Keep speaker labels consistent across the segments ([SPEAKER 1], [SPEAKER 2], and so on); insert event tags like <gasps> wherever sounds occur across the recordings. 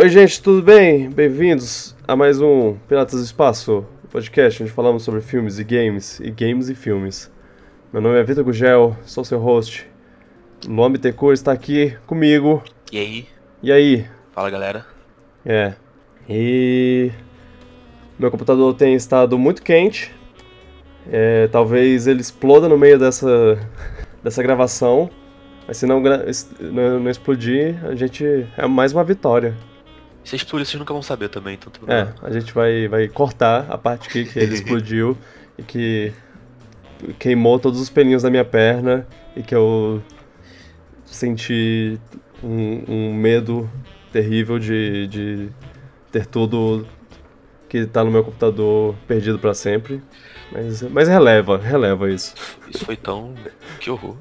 [SPEAKER 1] Oi, gente, tudo bem? Bem-vindos a mais um Piratas do Espaço, podcast onde falamos sobre filmes e games, e games e filmes. Meu nome é Vitor Gugel, sou seu host. Luan Bittencourt está aqui comigo.
[SPEAKER 2] E aí?
[SPEAKER 1] E aí?
[SPEAKER 2] Fala, galera.
[SPEAKER 1] É. E. Meu computador tem estado muito quente. É, talvez ele exploda no meio dessa, <laughs> dessa gravação. Mas se não, não, não explodir, a gente. É mais uma vitória.
[SPEAKER 2] Se explodir, vocês nunca vão saber também, então tudo
[SPEAKER 1] É, a gente vai, vai cortar a parte que, que ele <laughs> explodiu e que queimou todos os pelinhos da minha perna e que eu senti um, um medo terrível de, de ter tudo que tá no meu computador perdido para sempre. Mas, mas releva, releva isso.
[SPEAKER 2] Isso foi tão. <laughs> que horror.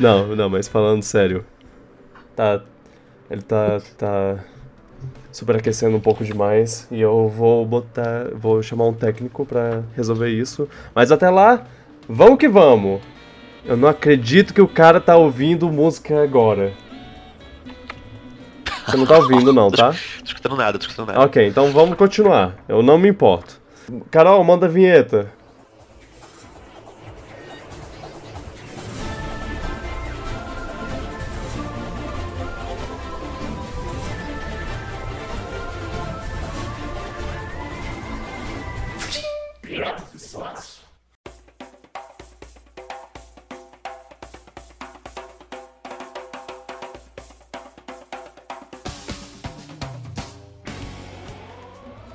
[SPEAKER 1] não, não, mas falando sério. Tá. Ele tá. tá superaquecendo um pouco demais e eu vou botar, vou chamar um técnico para resolver isso. Mas até lá, vamos que vamos. Eu não acredito que o cara tá ouvindo música agora. Você não tá ouvindo não, <laughs> tá?
[SPEAKER 2] tô escutando nada, tô escutando nada.
[SPEAKER 1] Ok, então vamos continuar. Eu não me importo. Carol, manda a vinheta.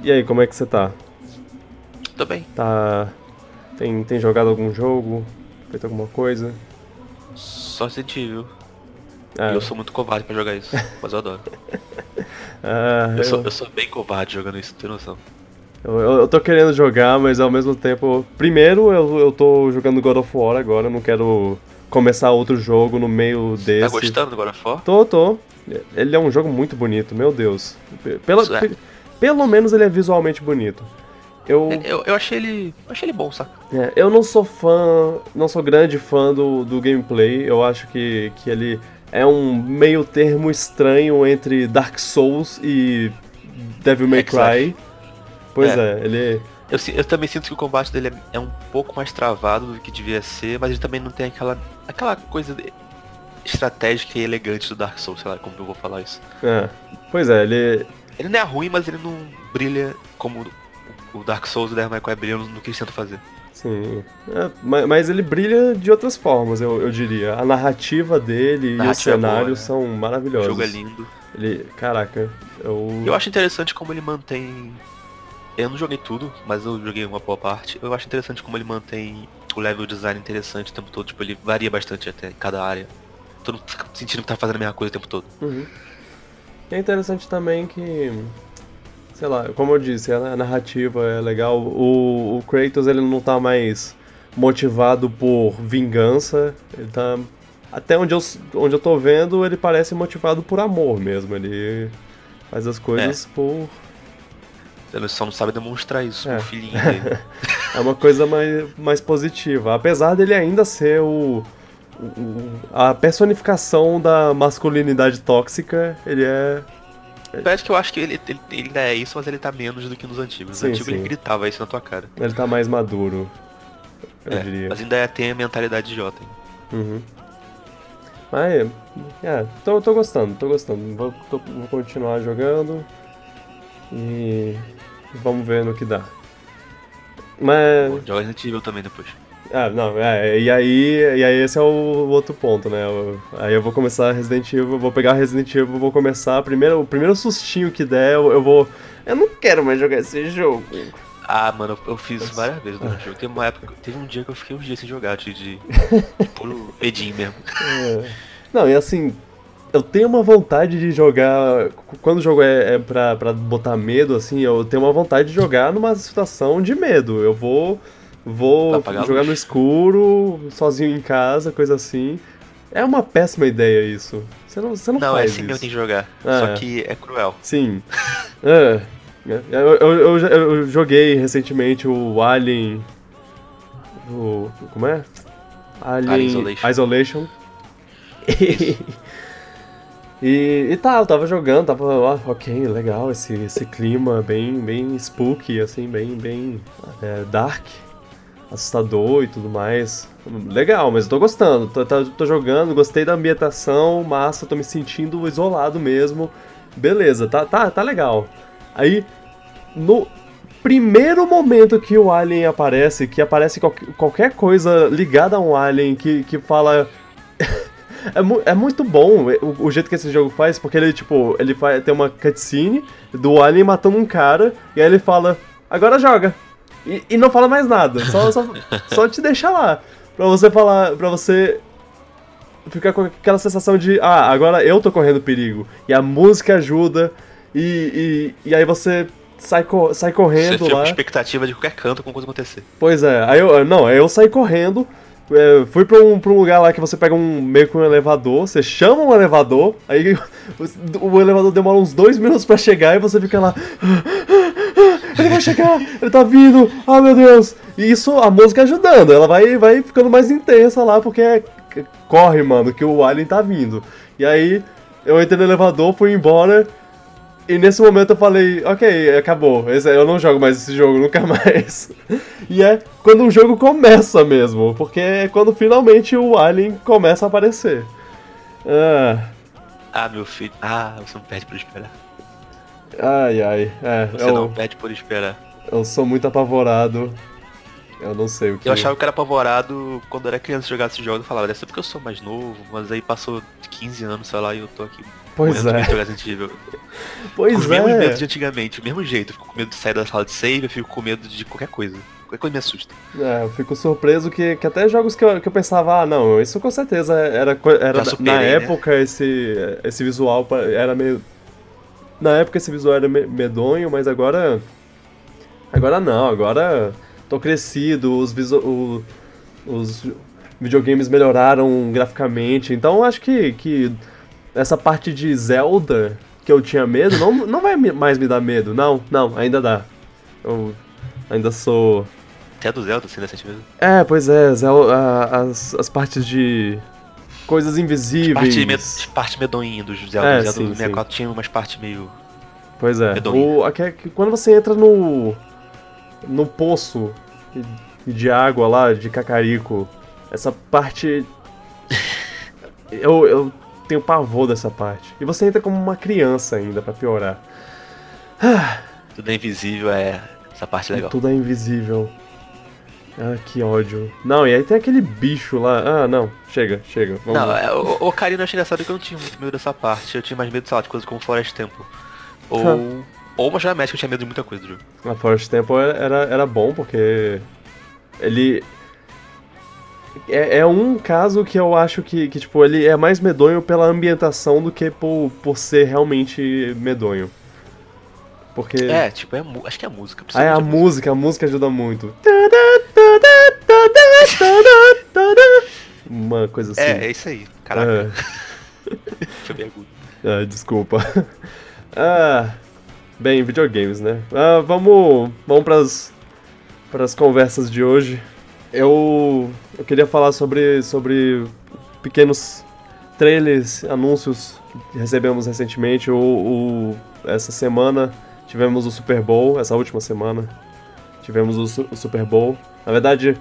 [SPEAKER 1] E aí, como é que você tá?
[SPEAKER 2] Tô bem.
[SPEAKER 1] Tá. Tem, tem jogado algum jogo? Feito alguma coisa?
[SPEAKER 2] Só Resident Evil. Ah. eu sou muito covarde pra jogar isso, <laughs> mas eu adoro.
[SPEAKER 1] ah,
[SPEAKER 2] eu, eu... Sou, eu sou bem covarde jogando isso, tem noção.
[SPEAKER 1] Eu, eu, eu, tô querendo jogar, mas ao mesmo tempo. Primeiro eu, eu tô jogando God of War agora, eu não quero começar outro jogo no meio
[SPEAKER 2] Você
[SPEAKER 1] desse.
[SPEAKER 2] Tá gostando do God of War?
[SPEAKER 1] Tô, tô. Ele é um jogo muito bonito, meu Deus. Pela, é. Pelo menos ele é visualmente bonito.
[SPEAKER 2] Eu, eu, eu achei ele. achei ele bom, saca?
[SPEAKER 1] É, eu não sou fã. Não sou grande fã do, do gameplay. Eu acho que, que ele é um meio termo estranho entre Dark Souls e Devil May Cry. Pois é, é ele.
[SPEAKER 2] Eu, eu, também sinto que o combate dele é, é, um pouco mais travado do que devia ser, mas ele também não tem aquela, aquela coisa estratégica e elegante do Dark Souls, sei lá como eu vou falar isso.
[SPEAKER 1] É. Pois é, ele,
[SPEAKER 2] ele não é ruim, mas ele não brilha como o Dark Souls e o Devil May brilham no que eles tentam fazer.
[SPEAKER 1] Sim, é, mas ele brilha de outras formas, eu, eu diria. A narrativa dele narrativa e os cenários boa, né? são maravilhosos.
[SPEAKER 2] O jogo é lindo.
[SPEAKER 1] Ele, caraca, eu...
[SPEAKER 2] Eu acho interessante como ele mantém... Eu não joguei tudo, mas eu joguei uma boa parte. Eu acho interessante como ele mantém o level design interessante o tempo todo. Tipo, ele varia bastante até em cada área. Tô sentindo que tá fazendo a mesma coisa o tempo todo.
[SPEAKER 1] Uhum. E é interessante também que, sei lá, como eu disse, a narrativa é legal. O, o Kratos ele não tá mais motivado por vingança, ele tá até onde eu, onde eu tô vendo, ele parece motivado por amor mesmo. Ele faz as coisas é. por.
[SPEAKER 2] Ele só não sabe demonstrar isso é. pro filhinho dele. <laughs>
[SPEAKER 1] é uma coisa mais, mais positiva. Apesar dele ainda ser o, a personificação da masculinidade tóxica, ele é.
[SPEAKER 2] Parece que eu acho que ele, ele, ele, ainda é isso, mas ele tá menos do que nos antigos. Nos sim, antigos sim. ele gritava isso na tua cara.
[SPEAKER 1] Ele tá mais maduro, eu
[SPEAKER 2] é,
[SPEAKER 1] diria.
[SPEAKER 2] Mas ainda é, tem a mentalidade de Jota.
[SPEAKER 1] Uhum. Mas, é, tô, tô gostando, tô gostando. Vou, tô, vou continuar jogando e vamos ver no que dá. Mas.
[SPEAKER 2] Joga Resident Evil também depois.
[SPEAKER 1] Ah, não, é, e aí, e aí esse é o outro ponto, né? aí eu vou começar Resident Evil, vou pegar Resident Evil, vou começar, primeiro, o primeiro sustinho que der, eu, eu vou... Eu não quero mais jogar esse jogo.
[SPEAKER 2] Ah, mano, eu fiz isso várias vezes durante o jogo. Teve uma época, teve um dia que eu fiquei uns dias sem jogar, de, de, de <laughs> puro mesmo.
[SPEAKER 1] É. Não, e assim, eu tenho uma vontade de jogar. Quando o jogo é, é pra, pra botar medo, assim, eu tenho uma vontade de jogar numa situação de medo. Eu vou Vou jogar no escuro, sozinho em casa, coisa assim. É uma péssima ideia isso. Você não, você não,
[SPEAKER 2] não
[SPEAKER 1] faz
[SPEAKER 2] é assim mesmo tem que jogar. É. Só que é cruel.
[SPEAKER 1] Sim. <laughs> é. Eu, eu, eu, eu, joguei recentemente o Alien. O. Como é?
[SPEAKER 2] Alien, Alien Isolation.
[SPEAKER 1] Isolation. E, e tá, eu tava jogando, tava, ó, ok, legal, esse, esse clima bem, bem spooky, assim, bem, bem é, dark, assustador e tudo mais. Legal, mas eu tô gostando, tô, tô, tô jogando, gostei da ambientação, massa, tô me sentindo isolado mesmo. Beleza, tá, tá, tá legal. Aí, no primeiro momento que o alien aparece, que aparece qual, qualquer coisa ligada a um alien que, que fala. <laughs> é, mu é, muito bom o, o, jeito que esse jogo faz, porque ele, tipo, ele faz, tem uma cutscene do alien matando um cara, e aí ele fala, agora joga. E, e não fala mais nada, só, só, só te deixa lá. Pra você falar, pra você ficar com aquela sensação de, ah, agora eu tô correndo perigo. E a música ajuda, e, e, e aí você sai, co sai correndo você lá. Você
[SPEAKER 2] expectativa de qualquer canto com coisa acontecer.
[SPEAKER 1] Pois é, aí eu, não, aí eu saí correndo, é, fui pra um, pra um lugar lá que você pega um meio que um elevador, você chama um elevador, aí <laughs> o, o elevador demora uns dois minutos pra chegar e você fica lá. <gasps> Ele vai chegar, ele tá vindo, ah meu Deus! E isso, a música ajudando, ela vai, vai ficando mais intensa lá, porque é, corre, mano, que o alien tá vindo. E aí eu entrei no elevador, fui embora. E nesse momento eu falei, ok, acabou. Eu não jogo mais esse jogo nunca <laughs> mais. e é quando o jogo começa mesmo, porque é quando finalmente o Alien começa a aparecer.
[SPEAKER 2] Ah, ah meu filho. Ah, você não perde por esperar.
[SPEAKER 1] Ai, ai. É,
[SPEAKER 2] você eu, não perde por esperar.
[SPEAKER 1] Eu sou muito apavorado. Eu não sei o que.
[SPEAKER 2] Eu achava que era apavorado quando era criança jogar esse jogo. Eu falava, deve ser porque eu sou mais novo, mas aí passou 15 anos, sei lá, e eu tô aqui
[SPEAKER 1] Pois é.
[SPEAKER 2] Jogar Resident Evil. <laughs>
[SPEAKER 1] Pois
[SPEAKER 2] com
[SPEAKER 1] é.
[SPEAKER 2] Os mesmos medos de antigamente, o mesmo jeito. Eu fico com medo de sair da sala de save, eu fico com medo de qualquer coisa. Qualquer coisa me assusta.
[SPEAKER 1] É, eu fico surpreso que, que até jogos que eu, que eu pensava, ah, não, isso com certeza era, era superei, na né? época né? esse, esse visual era meio. Na época esse visual era medonho, mas agora. Agora não, agora tô crescido, os, visu, os videogames melhoraram graficamente, então acho que, que essa parte de Zelda que eu tinha medo, não, não vai mais me dar medo. Não, não, ainda dá. Eu ainda sou.
[SPEAKER 2] Até do Zelda, você ainda sente medo?
[SPEAKER 1] É, pois é, Zelda, as, as partes de. Coisas invisíveis.
[SPEAKER 2] Parte, med parte medonha do Zelda. É, Zelda sim, do 64 sim. tinha umas partes meio.
[SPEAKER 1] Pois é. O, aqui, quando você entra no. no poço de água lá, de Cacarico, essa parte. <laughs> eu, eu tenho pavor dessa parte. E você entra como uma criança ainda, para piorar.
[SPEAKER 2] Tudo é invisível, é. Essa parte é legal.
[SPEAKER 1] Tudo é invisível. Ah, que ódio. Não, e aí tem aquele bicho lá. Ah, não. Chega, chega.
[SPEAKER 2] Vamos não, é, o, o Karina achei engraçado que eu não tinha muito medo dessa parte. Eu tinha mais medo, sei lá, de coisas como Forest Temple. Ou. ou uma Médica, eu tinha medo de muita coisa do jogo.
[SPEAKER 1] A Forest Temple era, era bom porque. Ele é, é, um caso que eu acho que, que, tipo, ele é mais medonho pela ambientação do que por, por ser realmente medonho. Porque...
[SPEAKER 2] É, tipo, é, acho que é a música.
[SPEAKER 1] Ah, é a música, música, a música ajuda muito. Uma coisa assim.
[SPEAKER 2] É, é isso aí. Caraca. <laughs> Foi bem agudo.
[SPEAKER 1] Ah, desculpa. <laughs> Ah, bem, videogames, né? Ah, vamos, vamos pras, pras conversas de hoje eu, eu queria falar sobre, sobre pequenos trailers, anúncios que recebemos recentemente. O, o, essa semana tivemos o Super Bowl, essa última semana tivemos o, o Super Bowl. Na verdade,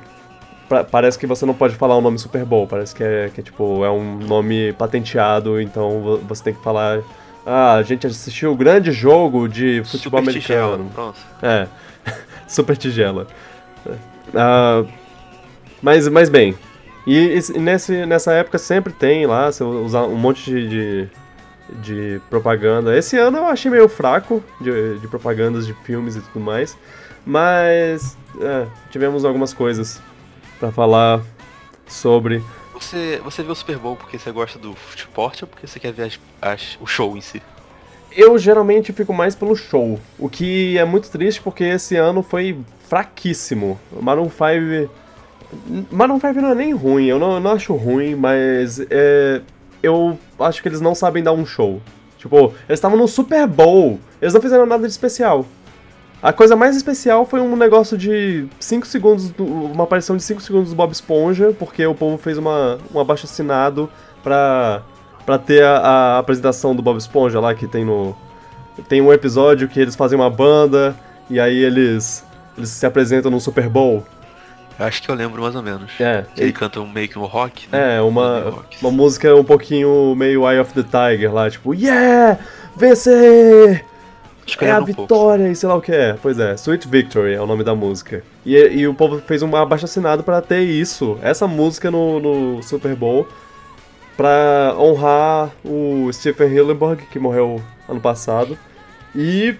[SPEAKER 1] pra, parece que você não pode falar o nome Super Bowl, parece que é, que é, tipo, é um nome patenteado, então você tem que falar. Ah, a gente assistiu o grande jogo de futebol Super americano.
[SPEAKER 2] Tigela, pronto.
[SPEAKER 1] É, <laughs> Super Tigela. Uh, mas, mas bem, e, e nesse, nessa época sempre tem lá, você usar um monte de, de, de, propaganda. Esse ano eu achei meio fraco de, de propagandas de filmes e tudo mais, mas é, tivemos algumas coisas para falar sobre.
[SPEAKER 2] Você, você vê o Super Bowl porque você gosta do esporte ou porque você quer ver as, as, o show em si?
[SPEAKER 1] Eu geralmente fico mais pelo show, o que é muito triste porque esse ano foi fraquíssimo. Maroon 5 Maroon 5 não é nem ruim, eu não, eu não acho ruim, mas é, eu acho que eles não sabem dar um show. Tipo, eles estavam no Super Bowl, eles não fizeram nada de especial. A coisa mais especial foi um negócio de 5 segundos, uma aparição de 5 segundos do Bob Esponja, porque o povo fez uma, um abaixo assinado pra, pra ter a, a apresentação do Bob Esponja lá que tem no. Tem um episódio que eles fazem uma banda e aí eles. Eles se apresentam no Super Bowl.
[SPEAKER 2] Acho que eu lembro mais ou menos.
[SPEAKER 1] É.
[SPEAKER 2] Que ele canta um, meio que um rock. né?
[SPEAKER 1] É, uma,
[SPEAKER 2] rock.
[SPEAKER 1] uma música um pouquinho meio Eye of the Tiger lá, tipo, yeah! Vencer!
[SPEAKER 2] Acho que eu
[SPEAKER 1] É a
[SPEAKER 2] pouco.
[SPEAKER 1] vitória e sei lá o que é. Pois é, Sweet Victory é o nome da música. E, e o povo fez um abaixo assinado pra ter isso, essa música no, no Super Bowl, pra honrar o Stephen Hillenburg, que morreu ano passado. E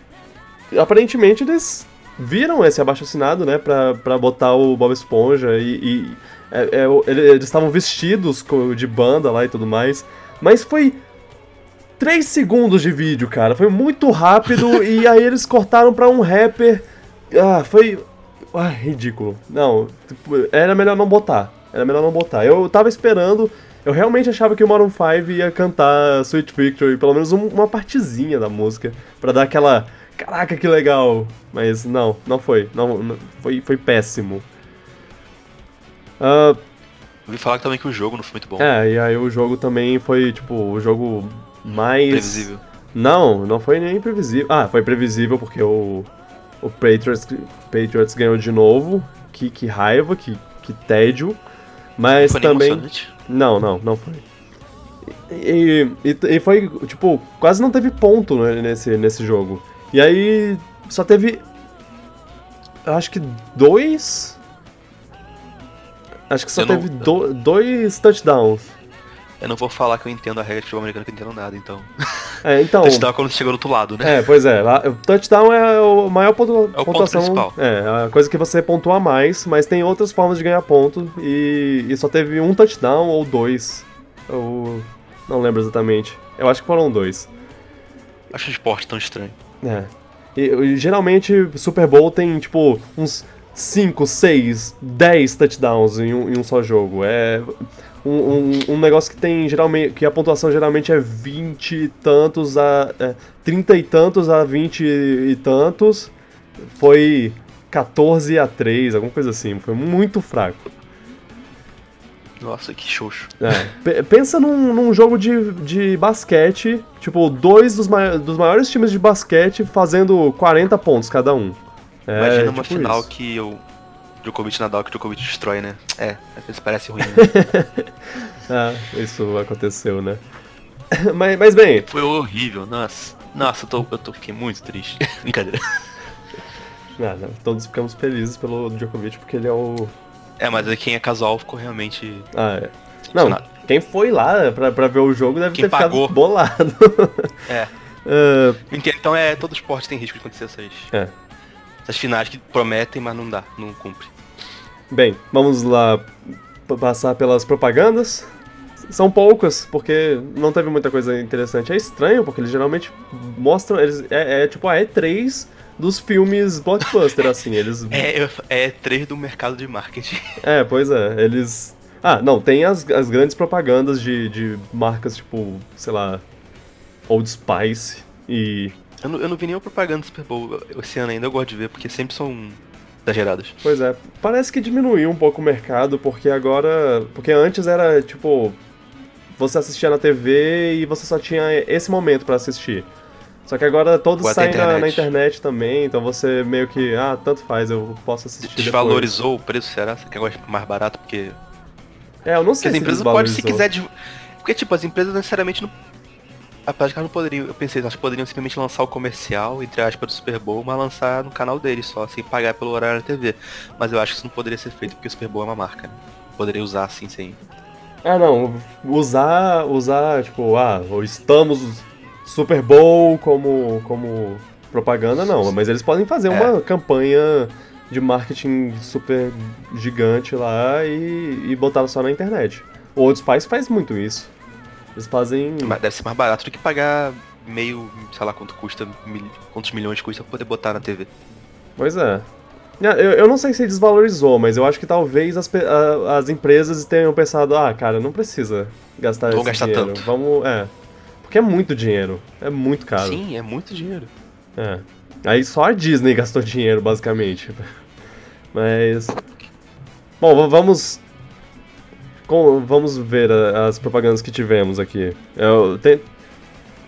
[SPEAKER 1] aparentemente eles viram esse abaixo assinado, né, pra, pra botar o Bob Esponja e. e é- é eles estavam vestidos de banda lá e tudo mais. Mas foi 3 segundos de vídeo, cara. Foi muito rápido e aí eles cortaram pra um rapper. Ah, foi. Ah, ridículo. Não, tipo, era melhor não botar. Era melhor não botar. Eu tava esperando. Eu realmente achava que o Maroon 5 ia cantar Sweet Victory, pelo menos um- uma partezinha da música, pra dar aquela. Caraca, que legal! Mas não, não foi. Não, não- foi, foi péssimo. Ah,
[SPEAKER 2] Ouvi falar também que o jogo não foi muito bom.
[SPEAKER 1] é, e aí o jogo também foi, tipo, o jogo mais.
[SPEAKER 2] Previsível.
[SPEAKER 1] Não, não foi nem previsível. Ah, foi previsível porque o, o Patriots, Patriots ganhou de novo. Que, que raiva, que, que tédio. Mas
[SPEAKER 2] foi
[SPEAKER 1] também. Não, não, não foi. E, e, e foi, tipo, quase não teve ponto né, nesse, nesse jogo. E aí só teve. Acho que dois. Acho que só
[SPEAKER 2] Eu não-
[SPEAKER 1] teve do- dois touchdowns.
[SPEAKER 2] Eu não vou falar que eu entendo a regra de futebol americano, que eu entendo nada, então.
[SPEAKER 1] É, então.
[SPEAKER 2] Touchdown é quando chegou do outro lado, né?
[SPEAKER 1] É, pois é. lá- O touchdown é o maior ponto,
[SPEAKER 2] É o ponto
[SPEAKER 1] pontuação.
[SPEAKER 2] principal.
[SPEAKER 1] É, a coisa que você pontua mais, mas tem outras formas de ganhar ponto e, e só teve um touchdown ou dois. Eu não lembro exatamente. Eu acho que foram dois.
[SPEAKER 2] Acho o esporte tão estranho.
[SPEAKER 1] É. E, e, geralmente Super Bowl tem tipo uns 5, 6, 10 touchdowns em um, em um só jogo. É um, um, um negócio que tem geralmente. que a pontuação geralmente é 20 e tantos a. É, 30 e tantos a 20 e tantos. Foi 14 a 3, alguma coisa assim. Foi muito fraco.
[SPEAKER 2] Nossa, que xoxo.
[SPEAKER 1] É. Pensa num, num jogo de, de basquete, tipo, dois dos, mai- dos maiores times de basquete fazendo 40 pontos cada um. É,
[SPEAKER 2] Imagina uma
[SPEAKER 1] tipo
[SPEAKER 2] final
[SPEAKER 1] isso.
[SPEAKER 2] que o Djokovic Nadal que o Djokovic destrói, né? É, às vezes parece ruim, né? <laughs>
[SPEAKER 1] Ah, isso aconteceu, né? <laughs> mas, mas bem,
[SPEAKER 2] Foi horrível, nossa. Nossa, eu, tô, eu tô, fiquei muito triste. <laughs> Brincadeira.
[SPEAKER 1] ah, todos ficamos felizes pelo Djokovic porque ele é o.
[SPEAKER 2] É, mas quem é casual ficou realmente.
[SPEAKER 1] Ah, é. Não, quem foi lá pra, pra ver o jogo deve
[SPEAKER 2] Quem
[SPEAKER 1] ter
[SPEAKER 2] pagou.
[SPEAKER 1] ficado bolado.
[SPEAKER 2] É. Entendo, Então é, todo esporte tem risco de acontecer essas,
[SPEAKER 1] é.
[SPEAKER 2] essas finais que prometem, mas não dá, não cumpre.
[SPEAKER 1] Bem, vamos lá passar pelas propagandas. São poucas, porque não teve muita coisa interessante. É estranho, porque eles geralmente mostram. Eles, é, é tipo a E3 dos filmes blockbuster, assim. Eles. <laughs>
[SPEAKER 2] É, é três do mercado de marketing. <laughs>
[SPEAKER 1] É, pois é. Eles. Ah, não, tem as, as grandes propagandas de, de marcas tipo, sei lá. Old Spice e.
[SPEAKER 2] Eu não, eu não vi nenhuma propaganda do Super Bowl esse ano ainda, eu gosto de ver, porque sempre são exageradas.
[SPEAKER 1] Pois é, parece que diminuiu um pouco o mercado, porque agora. Porque antes era tipo. Você assistia na TV e você só tinha esse momento pra assistir. Só que agora todos
[SPEAKER 2] tem
[SPEAKER 1] saem na, na
[SPEAKER 2] internet.
[SPEAKER 1] internet também, então você meio que. Ah, tanto faz, eu posso assistir. depois.
[SPEAKER 2] Desvalorizou o preço, será? Você quer gosta mais barato? Porque,
[SPEAKER 1] É, eu não
[SPEAKER 2] porque
[SPEAKER 1] sei
[SPEAKER 2] as
[SPEAKER 1] se
[SPEAKER 2] empresas podem, se quiser. de- Porque, tipo, as empresas necessariamente não. A prática não poderiam, eu pensei, elas poderiam simplesmente lançar o comercial, entre aspas, do Super Bowl, mas lançar no canal deles só, sem pagar pelo horário da TV. Mas eu acho que isso não poderia ser feito porque o Super Bowl é uma marca, né? Poderia usar assim sem.
[SPEAKER 1] Ah, não. Usar, usar, tipo, ah, ou estamos Super Bowl como, como propaganda, não. Mas eles podem fazer
[SPEAKER 2] É.
[SPEAKER 1] uma campanha de marketing super gigante lá e, e botar só na internet. O Old Spice faz muito isso. Eles fazem.
[SPEAKER 2] Mas Deve ser mais barato do que pagar meio, sei lá quanto custa, mil- quantos milhões custa pra poder botar na TV.
[SPEAKER 1] Pois é. Ah, Eu, eu não sei se desvalorizou, mas eu acho que talvez as, as empresas tenham pensado, ah, cara, não precisa gastar
[SPEAKER 2] Não
[SPEAKER 1] esse
[SPEAKER 2] gastar
[SPEAKER 1] dinheiro.
[SPEAKER 2] tanto.
[SPEAKER 1] Vamos, é. Porque é muito dinheiro. É muito caro.
[SPEAKER 2] Sim, é muito dinheiro.
[SPEAKER 1] É. Aí só a Disney gastou dinheiro, basicamente. <laughs> Mas. Bom, vamos. Com- vamos ver a- as propagandas que tivemos aqui. Eu, te-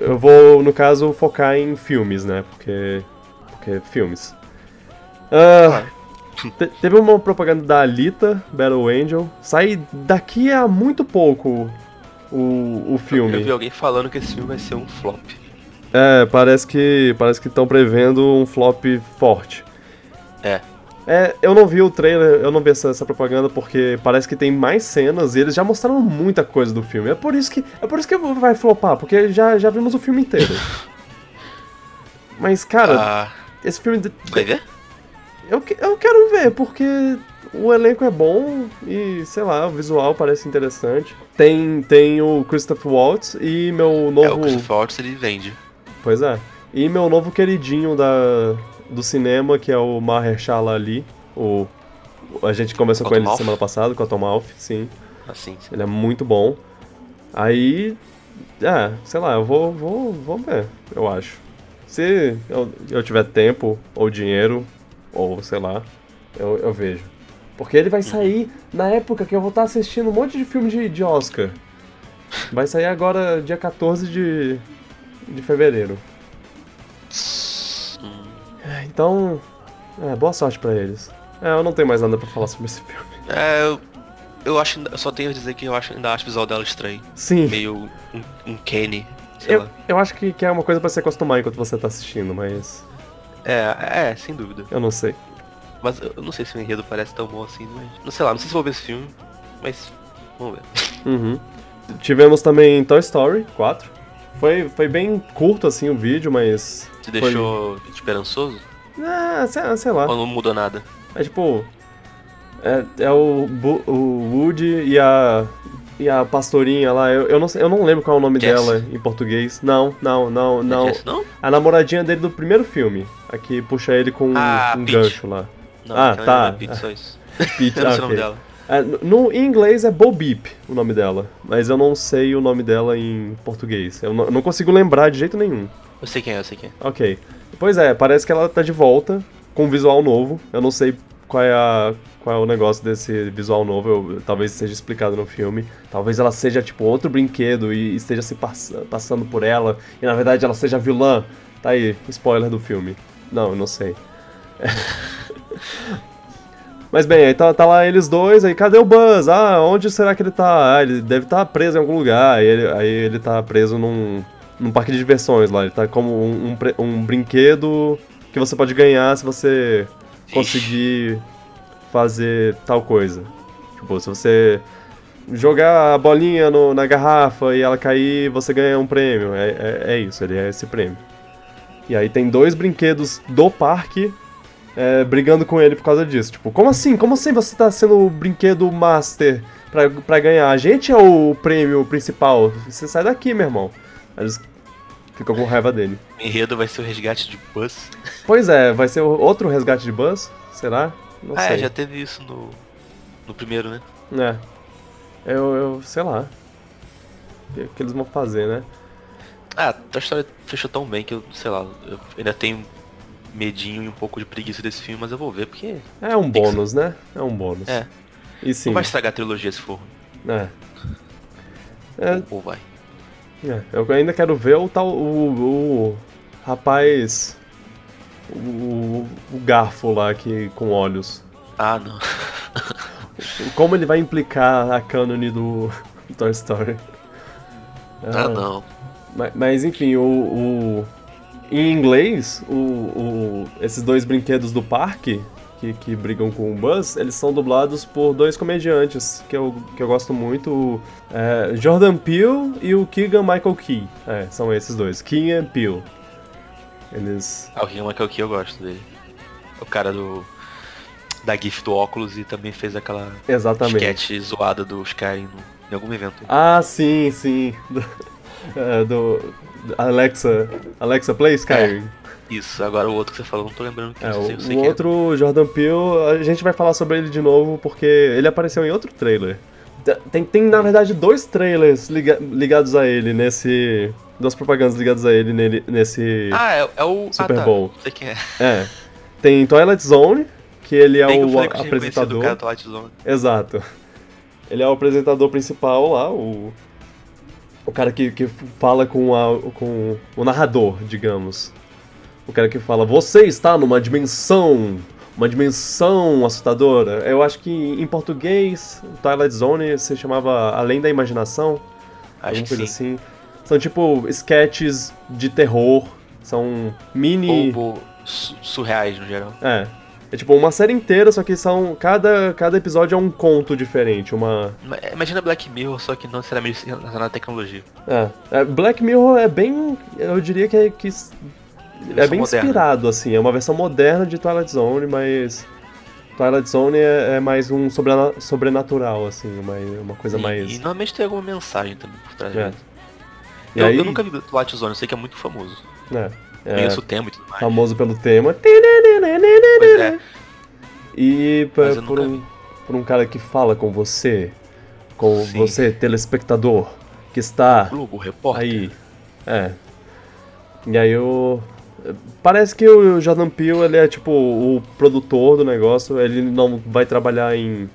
[SPEAKER 1] eu vou, no caso, focar em filmes, né? Porque. Porque filmes. Ah, te- teve uma propaganda da Alita, Battle Angel. Sai daqui a muito pouco o, o
[SPEAKER 2] Eu
[SPEAKER 1] filme.
[SPEAKER 2] vi alguém falando que esse filme vai ser um flop.
[SPEAKER 1] É, parece que parece que estão prevendo um flop forte.
[SPEAKER 2] É.
[SPEAKER 1] É, eu não vi o trailer, eu não vi essa, essa propaganda porque parece que tem mais cenas e eles já mostraram muita coisa do filme. É por isso que é por isso que vai flopar, porque já, já vimos o filme inteiro. <laughs> Mas cara,
[SPEAKER 2] Ah,
[SPEAKER 1] esse filme
[SPEAKER 2] vai ver?
[SPEAKER 1] eu, eu quero ver porque o elenco é bom e sei lá, o visual parece interessante. Tem tem o Christopher Waltz e meu
[SPEAKER 2] É, o
[SPEAKER 1] novo
[SPEAKER 2] Christopher Waltz ele vende.
[SPEAKER 1] Pois é. E meu novo queridinho da, do cinema, que é o Mahershala Ali. O, a gente conversou com ele
[SPEAKER 2] Cottonmouth?
[SPEAKER 1] semana passada, com o sim.
[SPEAKER 2] Assim, sim.
[SPEAKER 1] Ele é muito bom. Aí, é, sei lá, eu vou, vou, vou ver, eu acho. Se eu, eu tiver tempo, ou dinheiro, ou sei lá, eu, eu vejo. Porque ele vai sair na época que eu vou estar assistindo um monte de filme de, de Oscar. Vai sair agora, dia 14 de, de fevereiro. Então, é, boa sorte pra eles. É, eu não tenho mais nada pra falar sobre esse filme.
[SPEAKER 2] É, eu, eu acho, eu só tenho a dizer que eu acho, ainda acho o visual dela estranho.
[SPEAKER 1] Sim,
[SPEAKER 2] Meio um, um Kenny, sei
[SPEAKER 1] eu,
[SPEAKER 2] lá.
[SPEAKER 1] eu acho que, que é uma coisa pra se acostumar enquanto você tá assistindo, mas
[SPEAKER 2] É, é, sem dúvida.
[SPEAKER 1] eu não sei.
[SPEAKER 2] Mas eu não sei se o enredo parece tão bom assim, mas. Não sei lá, não sei se vou ver esse filme, mas. Vamos ver. <laughs>
[SPEAKER 1] Uhum. Tivemos também Toy Story 4. Foi, foi bem curto assim o vídeo, mas.
[SPEAKER 2] Te
[SPEAKER 1] foi-
[SPEAKER 2] deixou esperançoso?
[SPEAKER 1] Ah, sei, sei lá.
[SPEAKER 2] Ou não mudou nada?
[SPEAKER 1] É tipo. É, é o, o Woody e a. E a pastorinha lá, eu, eu, não, eu não lembro qual é o nome
[SPEAKER 2] Jess.
[SPEAKER 1] dela em português. Não, não, não, não.
[SPEAKER 2] É Jess, não?
[SPEAKER 1] A namoradinha dele do primeiro filme. A que puxa ele com
[SPEAKER 2] Ah,
[SPEAKER 1] um
[SPEAKER 2] Peach.
[SPEAKER 1] gancho lá.
[SPEAKER 2] Não,
[SPEAKER 1] Ah, tá.
[SPEAKER 2] é Peach, só isso. <laughs> <laughs>
[SPEAKER 1] Peach, ah,
[SPEAKER 2] sei o nome dela.
[SPEAKER 1] É, no, em inglês é Bo Beep o nome dela, mas eu não sei o nome dela em português. Eu não, eu não consigo lembrar de jeito nenhum.
[SPEAKER 2] Eu sei quem é, eu sei quem é.
[SPEAKER 1] Ok. Pois é, parece que ela tá de volta com um visual novo. Eu não sei qual é, a, qual é o negócio desse visual novo, eu- talvez seja explicado no filme. Talvez ela seja tipo outro brinquedo e esteja se pass- passando por ela, e na verdade ela seja vilã. Tá aí, spoiler do filme. Não, eu não sei. <laughs> Mas bem, aí tá, tá lá eles dois, aí cadê o Buzz? Ah, onde será que ele tá? Ah, ele deve estar preso em algum lugar. Aí ele, aí ele tá preso num, num parque de diversões lá. Ele tá como um, um, um brinquedo que você pode ganhar se você conseguir fazer tal coisa. Tipo, se você jogar a bolinha no- na garrafa e ela cair, você ganha um prêmio. É, é, é isso, ele é esse prêmio. E aí tem dois brinquedos do parque é, brigando com ele por causa disso. Tipo, como assim? Como assim você tá sendo o brinquedo master pra, pra ganhar? A gente é o prêmio principal. Você sai daqui, meu irmão. Eles ficam com raiva dele.
[SPEAKER 2] O enredo vai ser o resgate de Buzz.
[SPEAKER 1] Pois é, vai ser outro resgate de Buzz? Será? Não
[SPEAKER 2] ah,
[SPEAKER 1] sei.
[SPEAKER 2] é, já teve isso no, no primeiro, né?
[SPEAKER 1] É. Eu, eu sei lá. O que, que eles vão fazer, né?
[SPEAKER 2] Ah, a história fechou tão bem que eu, sei lá, eu ainda tenho medinho e um pouco de preguiça desse filme, mas eu vou ver porque
[SPEAKER 1] É um bônus, né? É um bônus.
[SPEAKER 2] É.
[SPEAKER 1] E sim.
[SPEAKER 2] não vai estragar a trilogia se for.
[SPEAKER 1] É. É,
[SPEAKER 2] Ou, ou vai.
[SPEAKER 1] É, eu ainda quero ver o tal. O, o rapaz. O, o garfo lá que, com olhos.
[SPEAKER 2] Ah, não. <laughs>
[SPEAKER 1] Como ele vai implicar a cânone do <laughs> Toy Story?
[SPEAKER 2] Ah, não.
[SPEAKER 1] Mas, mas, enfim, o, o- Em inglês, o, o- esses dois brinquedos do parque que, que brigam com o Buzz, eles são dublados por dois comediantes que eu, que eu gosto muito, o, é, Jordan Peele e o Keegan Michael Key. É, são esses dois, Keegan Peele. Eles.
[SPEAKER 2] Ah, o King Michael Key eu gosto dele. O cara do. Da GIF do óculos e também fez aquela
[SPEAKER 1] Exatamente.
[SPEAKER 2] sketch zoada do Skyrim no, em algum evento.
[SPEAKER 1] Ah, sim, sim. <laughs> Do, é, do Alexa. Alexa Play Skyrim.
[SPEAKER 2] Isso, agora o outro que você falou, não tô lembrando quem
[SPEAKER 1] É,
[SPEAKER 2] eu sei, eu
[SPEAKER 1] o,
[SPEAKER 2] sei
[SPEAKER 1] o
[SPEAKER 2] quem é.
[SPEAKER 1] outro Jordan Peele, a gente vai falar sobre ele de novo porque ele apareceu em outro trailer. Tem, tem na verdade, dois trailers liga- ligados a ele nesse. Duas propagandas ligadas a ele nele- nesse.
[SPEAKER 2] Ah, é, é o.
[SPEAKER 1] Super
[SPEAKER 2] ah, tá.
[SPEAKER 1] Bowl.
[SPEAKER 2] Sei quem é.
[SPEAKER 1] É. Tem Twilight Zone, que ele é
[SPEAKER 2] que eu
[SPEAKER 1] o
[SPEAKER 2] que
[SPEAKER 1] apresentador.
[SPEAKER 2] cara Twilight Zone.
[SPEAKER 1] Exato. Ele é o apresentador principal lá, o. O cara que, que fala com, a, com o narrador, digamos. O cara que fala, você está numa dimensão. Uma dimensão assustadora. Eu acho que em português, Twilight Zone se chamava Além da Imaginação.
[SPEAKER 2] Acho
[SPEAKER 1] alguma
[SPEAKER 2] que
[SPEAKER 1] coisa
[SPEAKER 2] sim.
[SPEAKER 1] assim. São tipo sketches de terror. São mini.
[SPEAKER 2] Ou, ou su- surreais no geral.
[SPEAKER 1] É. É tipo uma série inteira, só que são. Cada, cada episódio é um conto diferente. Uma.
[SPEAKER 2] Ma- Imagina Black Mirror, só que não necessariamente relacionado à tecnologia.
[SPEAKER 1] É. É, Black Mirror é bem. Eu diria que é. Que, é
[SPEAKER 2] Versão
[SPEAKER 1] bem
[SPEAKER 2] moderna.
[SPEAKER 1] inspirado, assim. É uma versão moderna de Twilight Zone, mas. Twilight Zone é, é mais um sobrena- sobrenatural, assim. Uma, uma coisa
[SPEAKER 2] E,
[SPEAKER 1] mais.
[SPEAKER 2] e normalmente tem alguma mensagem também por trás
[SPEAKER 1] É.
[SPEAKER 2] disso. Eu,
[SPEAKER 1] aí-
[SPEAKER 2] eu nunca vi Twilight Zone, eu sei que é muito famoso.
[SPEAKER 1] É. É,
[SPEAKER 2] Conheço o tema e tudo mais.
[SPEAKER 1] famoso pelo tema.
[SPEAKER 2] Pois é.
[SPEAKER 1] E
[SPEAKER 2] eu
[SPEAKER 1] por, um, por um cara que fala com você, com
[SPEAKER 2] Sim.
[SPEAKER 1] você, telespectador, que está
[SPEAKER 2] Globo, repórter.
[SPEAKER 1] aí. É. E aí o. Parece que o Jordan Peele ele é tipo o produtor do negócio, ele não vai trabalhar em,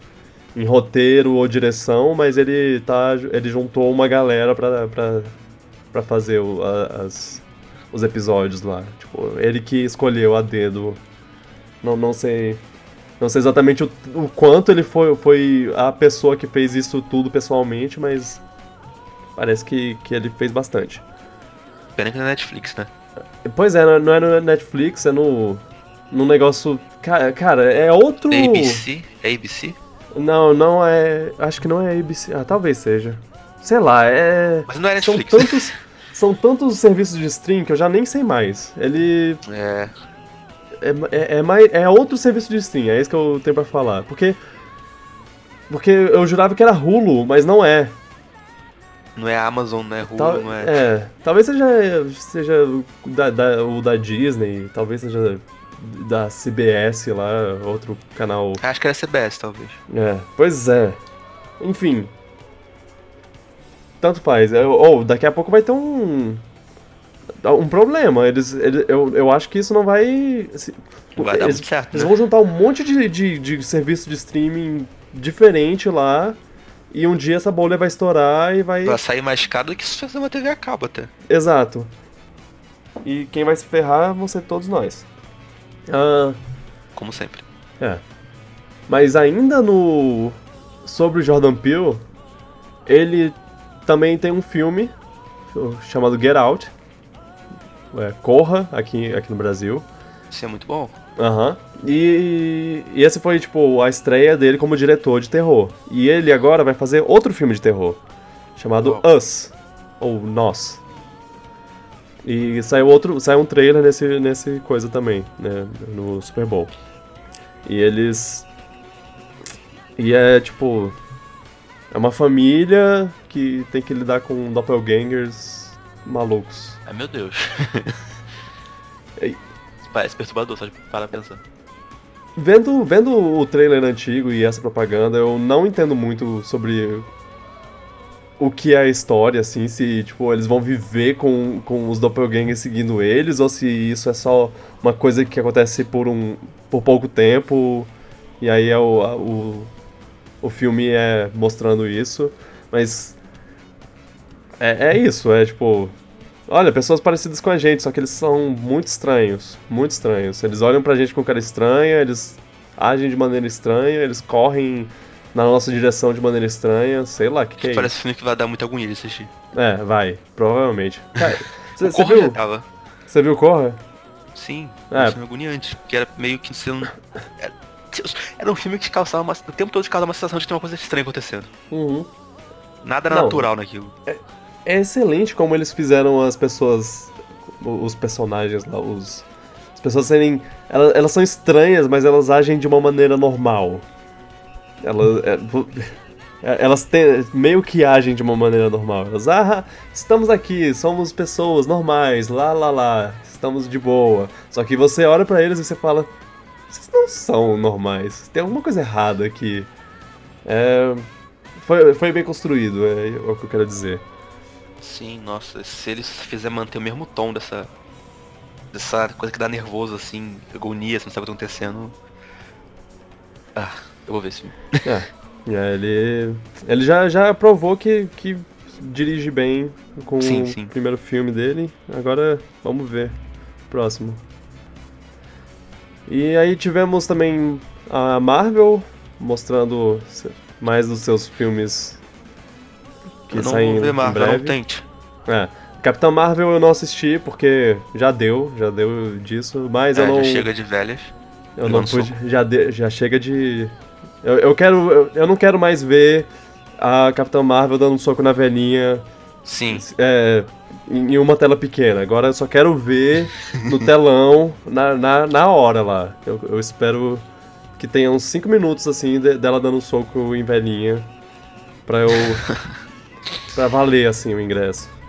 [SPEAKER 1] em roteiro ou direção, mas ele tá. ele juntou uma galera pra, fazer o- as, os episódios lá. Tipo, ele que escolheu a dedo. Não, não sei. Não sei exatamente o, o quanto ele foi, foi a pessoa que fez isso tudo pessoalmente, mas parece que, que ele fez bastante.
[SPEAKER 2] Pena que não é Netflix, né?
[SPEAKER 1] Pois é, não- não é no Netflix, é no. no negócio. ca- Cara, é outro.
[SPEAKER 2] É ABC? É ABC?
[SPEAKER 1] Não, não é. Acho que não é ABC. Ah, talvez seja. Sei lá, é.
[SPEAKER 2] Mas não é
[SPEAKER 1] São
[SPEAKER 2] Netflix.
[SPEAKER 1] tantos. São tantos serviços de stream que eu já nem sei mais. Ele.
[SPEAKER 2] É.
[SPEAKER 1] É, é, é, mais, é outro serviço de stream, é isso que eu tenho pra falar. Porque. Porque eu jurava que era Hulu, mas não é.
[SPEAKER 2] Não é Amazon, não é Hulu,
[SPEAKER 1] Tal-
[SPEAKER 2] não é.
[SPEAKER 1] é, talvez seja, seja o da, da- o da Disney, talvez seja da CBS lá, outro canal.
[SPEAKER 2] Acho que era CBS, talvez.
[SPEAKER 1] É, pois é. Enfim. Tanto faz. Ou daqui a pouco vai ter um. Um problema. Eles, eles- eu, eu acho que isso não vai. se-
[SPEAKER 2] Não vai dar
[SPEAKER 1] eles,
[SPEAKER 2] muito certo,
[SPEAKER 1] eles
[SPEAKER 2] né?
[SPEAKER 1] vão juntar um monte de, de, de serviço de streaming diferente lá. E um dia essa bolha vai estourar e vai.
[SPEAKER 2] Vai sair mais caro do que se fazer uma TV a cabo até.
[SPEAKER 1] Exato. E quem vai se ferrar vão ser todos nós. Ah,
[SPEAKER 2] Como sempre.
[SPEAKER 1] é. Mas ainda no. Sobre o Jordan Peele, ele também tem um filme chamado Get Out. É, Corra, aqui, aqui no Brasil.
[SPEAKER 2] Isso é muito bom.
[SPEAKER 1] Aham. E, e esse foi, tipo, a estreia dele como diretor de terror. E ele agora vai fazer outro filme de terror, chamado Us, ou Nós. E saiu outro, saiu um trailer nesse, nesse coisa também, né, no Super Bowl. E eles... E é, tipo... É uma família que tem que lidar com doppelgangers malucos.
[SPEAKER 2] Ai meu Deus. <laughs> Parece perturbador, só de parar pensar.
[SPEAKER 1] Vendo, vendo o trailer antigo e essa propaganda, eu não entendo muito sobre o que é a história, assim, se, tipo, eles vão viver com, com os doppelgangers seguindo eles, ou se isso é só uma coisa que acontece por um por pouco tempo, e aí é o, a- o, o filme é mostrando isso, mas é, é isso, é tipo, olha, pessoas parecidas com a gente, só que eles são muito estranhos, muito estranhos. Eles olham pra gente com cara estranha, eles agem de maneira estranha, eles correm na nossa direção de maneira estranha, sei lá, o que, que é
[SPEAKER 2] Parece um filme que vai dar muita agonia de assistir.
[SPEAKER 1] É, vai, provavelmente. Cara, <laughs> Você
[SPEAKER 2] o Corra já
[SPEAKER 1] viu?
[SPEAKER 2] tava.
[SPEAKER 1] Você viu Corra?
[SPEAKER 2] Sim,
[SPEAKER 1] É.
[SPEAKER 2] é. um filme agoniante. Que era meio que sendo. Era, era um filme que causava uma, o tempo todo causava uma sensação de ter uma coisa estranha acontecendo.
[SPEAKER 1] Uhum.
[SPEAKER 2] Nada era
[SPEAKER 1] Não.
[SPEAKER 2] natural naquilo.
[SPEAKER 1] É excelente como eles fizeram as pessoas, os personagens lá, os, as pessoas serem, elas, elas são estranhas, mas elas agem de uma maneira normal. Elas, é, <laughs> é, elas meio que agem de uma maneira normal. Elas, ah, estamos aqui, somos pessoas normais, lá, lá, lá, estamos de boa. Só que você olha pra eles e você fala, vocês não são normais, tem alguma coisa errada aqui. É, foi, foi bem construído, é, é o que eu quero dizer.
[SPEAKER 2] Sim, nossa, se eles fizer manter o mesmo tom dessa. dessa coisa que dá nervoso assim, agonia, você não sabe o que tá acontecendo. Ah, eu vou ver esse filme. <laughs>
[SPEAKER 1] É. Ele, ele já, já provou que, que dirige bem com
[SPEAKER 2] Sim,
[SPEAKER 1] o
[SPEAKER 2] sim.
[SPEAKER 1] primeiro filme dele. Agora vamos ver. Próximo. E aí tivemos também a Marvel mostrando mais dos seus filmes que
[SPEAKER 2] eu não
[SPEAKER 1] saem
[SPEAKER 2] vou ver Marvel, não tente.
[SPEAKER 1] É. Capitão Marvel eu não assisti porque já deu, já deu disso, mas
[SPEAKER 2] É,
[SPEAKER 1] eu não
[SPEAKER 2] já chega de velhas.
[SPEAKER 1] eu não pude, já de- já chega de eu, eu quero eu, eu não quero mais ver a Capitão Marvel dando um soco na velhinha
[SPEAKER 2] Sim.
[SPEAKER 1] é, em em uma tela pequena. Agora eu só quero ver no <laughs> telão, na, na, na hora lá. Eu, eu espero que tenha uns 5 minutos assim de- dela dando um soco em velhinha pra eu. <laughs> pra valer assim o ingresso. <laughs>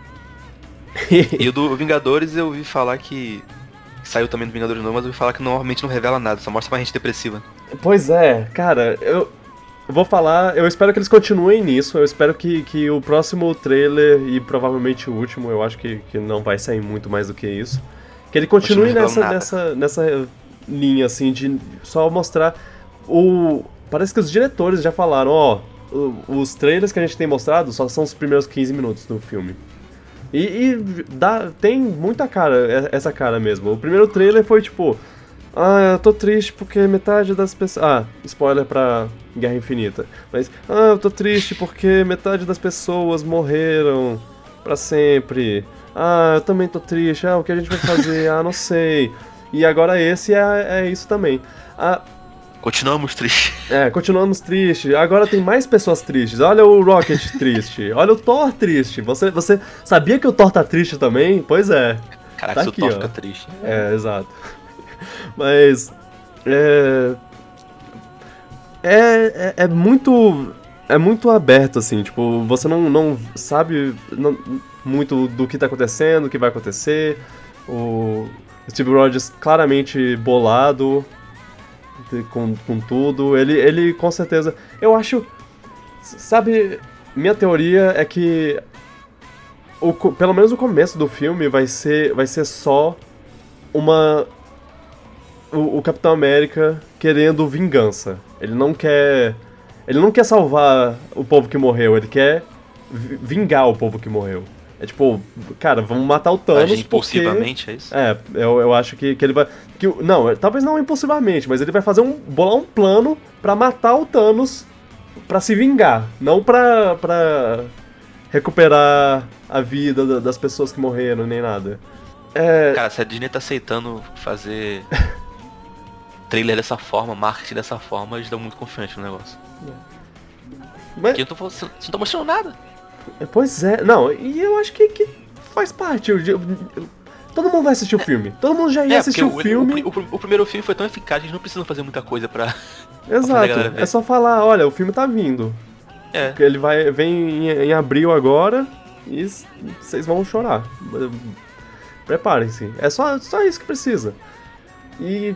[SPEAKER 2] E o do Vingadores eu ouvi falar que. Saiu também do Vingadores novo, mas eu ouvi falar que normalmente não revela nada, só mostra uma gente depressiva.
[SPEAKER 1] Pois é, cara, eu. eu Vou falar, eu espero que eles continuem nisso. Eu espero que, que o próximo trailer e provavelmente o último, eu acho que, que não vai sair muito mais do que isso. Que ele continue nessa, nessa, nessa linha, assim, de só mostrar o. Parece que os diretores já falaram, ó, o- os trailers que a gente tem mostrado só são os primeiros 15 minutos do filme. E, e dá, tem muita cara, é- essa cara mesmo. O primeiro trailer foi tipo. Ah, eu tô triste porque metade das pessoas. Ah, spoiler pra Guerra Infinita. Mas, ah, eu tô triste porque metade das pessoas morreram pra sempre. Ah, eu também tô triste. Ah, o que a gente vai fazer? Ah, não sei. E agora esse é, é isso também. Ah,
[SPEAKER 2] Continuamos tristes.
[SPEAKER 1] é, continuamos tristes. Agora tem mais pessoas tristes. Olha o Rocket <laughs> triste. Olha o Thor triste. Você, você sabia que o Thor tá triste também? Pois é.
[SPEAKER 2] Caraca,
[SPEAKER 1] Tá
[SPEAKER 2] se o
[SPEAKER 1] aqui,
[SPEAKER 2] Thor
[SPEAKER 1] ó.
[SPEAKER 2] fica triste.
[SPEAKER 1] É, exato. <laughs> Mas. É. É, é, é muito. É muito aberto, assim, tipo, você não, não sabe não- muito do que tá acontecendo, o que vai acontecer. O Steve Rogers claramente bolado com, com tudo. Ele, ele com certeza. Eu acho. Sabe, minha teoria é que. O, pelo menos o começo do filme vai ser, vai ser só uma. O, o Capitão América querendo vingança. Ele não quer. Ele não quer salvar o povo que morreu, ele quer vi- vingar o povo que morreu. É tipo, cara, vamos matar o Thanos
[SPEAKER 2] Agir
[SPEAKER 1] porque...
[SPEAKER 2] impulsivamente, é isso?
[SPEAKER 1] É, eu, eu acho que, que ele vai. Que, não, é- talvez não impulsivamente, mas ele vai fazer um. bolar um plano pra matar o Thanos pra se vingar. Não pra. pra recuperar a vida da- das pessoas que morreram, nem nada. É.
[SPEAKER 2] Cara, se a Disney tá aceitando fazer <laughs> trailer dessa forma, marketing dessa forma, eles dão muito confiante no negócio.
[SPEAKER 1] Mas,
[SPEAKER 2] Porque eu tô falando, você não tá mostrando nada.
[SPEAKER 1] Pois é, não, e eu acho que, que faz parte. eu- eu- todo mundo vai assistir o filme. Todo mundo já ia
[SPEAKER 2] É,
[SPEAKER 1] assistir o
[SPEAKER 2] o,
[SPEAKER 1] filme.
[SPEAKER 2] o, o- o primeiro filme foi tão eficaz, eles não precisam fazer muita coisa pra. <laughs> a
[SPEAKER 1] Exato.
[SPEAKER 2] ver.
[SPEAKER 1] É só falar, olha, o filme tá vindo.
[SPEAKER 2] É.
[SPEAKER 1] Ele vai, vem em, em abril agora e vocês vão chorar. Preparem-se. É só, só isso que precisa. E.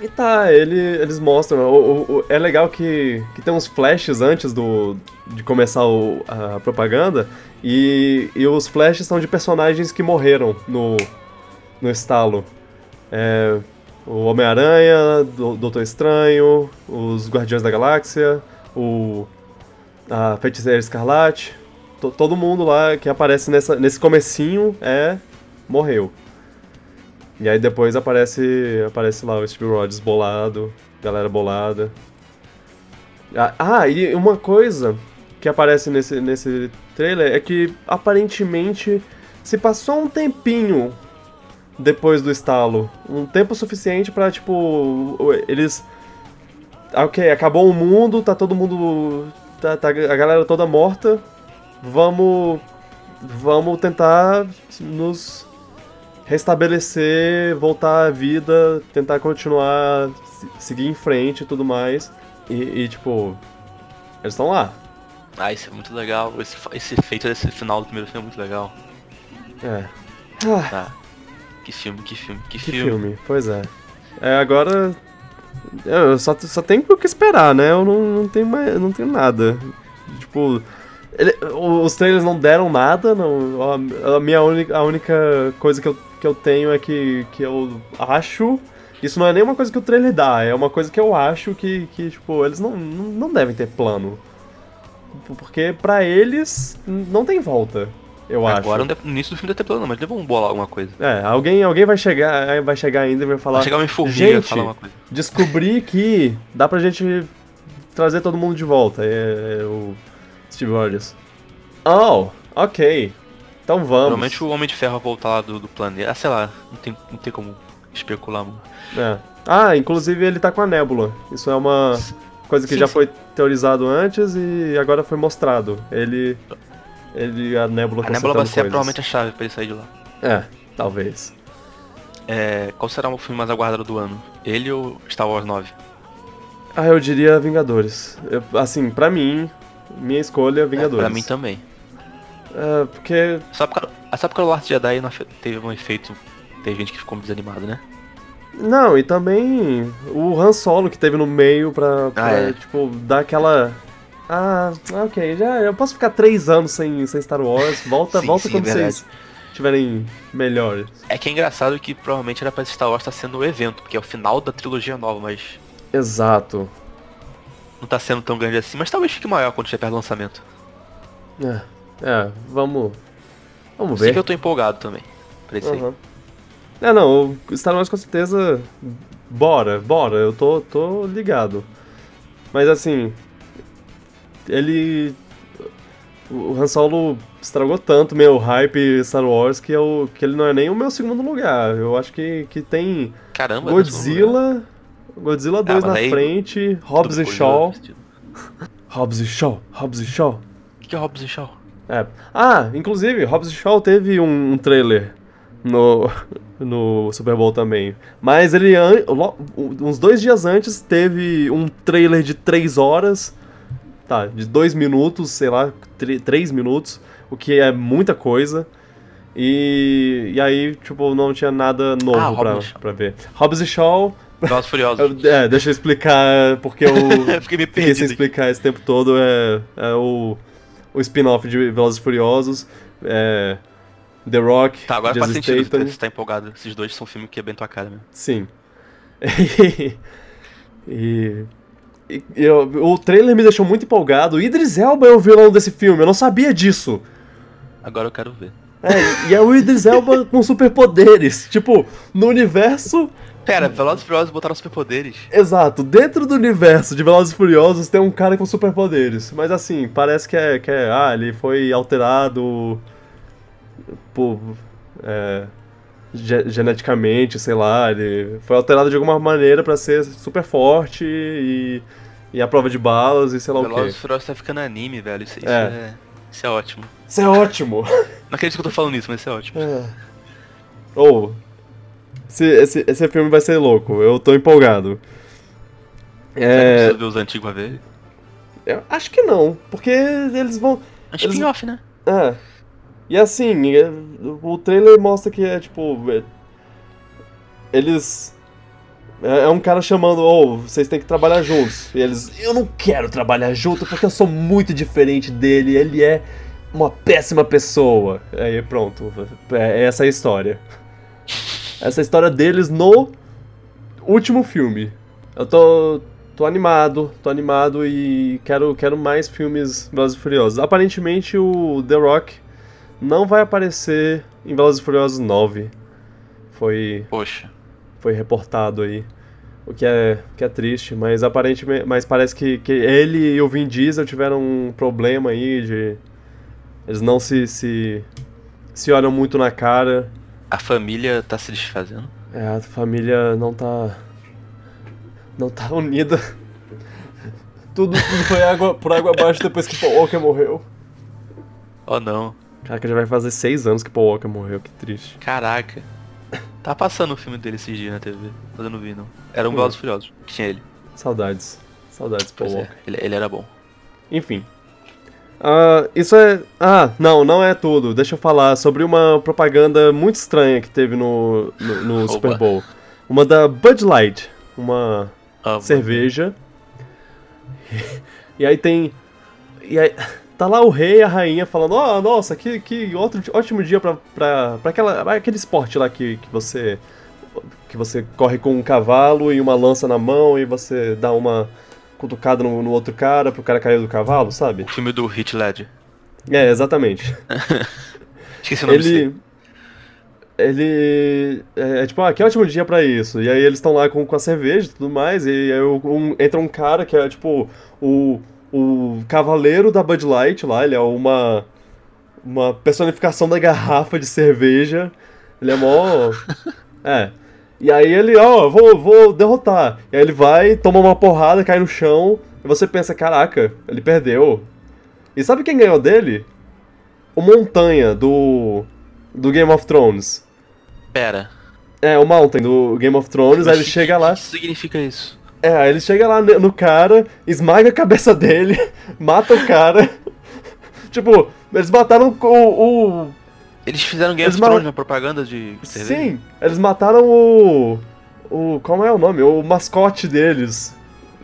[SPEAKER 1] E tá, ele, eles mostram. o- o- é legal que, que tem uns flashes antes do, de começar o- a propaganda. E, e os flashes são de personagens que morreram no, no estalo. É, o Homem-Aranha, o Doutor Estranho, os Guardiões da Galáxia, o a Feiticeira Escarlate, to- todo mundo lá que aparece nessa, nesse comecinho é morreu. E aí depois aparece aparece lá o Steve Rogers bolado, galera bolada. Ah, Ah, e uma coisa que aparece nesse, nesse trailer é que aparentemente se passou um tempinho depois do estalo, um tempo suficiente pra tipo eles ah, ok, acabou o mundo, tá todo mundo. Tá, tá a galera toda morta. Vamos. Vamos tentar nos restabelecer, voltar à vida, tentar continuar, se- seguir em frente e tudo mais. E, e, tipo. Eles estão lá.
[SPEAKER 2] Ah, isso é muito legal. Esse, esse efeito desse final do primeiro filme é muito legal.
[SPEAKER 1] É. Ah,
[SPEAKER 2] Tá. Que filme, que filme, que,
[SPEAKER 1] que
[SPEAKER 2] filme.
[SPEAKER 1] filme. Pois é. É, agora. Eu só, só tenho o que esperar, né? Eu não, não tenho mais. não tenho nada. Tipo. ele- os trailers não deram nada, não. A, a minha única, a única coisa que eu, que eu tenho é que, que eu acho Isso não é nenhuma coisa que o trailer dá, é uma coisa que eu acho que, que tipo, eles não, não, devem ter plano. Porque pra eles não tem volta, eu acho.
[SPEAKER 2] Agora no início do filme deve ter plano, mas vamos bolar alguma coisa.
[SPEAKER 1] É, alguém, alguém vai chegar, vai chegar ainda e vai falar.
[SPEAKER 2] Vai chegar uma formiga
[SPEAKER 1] gente,
[SPEAKER 2] falar uma coisa.
[SPEAKER 1] descobri que dá pra gente trazer todo mundo de volta. É, é o Steve Rogers. Oh, ok. Então vamos.
[SPEAKER 2] Normalmente o Homem de Ferro vai voltar lá do, do planeta. Ah, sei lá, não tem, não tem como especular. Mano.
[SPEAKER 1] É. Ah, inclusive ele tá com a nébula. Isso é uma coisa que
[SPEAKER 2] Sim,
[SPEAKER 1] já
[SPEAKER 2] sim.
[SPEAKER 1] foi teorizado antes e agora foi mostrado. Ele. Ele. A nébula
[SPEAKER 2] A Nebula vai
[SPEAKER 1] consertando
[SPEAKER 2] ser
[SPEAKER 1] coisas.
[SPEAKER 2] provavelmente a chave pra ele sair de lá.
[SPEAKER 1] É, talvez.
[SPEAKER 2] É, qual será o filme mais aguardado do ano? Ele ou Star Wars 9?
[SPEAKER 1] Ah, eu diria Vingadores. Eu- assim, pra mim, minha escolha é Vingadores.
[SPEAKER 2] Pra mim também.
[SPEAKER 1] É, porque.
[SPEAKER 2] Só porque, só porque o Last Jedi não teve um efeito. Tem gente que ficou desanimado, né?
[SPEAKER 1] Não, e também o Han Solo que teve no meio pra, pra,
[SPEAKER 2] Ah, é.
[SPEAKER 1] tipo, dar aquela. Ah, ok, já eu posso ficar três anos sem, sem Star Wars. Volta, <laughs>
[SPEAKER 2] Sim,
[SPEAKER 1] volta
[SPEAKER 2] sim,
[SPEAKER 1] quando
[SPEAKER 2] é
[SPEAKER 1] vocês tiverem melhores.
[SPEAKER 2] É que é engraçado que provavelmente era pra Star Wars estar sendo o evento, porque é o final da trilogia nova, mas
[SPEAKER 1] Exato.
[SPEAKER 2] não tá sendo tão grande assim, mas talvez fique maior quando do lançamento.
[SPEAKER 1] É, é vamos. Vamos
[SPEAKER 2] Sei
[SPEAKER 1] ver.
[SPEAKER 2] que eu tô empolgado também. Pra isso aí.
[SPEAKER 1] Aham. É, não, o Star Wars com certeza. Bora, bora, eu tô, tô ligado. Mas assim. Ele. O Han Solo estragou tanto meu hype Star Wars que, eu, que ele não é nem o meu segundo lugar. Eu acho que, que tem
[SPEAKER 2] Caramba, lugar.
[SPEAKER 1] Godzilla. Godzilla 2
[SPEAKER 2] mas
[SPEAKER 1] na
[SPEAKER 2] aí-
[SPEAKER 1] frente, Hobbs e Shaw. Hobbs e Shaw, Hobbs e Shaw.
[SPEAKER 2] O que que é Hobbs e Shaw?
[SPEAKER 1] É. Ah, inclusive, Hobbs e Shaw teve um, um trailer no, <laughs> no Super Bowl também. Mas ele, uns dois dias antes, teve um trailer de três horas. Tá, de dois minutos, sei lá, três minutos, o que é muita coisa. E, e aí, tipo, não tinha nada novo
[SPEAKER 2] Ah,
[SPEAKER 1] pra, pra ver. Hobbs e Shaw.
[SPEAKER 2] Velozes e Furiosos. <laughs>
[SPEAKER 1] é, deixa eu explicar, porque eu. <laughs>
[SPEAKER 2] Fiquei me
[SPEAKER 1] Fiquei sem
[SPEAKER 2] perdido. aqui.
[SPEAKER 1] explicar esse tempo todo. É, é o, o spin-off de Velozes e Furiosos. É, The Rock,
[SPEAKER 2] Tá, agora
[SPEAKER 1] Jason
[SPEAKER 2] faz sentido
[SPEAKER 1] Statham.
[SPEAKER 2] você tá empolgado. Esses dois são filmes que é bem tua cara mesmo.
[SPEAKER 1] Sim. <laughs> e, e eu- o trailer me deixou muito empolgado. Idris Elba é o vilão desse filme, eu não sabia disso.
[SPEAKER 2] Agora eu quero ver.
[SPEAKER 1] É, e é o Idris Elba com superpoderes. Tipo, no universo
[SPEAKER 2] Pera, Velozes e Furiosos botaram superpoderes.
[SPEAKER 1] Exato, dentro do universo de Velozes e Furiosos tem um cara com superpoderes. Mas assim, parece que é, que é. Ah, ele foi alterado. Por. é, ge- geneticamente, sei lá. Ele foi alterado de alguma maneira pra ser super forte e. E a prova de balas e sei lá o
[SPEAKER 2] Velozes
[SPEAKER 1] quê.
[SPEAKER 2] e Furiosos tá ficando anime, velho. Isso, isso
[SPEAKER 1] É.
[SPEAKER 2] é. Isso é ótimo.
[SPEAKER 1] Isso é ótimo!
[SPEAKER 2] Não acredito que eu tô falando isso, mas isso é ótimo.
[SPEAKER 1] É. Ou. Esse, esse, esse filme vai ser louco, eu tô empolgado.
[SPEAKER 2] Que
[SPEAKER 1] É.
[SPEAKER 2] precisa ver os antigos pra ver?
[SPEAKER 1] Eu acho que não, porque eles vão.
[SPEAKER 2] É spin-off, né?
[SPEAKER 1] É. E assim, é, o trailer mostra que é tipo. é, eles. É é um cara chamando, ô, vocês têm que trabalhar juntos. E eles, eu não quero trabalhar junto porque eu sou muito diferente dele, ele é uma péssima pessoa. Aí pronto, é essa é a história. Essa história deles no último filme. Eu tô, tô animado, tô animado e quero, quero mais filmes Velozes e Furiosos. Aparentemente o The Rock não vai aparecer em Velozes e Furiosos 9. Foi,
[SPEAKER 2] Poxa.
[SPEAKER 1] foi reportado aí. O que é, que é triste, mas aparentemente. Mas parece que, que ele e o Vin Diesel tiveram um problema aí de. Eles não se, se, se olham muito na cara.
[SPEAKER 2] A família tá se desfazendo.
[SPEAKER 1] É, a família não tá. Não tá unida. Tudo, tudo foi água, por água abaixo depois que Paul Walker morreu.
[SPEAKER 2] Oh não.
[SPEAKER 1] Caraca, já vai fazer seis anos que Paul Walker morreu, que triste.
[SPEAKER 2] Caraca. Tá passando o filme dele esses dias na TV, mas eu não vi não. Era um
[SPEAKER 1] Hum.
[SPEAKER 2] Velozes e Furiosos, que tinha ele.
[SPEAKER 1] Saudades. Saudades, Paul
[SPEAKER 2] Pois é,
[SPEAKER 1] Walker.
[SPEAKER 2] ele, ele era bom.
[SPEAKER 1] Enfim. Ah, isso é. Ah, não, não é tudo. Deixa eu falar sobre uma propaganda muito estranha que teve no, no, no. Super Bowl. Uma da Bud Light. Uma
[SPEAKER 2] Ah,
[SPEAKER 1] cerveja. E aí tem. E aí, tá lá o rei e a rainha falando: Ó, nossa, que, que outro, ótimo dia pra, pra, pra, aquela, pra aquele esporte lá que, que você. que você corre com um cavalo e uma lança na mão e você dá uma cutucada no, no outro cara pro cara cair do cavalo, sabe?
[SPEAKER 2] O filme do Hit Led.
[SPEAKER 1] É, exatamente. <laughs>
[SPEAKER 2] Esqueci o nome
[SPEAKER 1] ele.
[SPEAKER 2] dele.
[SPEAKER 1] Ele. É, é tipo, ah, que ótimo dia pra isso. E aí eles estão lá com, com a cerveja e tudo mais. E aí um- entra um cara que é tipo o, o cavaleiro da Bud Light lá. Ele é uma. Uma personificação da garrafa de cerveja. Ele é mó. <laughs> É. E aí ele, ó, vou, vou derrotar. E aí ele vai, toma uma porrada, cai no chão. E você pensa, caraca, ele perdeu. E sabe quem ganhou dele? O Montanha, do. Do Game of Thrones.
[SPEAKER 2] Pera.
[SPEAKER 1] É, o Mountain do Game of Thrones, aí ele
[SPEAKER 2] Mas
[SPEAKER 1] chega lá.
[SPEAKER 2] O que significa isso?
[SPEAKER 1] É, aí ele chega lá no cara, esmaga a cabeça dele, <laughs> mata o cara. <laughs> tipo, eles mataram o. o
[SPEAKER 2] Eles fizeram Game
[SPEAKER 1] Eles
[SPEAKER 2] of Thrones na propaganda de cerveja?
[SPEAKER 1] sim, eles mataram o. O. Como é o nome? O mascote deles.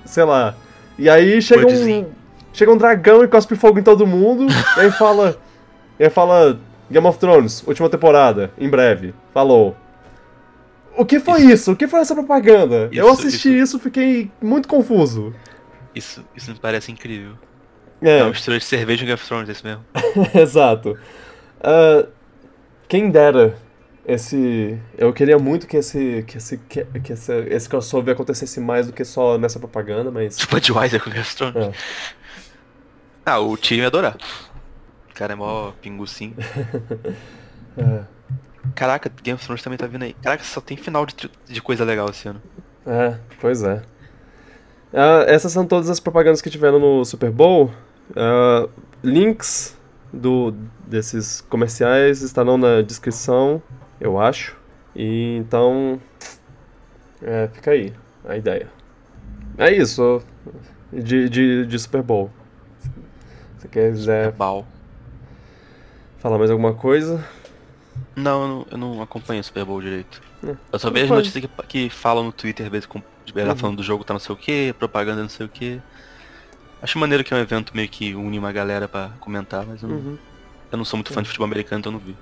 [SPEAKER 1] Sei lá. E aí chega um. Chega um dragão e cospe fogo em todo mundo. <laughs> e aí fala. E aí fala. Game of Thrones, última temporada, em breve. Falou. O que foi isso? O que foi essa propaganda? Eu
[SPEAKER 2] Isso,
[SPEAKER 1] assisti isso, fiquei muito confuso.
[SPEAKER 2] Isso, isso me parece incrível.
[SPEAKER 1] É,
[SPEAKER 2] É uma mistura de cerveja e Game of Thrones, é isso mesmo. <laughs>
[SPEAKER 1] exato. Ah, quem dera esse. Eu queria muito que esse. que esse. que, que esse, esse crossover acontecesse mais do que só nessa propaganda, mas.
[SPEAKER 2] Tipo Budweiser com Game.
[SPEAKER 1] É.
[SPEAKER 2] Ah, o ia adorar. O cara é mó pingucinho. <laughs>
[SPEAKER 1] É,
[SPEAKER 2] Caraca, Game of Thrones também tá vindo aí. Caraca, só tem final de, de coisa legal esse ano.
[SPEAKER 1] é pois é. Ah, essas são todas as propagandas que tiveram no Super Bowl. Ah, links do, desses comerciais estarão na descrição, eu acho. E então. É, fica aí a ideia. É isso. De, de, de Super Bowl. Se você quiser
[SPEAKER 2] bal.
[SPEAKER 1] falar mais alguma coisa.
[SPEAKER 2] Não, eu não, eu não acompanho o Super Bowl direito.
[SPEAKER 1] É.
[SPEAKER 2] Eu só vejo
[SPEAKER 1] pode.
[SPEAKER 2] notícias que, que falam no Twitter, às vezes, com de
[SPEAKER 1] Uhum.
[SPEAKER 2] falando do jogo tá não sei o que, propaganda não sei o que. Acho maneiro que é um evento meio que une uma galera pra comentar, mas eu não,
[SPEAKER 1] Uhum.
[SPEAKER 2] eu não sou muito fã de futebol americano, então eu não vi.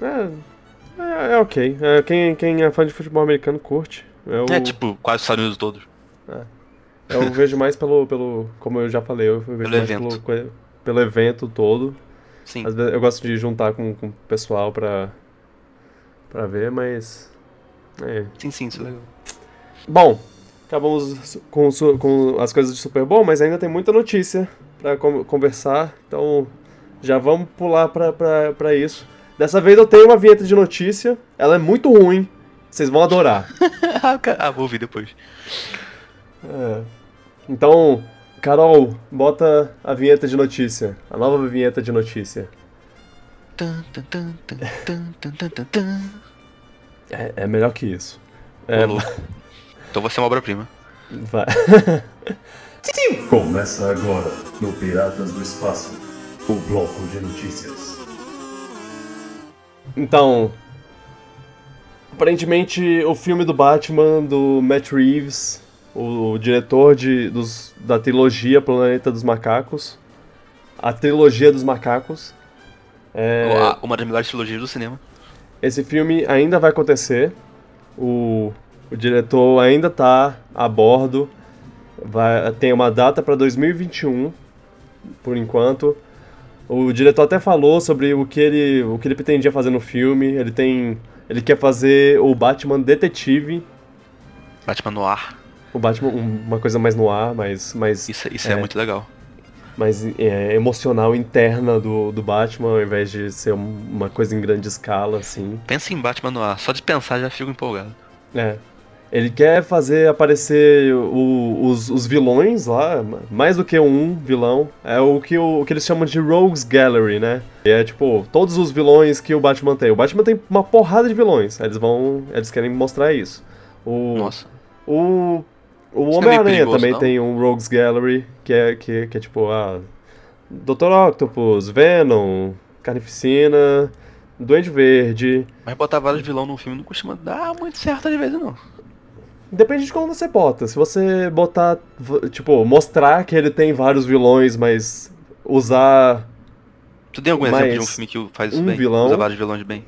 [SPEAKER 1] É, é, é ok. É, quem, quem é fã de futebol americano curte. Eu,
[SPEAKER 2] É tipo, quase os Estados Unidos todos.
[SPEAKER 1] eu vejo mais pelo, pelo. Como eu já falei, eu vejo
[SPEAKER 2] Pelo
[SPEAKER 1] mais
[SPEAKER 2] evento.
[SPEAKER 1] Pelo, pelo evento todo.
[SPEAKER 2] Sim.
[SPEAKER 1] Às vezes eu gosto de juntar com, com o pessoal pra. pra ver, mas. É.
[SPEAKER 2] Sim, sim, isso é legal.
[SPEAKER 1] Bom, Acabamos com, com as coisas de Super Bowl, mas ainda tem muita notícia para conversar, então já vamos pular para isso. Dessa vez eu tenho uma vinheta de notícia, ela é muito ruim, vocês vão adorar. <laughs>
[SPEAKER 2] ah, vou ouvir depois.
[SPEAKER 1] É. Então, Carol, bota a vinheta de notícia, a nova vinheta de notícia. É, é melhor que isso. É,
[SPEAKER 2] então você é uma obra-prima.
[SPEAKER 1] vai. <laughs>
[SPEAKER 3] Começa agora no Piratas do Espaço, o bloco de notícias.
[SPEAKER 1] Então, aparentemente o filme do Batman do Matt Reeves, o, diretor de, dos, da trilogia Planeta dos Macacos, a trilogia dos macacos, é,
[SPEAKER 2] Uma das melhores trilogias do cinema.
[SPEAKER 1] esse filme ainda vai acontecer. O, o diretor ainda está a bordo. Vai, tem uma data para 2021, por enquanto. O diretor até falou sobre o que ele, o que ele pretendia fazer no filme. Ele tem, ele quer fazer o Batman detetive,
[SPEAKER 2] Batman no ar.
[SPEAKER 1] o Batman um- uma coisa mais no ar, mais, mais,
[SPEAKER 2] Isso, isso é.
[SPEAKER 1] É.
[SPEAKER 2] muito legal.
[SPEAKER 1] mais é, emocional interna do, do Batman, ao invés de ser um- uma coisa em grande escala, assim.
[SPEAKER 2] Pensa em Batman no ar. Só de pensar já fico empolgado.
[SPEAKER 1] É. Ele quer fazer aparecer o- os, os vilões lá, mais do que um vilão. É o que, o, o que eles chamam de Rogues Gallery, né? E é tipo, todos os vilões que o Batman tem. O Batman tem uma porrada de vilões. Eles vão. Eles querem mostrar isso. O,
[SPEAKER 2] Nossa.
[SPEAKER 1] o, o
[SPEAKER 2] é
[SPEAKER 1] Homem-Aranha
[SPEAKER 2] perigoso,
[SPEAKER 1] também
[SPEAKER 2] não?
[SPEAKER 1] tem um Rogues Gallery, que é, que, que é tipo, ah, Dr. Octopus, Venom, Carnificina, Duende Verde.
[SPEAKER 2] Mas botar vários vilão num filme não costuma dar muito certo às vezes, não.
[SPEAKER 1] Depende de como você bota. Se você botar, tipo, mostrar que ele tem vários vilões, mas usar.
[SPEAKER 2] Tu tem algum
[SPEAKER 1] Mas
[SPEAKER 2] exemplo de um filme que faz isso
[SPEAKER 1] um
[SPEAKER 2] bem?
[SPEAKER 1] vilão-
[SPEAKER 2] Usa vários vilões bem.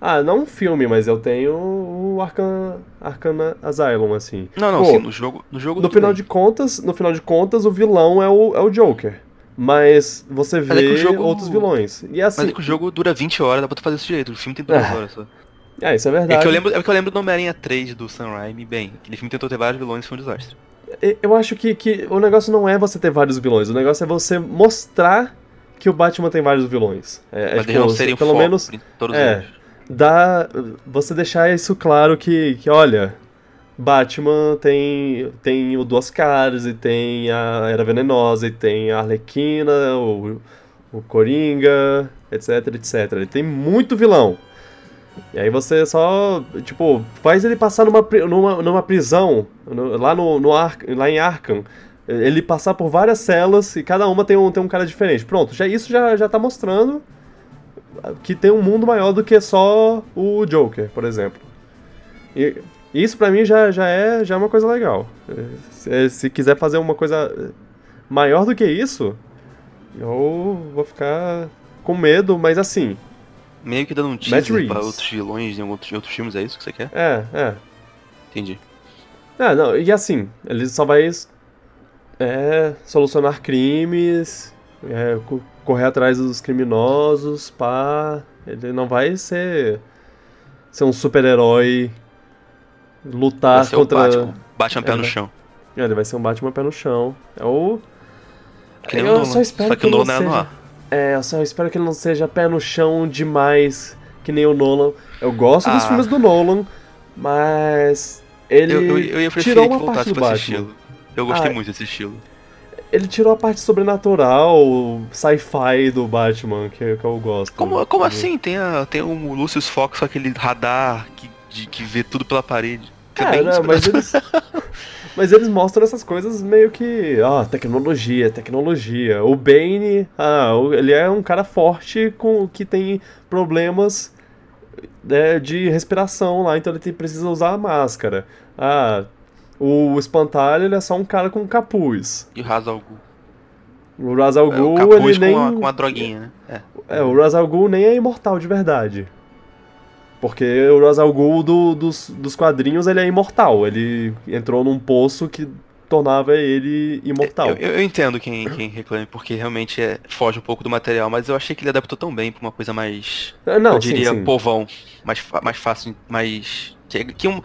[SPEAKER 1] Ah, não um filme, mas eu tenho o Arkham, Arkham Asylum, assim.
[SPEAKER 2] Não, não,
[SPEAKER 1] Pô,
[SPEAKER 2] sim, no jogo. No, jogo
[SPEAKER 1] No final
[SPEAKER 2] bem.
[SPEAKER 1] de contas, no final de contas, o vilão é o, é o Joker. Mas você
[SPEAKER 2] Mas é
[SPEAKER 1] vê
[SPEAKER 2] jogo-
[SPEAKER 1] outros vilões. E
[SPEAKER 2] Mas
[SPEAKER 1] assim.
[SPEAKER 2] é que o jogo dura 20 horas, dá pra tu fazer isso direito. O filme tem 2
[SPEAKER 1] Ah, <laughs>
[SPEAKER 2] horas só.
[SPEAKER 1] É, isso é
[SPEAKER 2] É
[SPEAKER 1] verdade.
[SPEAKER 2] que, eu lembro, é que eu lembro do Homem-Aranha 3 do Sam Raimi, bem, aquele filme tentou ter vários vilões e foi um desastre.
[SPEAKER 1] Eu acho que, que o negócio não é você ter vários vilões, o negócio é você mostrar que o Batman tem vários vilões. É, é,
[SPEAKER 2] Mas
[SPEAKER 1] tipo,
[SPEAKER 2] eles não serem
[SPEAKER 1] pelo
[SPEAKER 2] foco
[SPEAKER 1] menos
[SPEAKER 2] todos
[SPEAKER 1] é.
[SPEAKER 2] eles.
[SPEAKER 1] dá você deixar isso claro que, que olha, Batman tem tem o Duas Caras e tem a Era Venenosa e tem a Arlequina, o, o Coringa, etc, etc. Ele tem muito vilão. E aí você só, tipo, faz ele passar numa, numa, numa prisão, no- lá, no, no Ar, lá em Arkham, ele passar por várias celas e cada uma tem um, tem um cara diferente. Pronto, já, isso já, já tá mostrando que tem um mundo maior do que só o Joker, por exemplo. E isso pra mim já, já, é, já é uma coisa legal. Se, se quiser fazer uma coisa maior do que isso, eu vou ficar com medo, mas assim,
[SPEAKER 2] Meio que dando um teaser pra
[SPEAKER 1] Reeves.
[SPEAKER 2] outros vilões em outros, em outros filmes, é isso que você quer?
[SPEAKER 1] é, é.
[SPEAKER 2] Entendi.
[SPEAKER 1] Ah, não, e assim, ele só vai é, solucionar crimes, é, co- correr atrás dos criminosos, pá. Ele não vai ser, ser um super-herói, lutar
[SPEAKER 2] Vai ser o
[SPEAKER 1] contra.
[SPEAKER 2] Batman, Batman pé
[SPEAKER 1] É,
[SPEAKER 2] no
[SPEAKER 1] né?
[SPEAKER 2] chão.
[SPEAKER 1] É, ele vai ser um Batman pé no chão. É o.
[SPEAKER 2] Que nem
[SPEAKER 1] eu
[SPEAKER 2] o Nolan,
[SPEAKER 1] só espero
[SPEAKER 2] só
[SPEAKER 1] que,
[SPEAKER 2] que o
[SPEAKER 1] ele não
[SPEAKER 2] Nolan é no
[SPEAKER 1] seja.
[SPEAKER 2] ar.
[SPEAKER 1] É, eu só espero que ele não seja pé no chão demais, que nem o Nolan. Eu gosto dos
[SPEAKER 2] Ah.
[SPEAKER 1] filmes do Nolan, mas ele
[SPEAKER 2] Eu, eu, eu ia preferir
[SPEAKER 1] tirou
[SPEAKER 2] que
[SPEAKER 1] uma parte
[SPEAKER 2] voltasse
[SPEAKER 1] do Batman.
[SPEAKER 2] estilo. Eu gostei
[SPEAKER 1] Ah,
[SPEAKER 2] muito desse estilo.
[SPEAKER 1] Ele tirou a parte sobrenatural, sci-fi do Batman, que, que eu gosto.
[SPEAKER 2] Como, como assim? Tem, a, tem o Lucius Fox aquele radar que, de- que vê tudo pela parede. Que
[SPEAKER 1] É, né, mas eles. <laughs> mas eles mostram essas coisas meio que. Ah, tecnologia, tecnologia. O Bane, ah, ele é um cara forte com que tem problemas né, de respiração lá, então ele tem- precisa usar a máscara. Ah, o espantalho ele é só um cara com capuz.
[SPEAKER 2] E o Ra's al Ghul.
[SPEAKER 1] O Ra's al
[SPEAKER 2] É,
[SPEAKER 1] ele nem.
[SPEAKER 2] com, uma, com droguinha, né? É.
[SPEAKER 1] É, o Ra's al Ghul nem é imortal de verdade. Porque o Ra's al Ghul do- dos, dos quadrinhos, ele é imortal. Ele entrou num poço que tornava ele imortal.
[SPEAKER 2] Eu, eu- eu entendo quem, quem reclama, porque realmente é, foge um pouco do material, mas eu achei que ele adaptou tão bem pra uma coisa mais.
[SPEAKER 1] Ah, Não,
[SPEAKER 2] eu
[SPEAKER 1] sim,
[SPEAKER 2] diria
[SPEAKER 1] sim.
[SPEAKER 2] povão. Mais, mais fácil, mais. Que, que, um,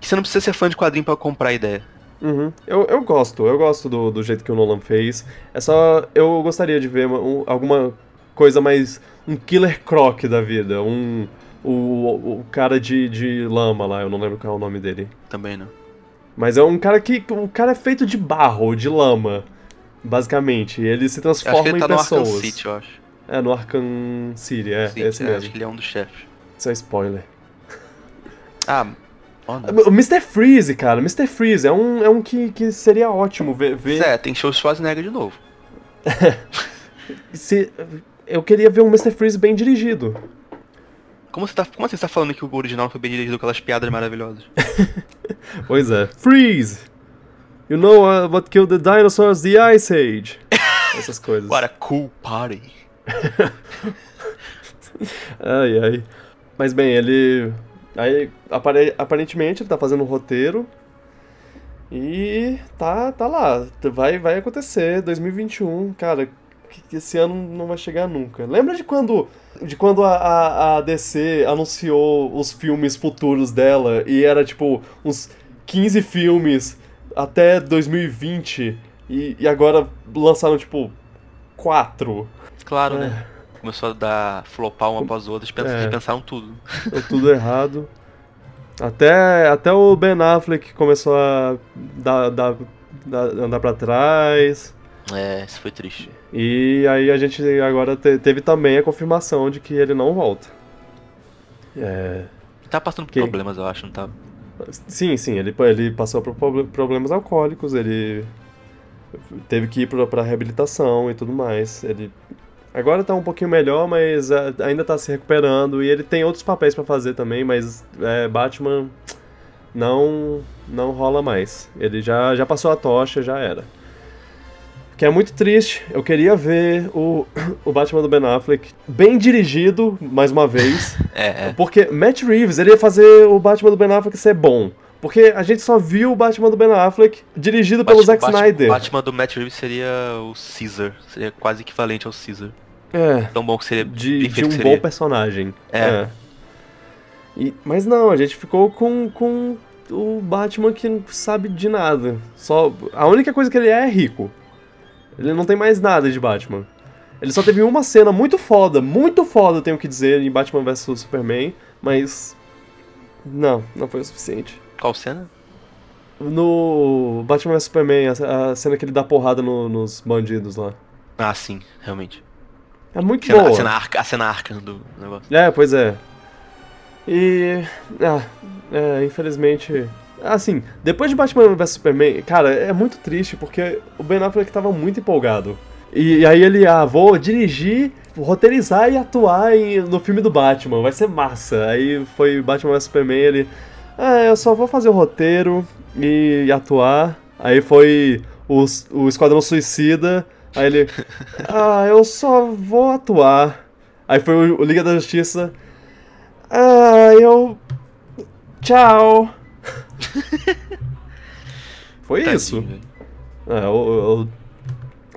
[SPEAKER 2] que você não precisa ser fã de quadrinho pra comprar a ideia.
[SPEAKER 1] Uhum. Eu, eu gosto, eu gosto do, do jeito que o Nolan fez. É só. Eu gostaria de ver uma- um- alguma coisa mais. Um Killer Croc da vida. Um. O, o cara de, de lama lá, eu não lembro qual é o nome dele.
[SPEAKER 2] Também não.
[SPEAKER 1] Mas é um cara que. O cara é feito de barro, de lama. Basicamente. Ele se transforma
[SPEAKER 2] ele
[SPEAKER 1] em
[SPEAKER 2] tá no Arkham
[SPEAKER 1] pessoas.
[SPEAKER 2] City, eu acho.
[SPEAKER 1] É, no Arkham City, é,
[SPEAKER 2] Sim,
[SPEAKER 1] esse
[SPEAKER 2] é,
[SPEAKER 1] mesmo.
[SPEAKER 2] acho que ele é um dos chefes.
[SPEAKER 1] Isso é spoiler.
[SPEAKER 2] Ah.
[SPEAKER 1] O Mr. Freeze, cara, Mr. Freeze é um, é um que, que seria ótimo ver. ver
[SPEAKER 2] É, tem show Schwarzenegger de novo. <laughs>
[SPEAKER 1] se, eu queria ver um Mr. Freeze bem dirigido.
[SPEAKER 2] Como você tá, como assim você tá falando que o original foi bem dirigido com aquelas piadas maravilhosas? <laughs>
[SPEAKER 1] Pois é. Freeze! You know uh, what killed the dinosaurs? The Ice Age. <laughs> Essas coisas.
[SPEAKER 2] What a cool party. <laughs>
[SPEAKER 1] Ai, ai. Mas bem, ele. Aí, apare- aparentemente, ele tá fazendo um roteiro. E tá, tá lá. Vai, vai acontecer. 2021, cara. Que- Esse ano não vai chegar nunca. Lembra de quando, de quando a, a, a DC anunciou os filmes futuros dela e era tipo uns 15 filmes até 2020 e, e agora lançaram tipo 4.
[SPEAKER 2] Claro,
[SPEAKER 1] É.
[SPEAKER 2] né? Começou a dar flopar uma após outra, eles
[SPEAKER 1] É.
[SPEAKER 2] repensaram tudo.
[SPEAKER 1] Deu tudo errado. Até, até o Ben Affleck começou a dar, dar, dar- andar pra trás.
[SPEAKER 2] É, isso foi triste.
[SPEAKER 1] E aí a gente agora te- teve também a confirmação de que ele não volta. É,
[SPEAKER 2] Tá passando por
[SPEAKER 1] Quem?
[SPEAKER 2] problemas, eu acho, não tá?
[SPEAKER 1] sim, sim, ele, ele passou por proble- problemas alcoólicos, ele teve que ir pra, pra reabilitação e tudo mais. Ele agora tá um pouquinho melhor, mas ainda tá se recuperando e ele tem outros papéis pra fazer também, mas é, Batman não não rola mais. Ele já, já passou a tocha, já era. Que é muito triste. Eu queria ver o, o Batman do Ben Affleck bem dirigido, mais uma vez. <laughs>
[SPEAKER 2] É, é.
[SPEAKER 1] Porque Matt Reeves, ele ia fazer o Batman do Ben Affleck ser bom. Porque a gente só viu o Batman do Ben Affleck dirigido pelo Zack
[SPEAKER 2] Batman-
[SPEAKER 1] Snyder.
[SPEAKER 2] Batman do Matt Reeves seria o Caesar. Seria quase equivalente ao Caesar.
[SPEAKER 1] É,
[SPEAKER 2] Tão bom que seria.
[SPEAKER 1] de, de um
[SPEAKER 2] que
[SPEAKER 1] bom
[SPEAKER 2] seria.
[SPEAKER 1] personagem.
[SPEAKER 2] É.
[SPEAKER 1] E- mas não, a gente ficou com, com o Batman que não sabe de nada. Só A única coisa que ele é é rico. Ele não tem mais nada de Batman. Ele só teve uma cena muito foda, muito foda, eu tenho que dizer, em Batman vs Superman, mas. Não, não foi o suficiente.
[SPEAKER 2] Qual cena?
[SPEAKER 1] No Batman vs Superman, a, a cena que ele dá porrada no- nos bandidos lá.
[SPEAKER 2] Ah, sim, realmente.
[SPEAKER 1] É muito
[SPEAKER 2] Cena-
[SPEAKER 1] boa.
[SPEAKER 2] a, cena arca, a cena arca do negócio.
[SPEAKER 1] É, pois é. E. Ah, é, infelizmente. Assim, depois de Batman vs Superman, cara, é muito triste porque o Ben Affleck tava muito empolgado. E, aí ele, ah, vou dirigir, roteirizar e atuar em- no filme do Batman, vai ser massa. Aí foi Batman vs Superman, ele. Ah, eu só vou fazer o roteiro e, e atuar. Aí foi o, o Esquadrão Suicida. Aí ele. <laughs> Ah, eu só vou atuar. Aí foi o, o Liga da Justiça. Ah, eu. Tchau. <laughs> foi isso.
[SPEAKER 2] Tadinho, velho.
[SPEAKER 1] É, eu, eu,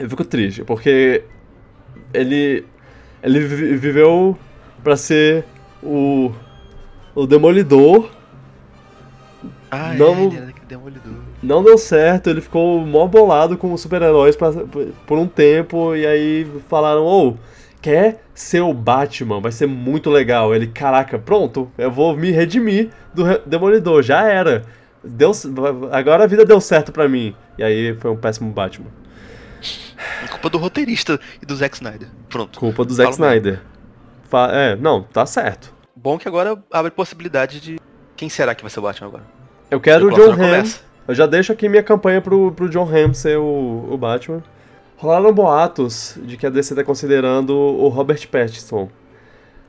[SPEAKER 1] eu fico triste, porque ele. Ele vi- viveu pra ser o. O Demolidor.
[SPEAKER 2] Ah,
[SPEAKER 1] Não-
[SPEAKER 2] é, ele demolidor.
[SPEAKER 1] Não deu certo, ele ficou mó bolado com os super-heróis por um tempo, e aí falaram, ô, quer ser o Batman? Vai ser muito legal. Ele, caraca, pronto, eu vou me redimir do Demolidor, já era. Deu, agora a vida deu certo pra mim. E aí foi um péssimo Batman.
[SPEAKER 2] Culpa do roteirista e do Zack Snyder. Pronto.
[SPEAKER 1] Culpa do Zack
[SPEAKER 2] Fala.
[SPEAKER 1] Snyder. Fa- é, não, tá certo.
[SPEAKER 2] Bom que agora abre possibilidade de. Quem será que vai ser o Batman agora?
[SPEAKER 1] Eu quero o John
[SPEAKER 2] começa.
[SPEAKER 1] Eu já deixo aqui minha campanha pro, pro John Hamm ser o, o Batman. Rolaram boatos de que a DC tá considerando o Robert Pattinson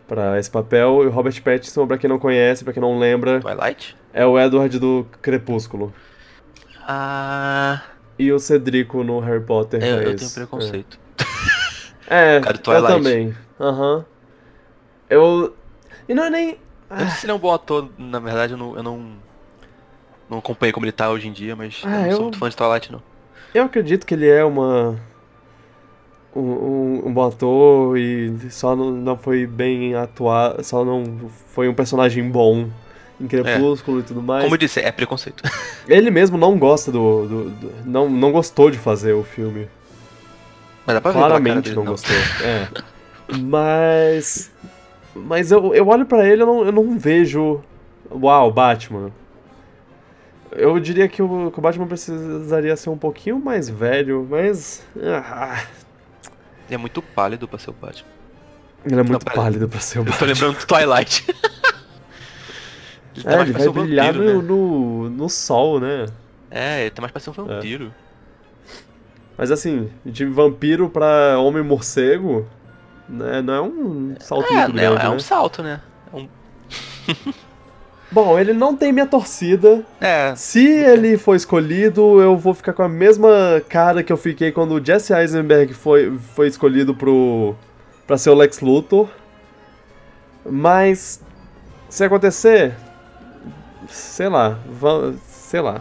[SPEAKER 1] pra esse papel. E o Robert Pattinson, pra quem não conhece, pra quem não lembra,
[SPEAKER 2] Twilight?
[SPEAKER 1] é o Edward do Crepúsculo.
[SPEAKER 2] Ah.
[SPEAKER 1] E o Cedrico no Harry Potter.
[SPEAKER 2] É, eu
[SPEAKER 1] fez.
[SPEAKER 2] tenho preconceito.
[SPEAKER 1] É,
[SPEAKER 2] Cara do
[SPEAKER 1] eu
[SPEAKER 2] Twilight.
[SPEAKER 1] também. Aham. Eu... E não é nem...
[SPEAKER 2] Eu não sei se ele é um bom ator, na verdade eu não. Eu não, não acompanhei como ele tá hoje em dia, mas eu
[SPEAKER 1] Ah,
[SPEAKER 2] não
[SPEAKER 1] eu-
[SPEAKER 2] sou muito fã de Twilight, não.
[SPEAKER 1] Eu acredito que ele é uma. Um, um, bom ator e só não, não foi bem atuado, só não foi um personagem bom em Crepúsculo e tudo mais.
[SPEAKER 2] Como eu disse, é preconceito. <laughs>
[SPEAKER 1] Ele mesmo não gosta do. do- do- não, não gostou de fazer o filme.
[SPEAKER 2] Mas dá pra ver
[SPEAKER 1] Claramente
[SPEAKER 2] dele,
[SPEAKER 1] não gostou. É. Mas. Mas eu, eu olho pra ele e eu não, eu não vejo. Uau, Batman. Eu diria que o, que o Batman precisaria ser um pouquinho mais velho, mas. ah,
[SPEAKER 2] Ele é muito pálido pra ser o Batman.
[SPEAKER 1] ele é muito
[SPEAKER 2] pera.
[SPEAKER 1] pálido pra ser o
[SPEAKER 2] Eu tô
[SPEAKER 1] Batman.
[SPEAKER 2] lembrando do Twilight. <laughs> ele tá
[SPEAKER 1] É, ele vai
[SPEAKER 2] um
[SPEAKER 1] brilhar
[SPEAKER 2] vampiro,
[SPEAKER 1] no,
[SPEAKER 2] né?
[SPEAKER 1] no, no sol, né?
[SPEAKER 2] É, ele tá mais pra ser um vampiro.
[SPEAKER 1] Mas assim, de vampiro pra homem morcego, né, não é um salto
[SPEAKER 2] É,
[SPEAKER 1] muito
[SPEAKER 2] né,
[SPEAKER 1] grande,
[SPEAKER 2] é
[SPEAKER 1] né?
[SPEAKER 2] um salto, né? É um- <laughs>
[SPEAKER 1] Bom, ele não tem minha torcida.
[SPEAKER 2] É,
[SPEAKER 1] Se ele for escolhido, eu vou ficar com a mesma cara que eu fiquei quando o Jesse Eisenberg foi, foi escolhido pro, pra ser o Lex Luthor. Mas, se acontecer, sei lá, sei lá.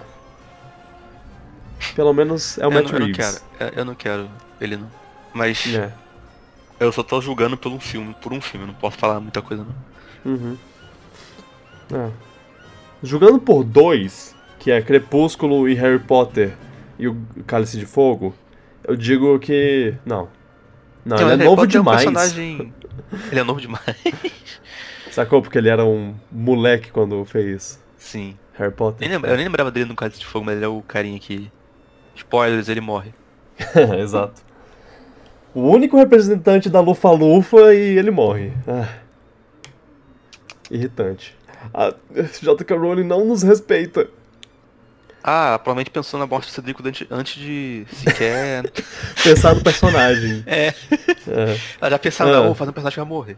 [SPEAKER 1] Pelo menos é o
[SPEAKER 2] eu,
[SPEAKER 1] Matt
[SPEAKER 2] não, eu não quero. Eu- Eu não quero ele não. Mas
[SPEAKER 1] É.
[SPEAKER 2] eu só tô julgando pelo filme, por um filme, não posso falar muita coisa não.
[SPEAKER 1] Uhum. É. Jogando por dois, que é Crepúsculo e Harry Potter e o Cálice de Fogo, eu digo que. Não. Não,
[SPEAKER 2] Então,
[SPEAKER 1] ele é
[SPEAKER 2] Harry
[SPEAKER 1] novo
[SPEAKER 2] Potter
[SPEAKER 1] demais.
[SPEAKER 2] É um personagem... Ele é novo demais. <laughs>
[SPEAKER 1] Sacou? Porque ele era um moleque quando fez
[SPEAKER 2] Sim.
[SPEAKER 1] Harry Potter.
[SPEAKER 2] Nem lembra- eu nem lembrava dele no Cálice de Fogo, mas ele é o carinha que... Spoilers, ele morre. <laughs>
[SPEAKER 1] Exato. O único representante da Lufa-Lufa e ele morre. Ah. Irritante. A J.K. Rowling não nos respeita.
[SPEAKER 2] Ah, provavelmente pensou na morte do Cedrico antes, de sequer... <laughs>
[SPEAKER 1] Pensar no personagem.
[SPEAKER 2] é,
[SPEAKER 1] É.
[SPEAKER 2] ela já pensava, vou fazer um personagem que vai morrer.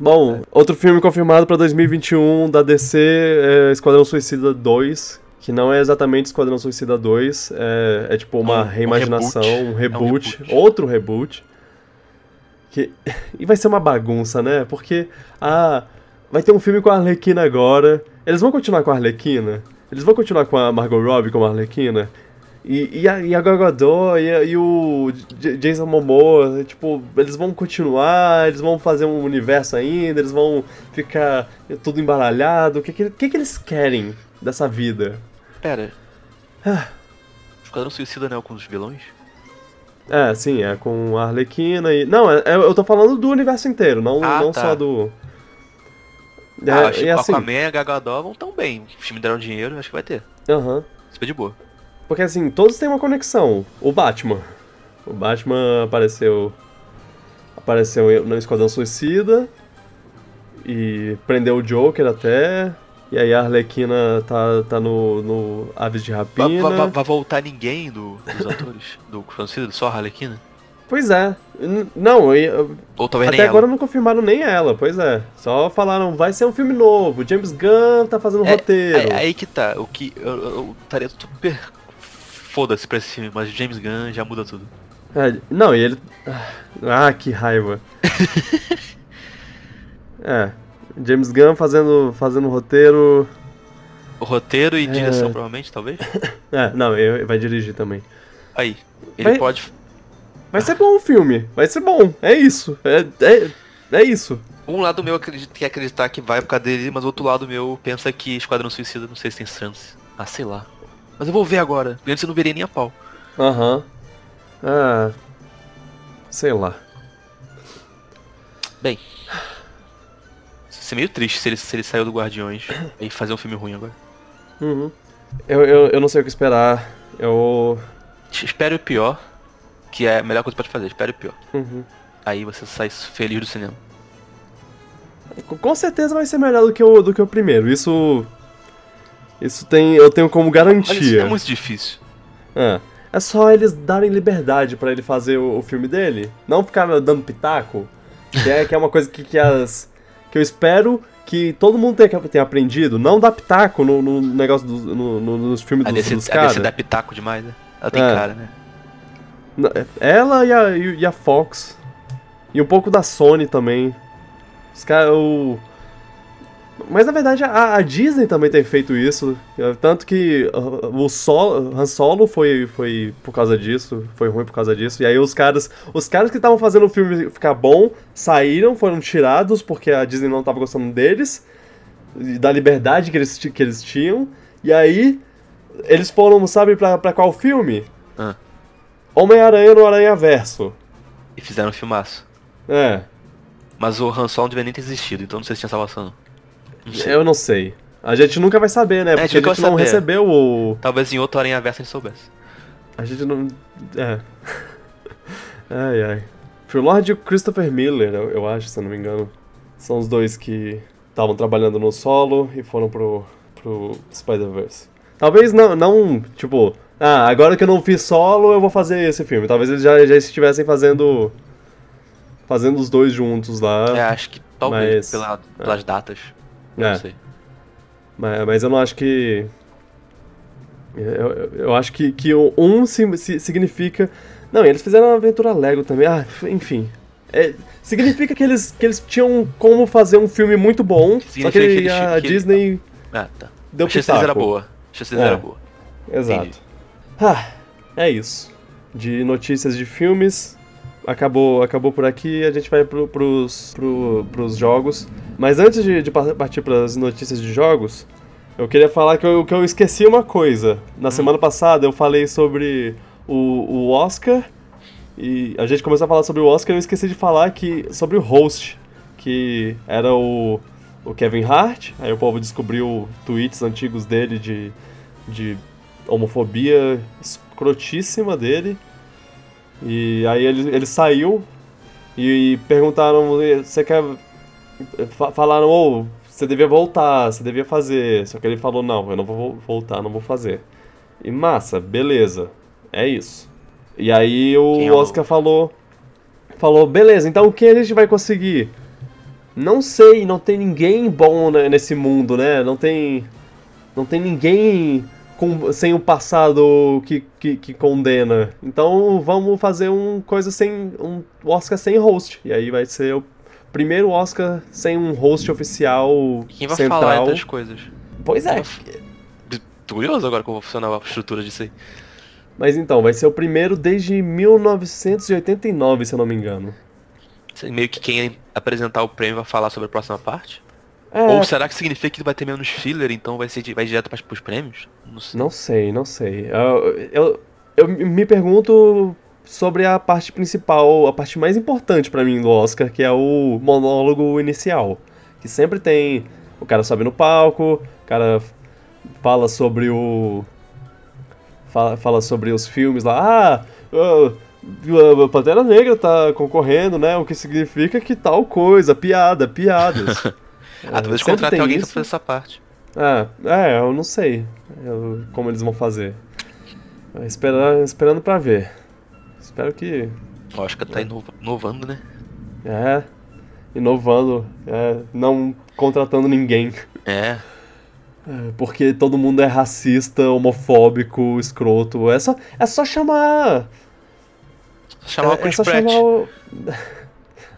[SPEAKER 1] Bom, outro filme confirmado pra 2021 da DC é Esquadrão Suicida 2, que não é exatamente Esquadrão Suicida 2, é, é tipo uma
[SPEAKER 2] Um- um
[SPEAKER 1] reimaginação,
[SPEAKER 2] reboot.
[SPEAKER 1] um reboot,
[SPEAKER 2] reboot.
[SPEAKER 1] outro reboot. Que... <laughs> E vai ser uma bagunça, né? Porque, ah, vai ter um filme com a Arlequina agora. Eles vão continuar com a Arlequina? Eles vão continuar com a Margot Robbie como a Arlequina? E, e a, e a Gal Gadot e, a- e o J- Jason Momoa, tipo, eles vão continuar, eles vão fazer um universo ainda, eles vão ficar tudo embaralhado. O que que, que que eles querem dessa vida?
[SPEAKER 2] Pera.
[SPEAKER 1] Ah.
[SPEAKER 2] Esquadrão Suicida não é com os vilões?
[SPEAKER 1] É, sim, é com a Arlequina e... Não, é- é- eu tô falando do universo inteiro, não,
[SPEAKER 2] Ah,
[SPEAKER 1] não
[SPEAKER 2] tá.
[SPEAKER 1] só do... É,
[SPEAKER 2] ah, acho que
[SPEAKER 1] assim,
[SPEAKER 2] Aquaman e a Gal Gadot vão tão bem. O filme deram dinheiro, acho que vai ter.
[SPEAKER 1] aham.
[SPEAKER 2] Super de boa.
[SPEAKER 1] Porque assim, todos têm uma conexão. O Batman. O Batman apareceu. Apareceu no Esquadrão Suicida. E prendeu o Joker até. E aí a Arlequina tá, tá no, no Aves de Rapina.
[SPEAKER 2] vai- voltar ninguém do- dos <laughs> atores? do Suicida? Só a Harlequina?
[SPEAKER 1] Pois é. Não, e, uh,
[SPEAKER 2] Ou talvez
[SPEAKER 1] até agora
[SPEAKER 2] ela.
[SPEAKER 1] não confirmaram nem ela, pois é. Só falaram, vai ser um filme novo. James Gunn tá fazendo
[SPEAKER 2] É,
[SPEAKER 1] roteiro.
[SPEAKER 2] É, aí que tá. O que. Eu, eu, eu estaria super. Foda-se pra esse filme, mas James Gunn já muda tudo.
[SPEAKER 1] É, não, e ele. Ah, que raiva. <laughs> é. James Gunn fazendo, fazendo roteiro.
[SPEAKER 2] O roteiro e
[SPEAKER 1] É.
[SPEAKER 2] direção, provavelmente, talvez. <laughs>
[SPEAKER 1] É, não, ele vai dirigir também.
[SPEAKER 2] Aí. Ele
[SPEAKER 1] Vai-
[SPEAKER 2] pode.
[SPEAKER 1] Vai ser bom o filme, vai ser bom, é isso. É, é, é isso.
[SPEAKER 2] Um lado meu acredita, quer acreditar que vai por causa dele, mas o outro lado meu pensa que Esquadrão Suicida não sei se tem chance. Ah, sei lá. Mas eu vou ver agora. Antes eu não veria nem a pau.
[SPEAKER 1] Aham. Ah. Sei lá.
[SPEAKER 2] Bem. Isso é meio triste se ele, se ele saiu do Guardiões e fazer um filme ruim agora.
[SPEAKER 1] Uhum. Eu, eu, eu não sei o que esperar. Eu.
[SPEAKER 2] Espere o pior, que é a melhor coisa que pode fazer. Espere o pior.
[SPEAKER 1] Uhum.
[SPEAKER 2] Aí você sai feliz do cinema.
[SPEAKER 1] Com- certeza vai ser melhor do que o, do que o primeiro. Isso. Isso tem, eu tenho como
[SPEAKER 2] Olha, isso
[SPEAKER 1] garantia.
[SPEAKER 2] é muito difícil.
[SPEAKER 1] É. É só eles darem liberdade pra ele fazer o, o filme dele. Não ficar dando pitaco. Que é, que é uma coisa que, que as. Que eu espero que todo mundo tenha, tenha aprendido. Não dar pitaco no, no negócio dos. No, no- nos filmes
[SPEAKER 2] A
[SPEAKER 1] dos,
[SPEAKER 2] DC,
[SPEAKER 1] dos
[SPEAKER 2] a
[SPEAKER 1] caras.
[SPEAKER 2] DC dá pitaco demais, né? Ela tem
[SPEAKER 1] É.
[SPEAKER 2] cara, né?
[SPEAKER 1] Ela e a, e a Fox. E um pouco da Sony também. Os caras. O... Mas na verdade a, a Disney também tem feito isso. é, Tanto que uh, o Solo, Han Solo foi, foi por causa disso. Foi ruim por causa disso. E aí os caras. Os caras que estavam fazendo o filme ficar bom saíram, foram tirados porque a Disney não estava gostando deles. Da liberdade que eles, que eles tinham. E aí. Eles foram, sabe, pra, pra qual filme? Homem-Aranha no Aranha Verso.
[SPEAKER 2] E fizeram um filmaço.
[SPEAKER 1] É,
[SPEAKER 2] Mas o Han Solo não devia nem ter existido, então não sei se tinha salvação. não.
[SPEAKER 1] Eu não sei. A gente nunca vai saber, né?
[SPEAKER 2] É,
[SPEAKER 1] Porque a gente não
[SPEAKER 2] saber.
[SPEAKER 1] recebeu o.
[SPEAKER 2] Talvez em outro Aranha Versa a gente soubesse.
[SPEAKER 1] A gente não. É. <laughs> Ai, ai. Phil Lord e o Christopher Miller, eu, eu acho, se eu não me engano. São os dois que estavam trabalhando no solo e foram pro, pro Spider-Verse. Talvez não, não, tipo, ah, agora que eu não fiz solo, eu vou fazer esse filme. Talvez eles já, já estivessem fazendo. Fazendo os dois juntos lá.
[SPEAKER 2] É, acho que talvez,
[SPEAKER 1] Mas-
[SPEAKER 2] pela- pelas datas.
[SPEAKER 1] É.
[SPEAKER 2] Não sei.
[SPEAKER 1] Mas, mas eu não acho que. Eu, eu- eu acho que, que o um si- si- significa. Não, eles fizeram uma aventura Lego também. Ah, enfim. É, significa que eles, que eles tinham como fazer um filme muito bom, só que,
[SPEAKER 2] que
[SPEAKER 1] ele-
[SPEAKER 2] eles-
[SPEAKER 1] a
[SPEAKER 2] que-
[SPEAKER 1] Disney
[SPEAKER 2] Ah, tá.
[SPEAKER 1] deu
[SPEAKER 2] a chance era boa. A chance
[SPEAKER 1] É.
[SPEAKER 2] era boa.
[SPEAKER 1] Exato.
[SPEAKER 2] Entendi.
[SPEAKER 1] Ah, é isso. De notícias de filmes. Acabou, acabou por aqui, a gente vai pro, pros, pro, pros jogos. Mas antes de, de par- partir pras notícias de jogos, eu queria falar que eu, que eu esqueci uma coisa. Na semana passada eu falei sobre o, o Oscar. E a gente começou a falar sobre o Oscar e eu esqueci de falar que, sobre o host, que era o, o Kevin Hart. Aí o povo descobriu tweets antigos dele de, de homofobia escrotíssima dele. E aí ele, ele saiu e perguntaram, você quer. fa- Falaram, ou você devia voltar, você devia fazer. Só que ele falou, não, eu não vou vo- voltar, não vou fazer. E massa, beleza, é isso. E aí o
[SPEAKER 2] é o-
[SPEAKER 1] Oscar falou. Falou, beleza, então o que a gente vai conseguir? Não sei, não tem ninguém bom né, nesse mundo, né? Não tem. Não tem ninguém com, sem o passado que, que, que condena. Então vamos fazer um coisa sem. um Oscar sem host. E aí vai ser o primeiro Oscar sem um host oficial
[SPEAKER 2] Quem vai
[SPEAKER 1] central.
[SPEAKER 2] falar das coisas?
[SPEAKER 1] Pois é.
[SPEAKER 2] Tô curioso agora como vai funcionar a estrutura disso aí.
[SPEAKER 1] Mas então, vai ser o primeiro desde 1989, se eu não me engano.
[SPEAKER 2] Meio que quem apresentar o prêmio vai falar sobre a próxima parte?
[SPEAKER 1] É,
[SPEAKER 2] Ou será que significa que vai ter menos filler, então vai ser vai direto para os prêmios? Não sei.
[SPEAKER 1] Não sei, não sei. Eu, eu, eu me pergunto sobre a parte principal, a parte mais importante pra mim do Oscar, que é o monólogo inicial. Que sempre tem. O cara sobe no palco, o cara fala sobre o. Fala, fala sobre os filmes lá. Ah! a Pantera Negra tá concorrendo, né? O que significa que tal coisa, piada, piadas. <laughs>
[SPEAKER 2] ah, talvez
[SPEAKER 1] sempre
[SPEAKER 2] contratem
[SPEAKER 1] tem
[SPEAKER 2] alguém
[SPEAKER 1] isso.
[SPEAKER 2] pra fazer essa parte.
[SPEAKER 1] Ah, é, eu não sei eu- como eles vão fazer. Esperar, esperando pra ver. Espero que.
[SPEAKER 2] Eu acho que tá inova- inovando, né?
[SPEAKER 1] É. Inovando. É, não contratando ninguém.
[SPEAKER 2] É.
[SPEAKER 1] É, Porque todo mundo é racista, homofóbico, escroto. É só, é só chamar.
[SPEAKER 2] Chamar
[SPEAKER 1] é,
[SPEAKER 2] o Chris
[SPEAKER 1] é
[SPEAKER 2] Pratt.
[SPEAKER 1] o.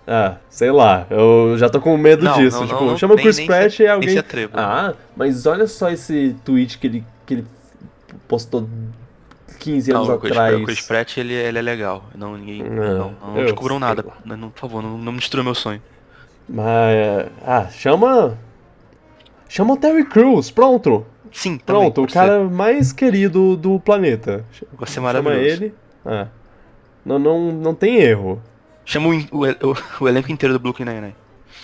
[SPEAKER 1] Ah, sei lá. Eu já tô com medo
[SPEAKER 2] Não,
[SPEAKER 1] disso.
[SPEAKER 2] não,
[SPEAKER 1] tipo,
[SPEAKER 2] não,
[SPEAKER 1] chama o Chris
[SPEAKER 2] nem
[SPEAKER 1] Pratt e alguém.
[SPEAKER 2] atreva.
[SPEAKER 1] Ah, mas olha só esse tweet que ele, que ele postou 15 anos
[SPEAKER 2] Não, o Chris,
[SPEAKER 1] atrás.
[SPEAKER 2] o Chris Pratt, ele, ele é legal. Não, ninguém.
[SPEAKER 1] Não,
[SPEAKER 2] Não,
[SPEAKER 1] sei
[SPEAKER 2] nada. Não, por favor, não, não me destrua meu sonho.
[SPEAKER 1] Mas. Ah, chama. Chama o Terry Crews, pronto.
[SPEAKER 2] Sim, também,
[SPEAKER 1] Pronto, o cara mais querido do planeta.
[SPEAKER 2] ser. Vai ser
[SPEAKER 1] Chama
[SPEAKER 2] maravilhoso.
[SPEAKER 1] ele. Ah. Não, não, não tem erro.
[SPEAKER 2] Chama o, o, o- elenco inteiro do Brooklyn Nine-Nine.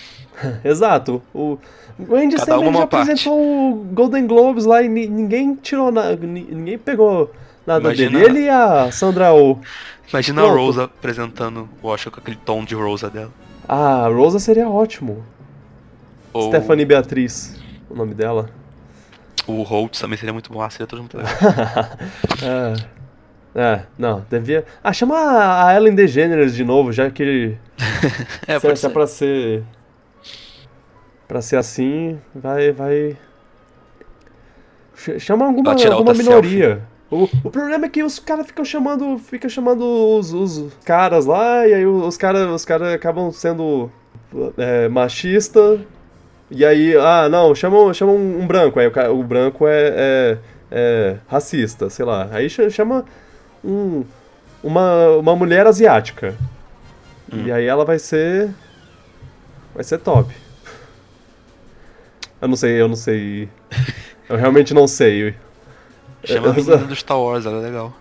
[SPEAKER 2] <laughs>
[SPEAKER 1] Exato. O, o Andy
[SPEAKER 2] Cada
[SPEAKER 1] já
[SPEAKER 2] parte.
[SPEAKER 1] apresentou o Golden Globes lá e ni- ninguém tirou nada. Ninguém pegou nada
[SPEAKER 2] Imagina-
[SPEAKER 1] dele. Ele e a Sandra Oh.
[SPEAKER 2] Imagina
[SPEAKER 1] Pronto.
[SPEAKER 2] a Rosa apresentando o Oscar com aquele tom de Rosa dela.
[SPEAKER 1] Ah, a Rosa seria ótimo.
[SPEAKER 2] Ou
[SPEAKER 1] Stephanie Beatriz, o nome dela.
[SPEAKER 2] o Holtz também seria muito bom. Ah, seria todo muito legal. <laughs>
[SPEAKER 1] é. É, não, devia. Ah, chama a Ellen DeGeneres de novo, já que ele. <laughs>
[SPEAKER 2] É,
[SPEAKER 1] se, se é pra ser. Pra ser assim, vai. vai... Ch- Chama alguma, alguma minoria. O, o problema é que os caras ficam chamando. Fica chamando os, os caras lá, e aí os caras os cara acabam sendo é, machista. E aí, ah, não, chama, chama um, branco. Aí o, o branco é, é, é racista, sei lá. Aí ch- chama um, uma, uma mulher asiática.
[SPEAKER 2] Hum.
[SPEAKER 1] E aí ela vai ser. Vai ser top. Eu não sei, eu não sei. Eu realmente não sei.
[SPEAKER 2] Chama a
[SPEAKER 1] eu-
[SPEAKER 2] menina do Star Wars, ela é legal.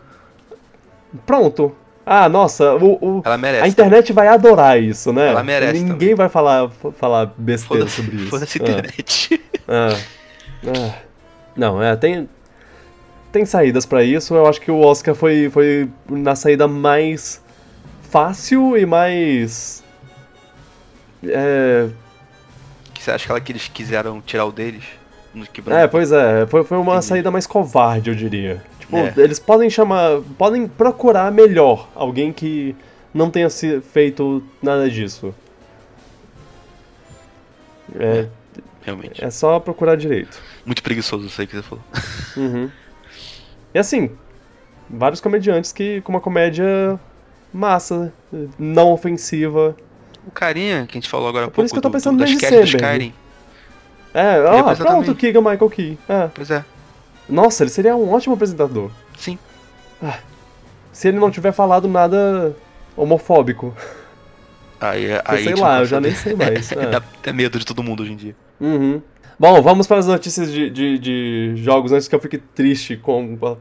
[SPEAKER 1] Pronto. Ah, nossa, o, o-
[SPEAKER 2] Ela merece.
[SPEAKER 1] a internet vai adorar isso, né?
[SPEAKER 2] Ela merece
[SPEAKER 1] Ninguém vai falar, falar besteira sobre isso.
[SPEAKER 2] foda-se
[SPEAKER 1] Ah.
[SPEAKER 2] internet.
[SPEAKER 1] Ah. Ah. Não, é, tem. Tem saídas pra isso. Eu acho que o Oscar foi, foi na saída mais fácil e mais. É,
[SPEAKER 2] Você acha que ela que eles quiseram tirar o deles?
[SPEAKER 1] É, pois é, foi, foi uma
[SPEAKER 2] Entendi.
[SPEAKER 1] saída mais covarde, eu diria. Tipo,
[SPEAKER 2] É.
[SPEAKER 1] eles podem chamar. Podem procurar melhor alguém que não tenha se feito nada disso. É,
[SPEAKER 2] Realmente.
[SPEAKER 1] é só procurar direito.
[SPEAKER 2] Muito preguiçoso isso aí que você falou.
[SPEAKER 1] Uhum. <laughs> E assim, vários comediantes que com uma comédia massa, não ofensiva.
[SPEAKER 2] O carinha que a gente falou agora há
[SPEAKER 1] Por
[SPEAKER 2] pouco
[SPEAKER 1] isso que eu tô
[SPEAKER 2] do-
[SPEAKER 1] pensando
[SPEAKER 2] do, do. Skyrim.
[SPEAKER 1] É,
[SPEAKER 2] apresentar
[SPEAKER 1] pronto. Keegan Michael Key. É.
[SPEAKER 2] Pois é.
[SPEAKER 1] Nossa, ele seria um ótimo apresentador.
[SPEAKER 2] Sim.
[SPEAKER 1] Se ele não tiver falado nada homofóbico.
[SPEAKER 2] Aí, aí
[SPEAKER 1] Eu
[SPEAKER 2] a
[SPEAKER 1] sei
[SPEAKER 2] gente
[SPEAKER 1] lá, eu já nem sei mais. <laughs> é.
[SPEAKER 2] Dá até medo de todo mundo hoje em dia.
[SPEAKER 1] Uhum. Bom, vamos para as notícias de, de, de jogos antes que eu fique triste com a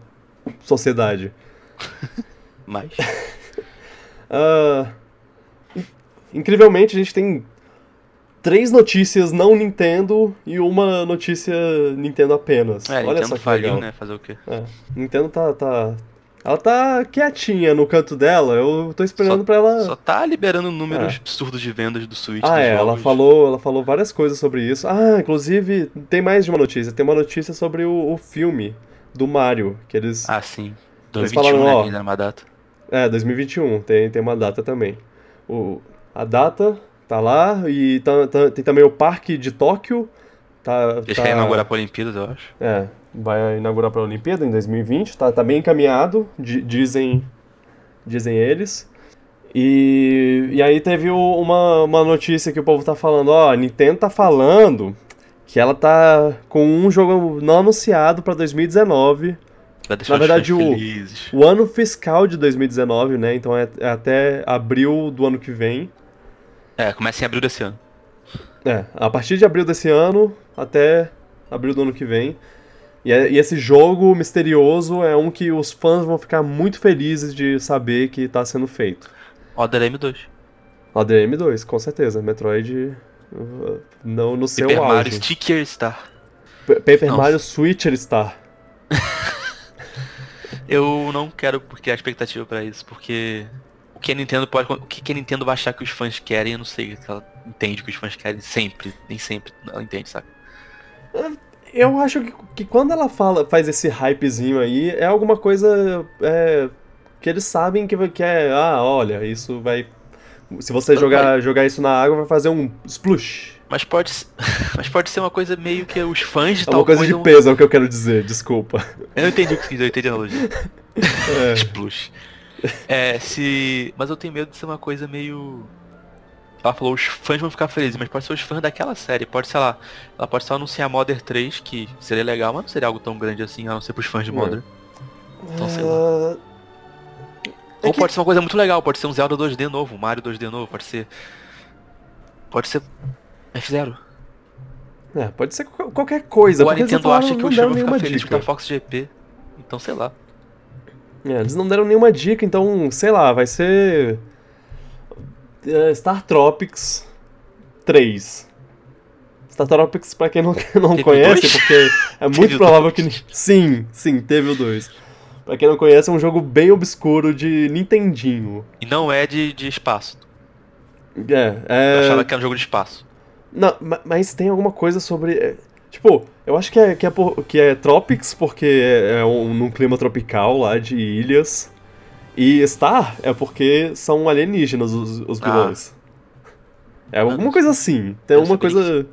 [SPEAKER 1] sociedade. <laughs>
[SPEAKER 2] Mas. <laughs>
[SPEAKER 1] In- incrivelmente, a gente tem três notícias não Nintendo e uma notícia Nintendo apenas.
[SPEAKER 2] É,
[SPEAKER 1] Olha
[SPEAKER 2] Nintendo
[SPEAKER 1] só que
[SPEAKER 2] faliu,
[SPEAKER 1] legal.
[SPEAKER 2] né? Fazer o quê?
[SPEAKER 1] É, Nintendo tá, tá. Ela tá quietinha no canto dela. Eu tô esperando
[SPEAKER 2] Só-
[SPEAKER 1] pra ela.
[SPEAKER 2] Só tá liberando números
[SPEAKER 1] É.
[SPEAKER 2] absurdos de vendas do Switch.
[SPEAKER 1] Ah, é, ela falou, ela falou várias coisas sobre isso. Ah, inclusive, tem mais de uma notícia. Tem uma notícia sobre o, o filme do Mario, que eles...
[SPEAKER 2] Ah, sim.
[SPEAKER 1] Eles
[SPEAKER 2] 2021,
[SPEAKER 1] falaram,
[SPEAKER 2] né?
[SPEAKER 1] ó,
[SPEAKER 2] uma data.
[SPEAKER 1] É, 2021, tem, tem uma data também. O, a data tá lá e tá- tá- tem também o Parque de Tóquio, Tá,
[SPEAKER 2] Eles
[SPEAKER 1] tá-
[SPEAKER 2] querem inaugurar pra Olimpíadas, eu acho.
[SPEAKER 1] É, vai inaugurar para a Olimpíada em 2020, tá, tá bem encaminhado, di- dizem, dizem eles. E, e aí teve uma, uma notícia que o povo tá falando, ó, a Nintendo tá falando que ela tá com um jogo não anunciado para 2019,
[SPEAKER 2] Vai deixar
[SPEAKER 1] Na verdade, o-
[SPEAKER 2] felizes.
[SPEAKER 1] o ano fiscal de 2019, né? Então é, é até abril do ano que vem.
[SPEAKER 2] É, começa em abril desse ano.
[SPEAKER 1] É, a partir de abril desse ano até abril do ano que vem. E, é- e esse jogo misterioso é um que os fãs vão ficar muito felizes de saber que tá sendo feito.
[SPEAKER 2] Other M2.
[SPEAKER 1] Other M2, com certeza. Metroid uh, não no seu
[SPEAKER 2] Mario
[SPEAKER 1] auge.
[SPEAKER 2] Sticker Star.
[SPEAKER 1] P- Paper
[SPEAKER 2] Não.
[SPEAKER 1] Mario Switcher Star. <laughs>
[SPEAKER 2] Eu não quero criar expectativa pra isso, porque o que a Nintendo pode. O que a Nintendo vai achar que os fãs querem, eu não sei ela entende que os fãs querem sempre. Nem sempre ela entende, sabe?
[SPEAKER 1] Eu acho que, que quando ela fala, faz esse hypezinho aí, é alguma coisa é, que eles sabem que, que é, ah, olha, isso vai. Se você jogar, jogar isso na água, vai fazer um splush.
[SPEAKER 2] Mas pode, <laughs> mas pode ser uma coisa meio que os fãs de
[SPEAKER 1] É
[SPEAKER 2] tal
[SPEAKER 1] uma coisa de
[SPEAKER 2] vão-
[SPEAKER 1] peso, é o que eu quero dizer, desculpa.
[SPEAKER 2] Eu não entendi o que você quis, eu entendi a analogia. <laughs>
[SPEAKER 1] É.
[SPEAKER 2] Splush. É, se. Mas eu tenho medo de ser uma coisa meio. Ela falou, os fãs vão ficar felizes, mas pode ser os fãs daquela série. Pode, sei lá, ela pode só anunciar Modern 3, que seria legal, mas não seria algo tão grande assim, a não ser pros fãs de
[SPEAKER 1] É.
[SPEAKER 2] Modern. Então, sei lá.
[SPEAKER 1] Ah, é
[SPEAKER 2] Ou
[SPEAKER 1] que-
[SPEAKER 2] pode ser uma coisa muito legal, pode ser um Zelda 2D novo, um Mario 2D novo, pode ser. Pode ser. F0.
[SPEAKER 1] É, pode ser qual- qualquer coisa. Eles
[SPEAKER 2] Nintendo acha que vão
[SPEAKER 1] nenhuma
[SPEAKER 2] ficar felizes
[SPEAKER 1] dica.
[SPEAKER 2] com a Fox GP. Então sei lá.
[SPEAKER 1] É, eles não deram nenhuma dica, então, sei lá, vai ser. É, Star Tropics 3. Star Tropics, pra quem não, <laughs> não
[SPEAKER 2] Teve
[SPEAKER 1] conhece,
[SPEAKER 2] dois?
[SPEAKER 1] porque é <laughs> muito
[SPEAKER 2] o
[SPEAKER 1] provável que. Sim, sim, teve o 2. Pra quem não conhece, é um jogo bem obscuro de Nintendinho.
[SPEAKER 2] E não é de, de espaço.
[SPEAKER 1] É,
[SPEAKER 2] Eu
[SPEAKER 1] é.
[SPEAKER 2] achava que era um jogo de espaço.
[SPEAKER 1] Não, ma- mas tem alguma coisa sobre. é, Tipo, eu acho que é, que é, por- que é Tropics, porque é, é um, num clima tropical lá de ilhas. E Star é porque são alienígenas os, os
[SPEAKER 2] Ah.
[SPEAKER 1] vilões. É alguma
[SPEAKER 2] não
[SPEAKER 1] coisa assim. Tem alguma coisa.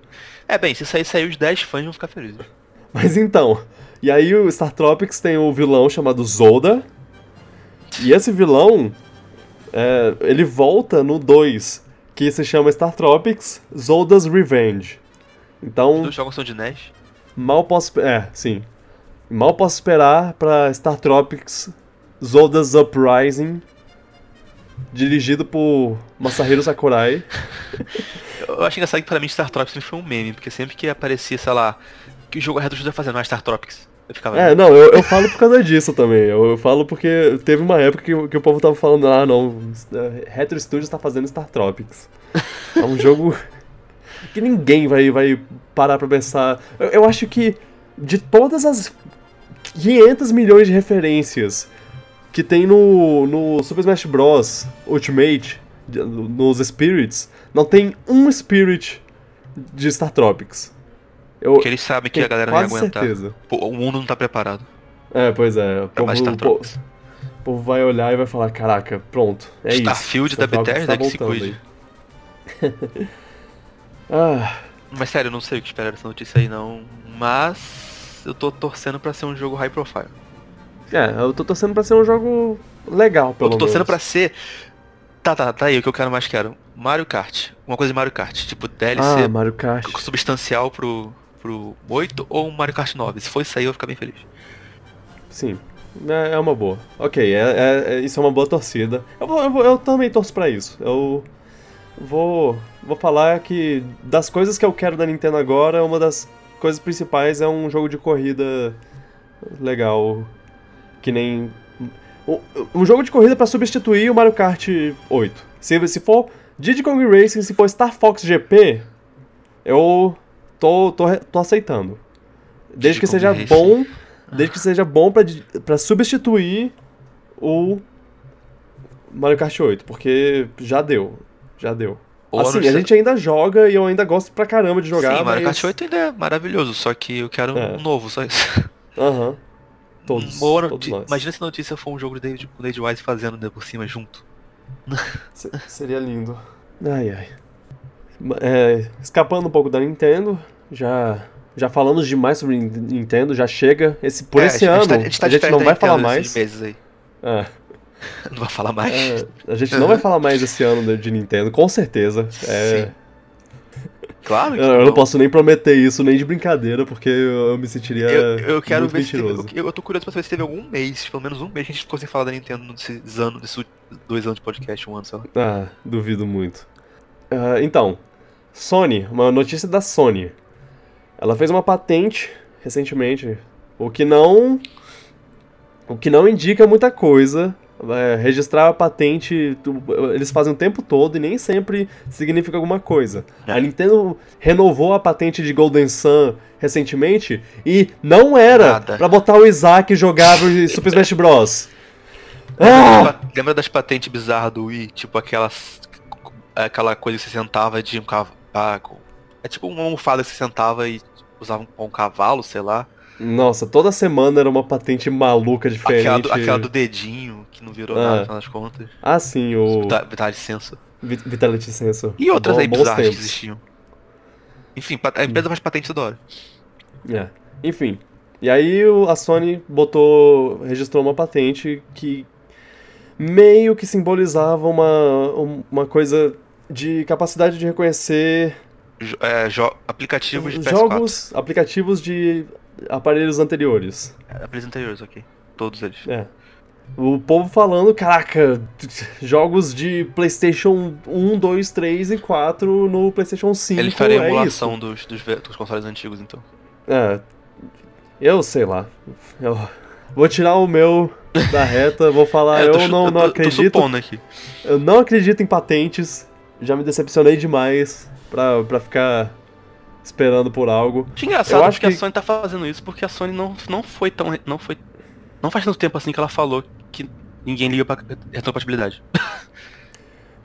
[SPEAKER 2] É bem, se sair, sair os 10 fãs vão ficar felizes. <laughs>
[SPEAKER 1] Mas então. E aí o Star Tropics tem o vilão chamado Zolda. E esse vilão. é, ele volta no 2, que se chama Star Tropics Zolda's Revenge. Então.
[SPEAKER 2] Os dois jogos são de NES.
[SPEAKER 1] Mal posso. É, sim. Mal posso esperar pra Star Tropics Zolda's Uprising. Dirigido por Masahiro Sakurai.
[SPEAKER 2] Eu acho engraçado que pra mim Star Tropics foi um meme, porque sempre que aparecia, sei lá, que o jogo Retro Studio tá fazendo, ah, Star Tropics. Eu ficava.
[SPEAKER 1] É, não, eu, eu falo por causa disso também. Eu, eu falo porque teve uma época que, que o povo tava falando, ah, não, é, Retro Studios tá fazendo Star Tropics. É um jogo <laughs> que ninguém vai, vai parar pra pensar. Eu, eu acho que de todas as 500 milhões de referências que tem no, no Super Smash Bros. Ultimate, nos Spirits, não tem um Spirit de Star Tropics. Eu,
[SPEAKER 2] Porque eles sabem que a galera não ia aguentar.
[SPEAKER 1] certeza.
[SPEAKER 2] O mundo não tá preparado
[SPEAKER 1] É, pois é. O
[SPEAKER 2] mais
[SPEAKER 1] povo,
[SPEAKER 2] Star
[SPEAKER 1] o povo vai olhar e vai falar, caraca, pronto, é isso.
[SPEAKER 2] Starfield da Bethesda
[SPEAKER 1] tá
[SPEAKER 2] que se cuide. <laughs>
[SPEAKER 1] ah,
[SPEAKER 2] Mas sério, eu não sei o que esperar dessa notícia aí não. Mas eu tô torcendo pra ser um jogo high profile.
[SPEAKER 1] É, eu tô torcendo pra ser um jogo legal, pelo
[SPEAKER 2] Eu tô torcendo
[SPEAKER 1] menos.
[SPEAKER 2] pra ser. Tá, tá, tá aí o que eu quero mais quero. Mario Kart. Uma coisa de Mario Kart. Tipo, DLC
[SPEAKER 1] Ah, Mario Kart.
[SPEAKER 2] substancial pro, pro 8 ou um Mario Kart 9. Se for isso aí, eu vou ficar bem feliz.
[SPEAKER 1] Sim, é, é uma boa. Ok, é, é- é- isso é uma boa torcida. Eu, vou- eu, vou- eu também torço pra isso. Eu vou, vou falar que das coisas que eu quero da Nintendo agora, uma das coisas principais é um jogo de corrida legal. Que nem. Um, jogo de corrida pra substituir o Mario Kart 8. Se, se for Diddy Kong Racing, se for Star Fox GP, eu tô, tô, tô aceitando. Desde
[SPEAKER 2] Diddy
[SPEAKER 1] que seja
[SPEAKER 2] Racing.
[SPEAKER 1] bom Desde que seja bom pra substituir o Mario Kart 8, porque já deu. Já deu. Assim, a gente ainda joga e eu ainda gosto pra caramba de jogar,
[SPEAKER 2] Sim, Mario
[SPEAKER 1] mas...
[SPEAKER 2] Kart 8 ainda é maravilhoso, só que eu quero
[SPEAKER 1] É.
[SPEAKER 2] um novo, só isso.
[SPEAKER 1] Aham. Todos,
[SPEAKER 2] Boa
[SPEAKER 1] todos nós.
[SPEAKER 2] Imagina se a notícia for um jogo do David, Wise fazendo né, por cima junto. <laughs>
[SPEAKER 1] Se- seria lindo. Ai, ai. É, escapando um pouco da Nintendo, já Já falamos demais sobre Nin- Nintendo, já chega. Esse, por
[SPEAKER 2] É,
[SPEAKER 1] esse
[SPEAKER 2] a
[SPEAKER 1] ano,
[SPEAKER 2] gente tá- a gente, tá
[SPEAKER 1] a
[SPEAKER 2] de
[SPEAKER 1] gente não vai falar mais.
[SPEAKER 2] esses meses aí.
[SPEAKER 1] É, <laughs>
[SPEAKER 2] Não vai falar mais.
[SPEAKER 1] é, a gente não vai falar mais esse ano de- de Nintendo, com certeza. É,
[SPEAKER 2] Sim. Claro que
[SPEAKER 1] eu, eu não posso nem prometer isso, nem de brincadeira, porque eu, eu me sentiria
[SPEAKER 2] Eu, eu quero
[SPEAKER 1] muito
[SPEAKER 2] ver se teve,
[SPEAKER 1] mentiroso.
[SPEAKER 2] eu, eu tô curioso pra saber se teve algum mês, pelo menos um mês, que a gente ficou sem falar da Nintendo nesses anos, nesses dois anos de podcast, um ano, sei lá.
[SPEAKER 1] Ah, duvido muito. Ah, então, Sony, uma notícia da Sony. Ela fez uma patente recentemente, o que não. O que não indica muita coisa. É, registrar a patente, tu- eles fazem o tempo todo e nem sempre significa alguma coisa.
[SPEAKER 2] É.
[SPEAKER 1] A Nintendo renovou a patente de Golden Sun recentemente e não era pra botar o Isaac jogar Super Smash Bros.
[SPEAKER 2] Lembra,
[SPEAKER 1] Ah!
[SPEAKER 2] lembra das patentes bizarras do Wii? Tipo aquelas. Aquela coisa que você sentava de um cavalo. É tipo uma almofada que você sentava e usava um, um cavalo, sei lá.
[SPEAKER 1] Nossa, toda semana era uma patente maluca diferente.
[SPEAKER 2] Aquela do, aquela do dedinho, que não virou
[SPEAKER 1] Ah.
[SPEAKER 2] nada no final das contas.
[SPEAKER 1] Ah, sim, o
[SPEAKER 2] Vita- Vitality Sensor.
[SPEAKER 1] Vi- Vitality Sensor.
[SPEAKER 2] E outras
[SPEAKER 1] Bo-
[SPEAKER 2] aí bizarras que existiam. Enfim, a empresa faz patente toda hora.
[SPEAKER 1] É. Enfim. E aí a Sony botou. registrou uma patente que meio que simbolizava uma, um- uma coisa de capacidade de reconhecer
[SPEAKER 2] é, aplicativos de PS4.
[SPEAKER 1] jogos, aplicativos de aparelhos anteriores.
[SPEAKER 2] É, Aparelhos anteriores, ok. Todos eles.
[SPEAKER 1] É. O povo falando, caraca, jogos de PlayStation 1, 2, 3 e 4 no PlayStation 5.
[SPEAKER 2] Eles fariam
[SPEAKER 1] é
[SPEAKER 2] emulação dos, dos, dos consoles antigos, então.
[SPEAKER 1] É. Eu sei lá. Eu vou tirar o meu da reta, vou falar, <laughs>
[SPEAKER 2] É,
[SPEAKER 1] eu
[SPEAKER 2] tô chu-
[SPEAKER 1] não, não
[SPEAKER 2] tô- Tô
[SPEAKER 1] acredito.
[SPEAKER 2] supondo aqui.
[SPEAKER 1] Eu não acredito em patentes. Já me decepcionei demais pra, pra ficar esperando por algo.
[SPEAKER 2] Acho engraçado
[SPEAKER 1] Eu acho
[SPEAKER 2] porque
[SPEAKER 1] que-
[SPEAKER 2] a Sony tá fazendo isso porque a Sony não, não foi tão. Não foi. Não faz tanto tempo assim que ela falou que ninguém liga pra retrocompatibilidade. <laughs>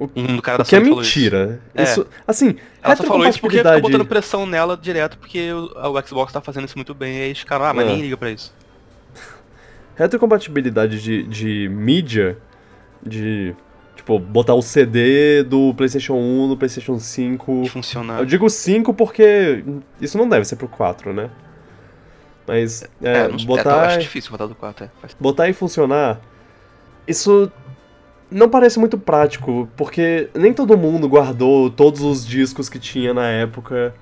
[SPEAKER 1] O-
[SPEAKER 2] um do cara da
[SPEAKER 1] O que é
[SPEAKER 2] Sony falou isso.
[SPEAKER 1] mentira.
[SPEAKER 2] É.
[SPEAKER 1] Isso, assim,
[SPEAKER 2] Ela só falou isso porque ficou botando pressão nela direto porque o, o Xbox tá fazendo isso muito bem. E aí eles ficaram, ah, mas
[SPEAKER 1] É.
[SPEAKER 2] ninguém liga pra isso. <laughs>
[SPEAKER 1] retrocompatibilidade de, de mídia, de tipo, botar o CD do PlayStation 1 no PlayStation 5.
[SPEAKER 2] Que funciona.
[SPEAKER 1] Eu digo 5 porque isso não deve ser pro 4, né? Mas é,
[SPEAKER 2] É, não, é,
[SPEAKER 1] botar,
[SPEAKER 2] eu acho difícil botar do 4, é.
[SPEAKER 1] Botar e funcionar, isso não parece muito prático, porque nem todo mundo guardou todos os discos que tinha na época.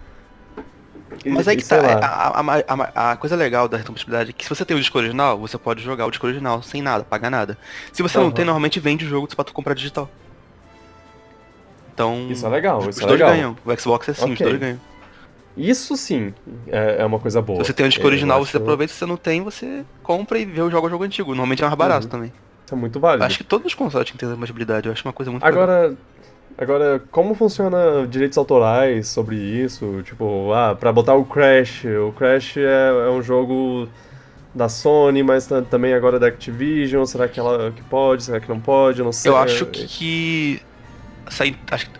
[SPEAKER 2] Mas aí que tá,
[SPEAKER 1] lá.
[SPEAKER 2] a, a- a- a coisa legal da retrocompatibilidade é que se você tem o disco original, você pode jogar o disco original sem nada, pagar nada. Se você não
[SPEAKER 1] Aham.
[SPEAKER 2] tem, normalmente vende o jogo pra tu comprar digital. Então.
[SPEAKER 1] Isso é legal,
[SPEAKER 2] os
[SPEAKER 1] isso é
[SPEAKER 2] dois
[SPEAKER 1] legal.
[SPEAKER 2] ganham. O Xbox é assim, os
[SPEAKER 1] Ok.
[SPEAKER 2] dois ganham.
[SPEAKER 1] Isso sim é, é uma coisa boa.
[SPEAKER 2] Se você tem o disco
[SPEAKER 1] Eu
[SPEAKER 2] original,
[SPEAKER 1] acho-
[SPEAKER 2] você aproveita, se você não tem, você compra e vê o jogo o jogo antigo. Normalmente é mais barato
[SPEAKER 1] Uhum.
[SPEAKER 2] também.
[SPEAKER 1] Isso é muito válido.
[SPEAKER 2] Acho que todos os consoles têm que ter compatibilidade, eu acho uma coisa muito legal.
[SPEAKER 1] Agora, como funciona direitos autorais sobre isso? Tipo, ah, pra botar o Crash. O Crash é, é um jogo da Sony, mas ta- também agora é da Activision. Será que ela que pode? Será que não pode? Eu não sei.
[SPEAKER 2] Eu acho que.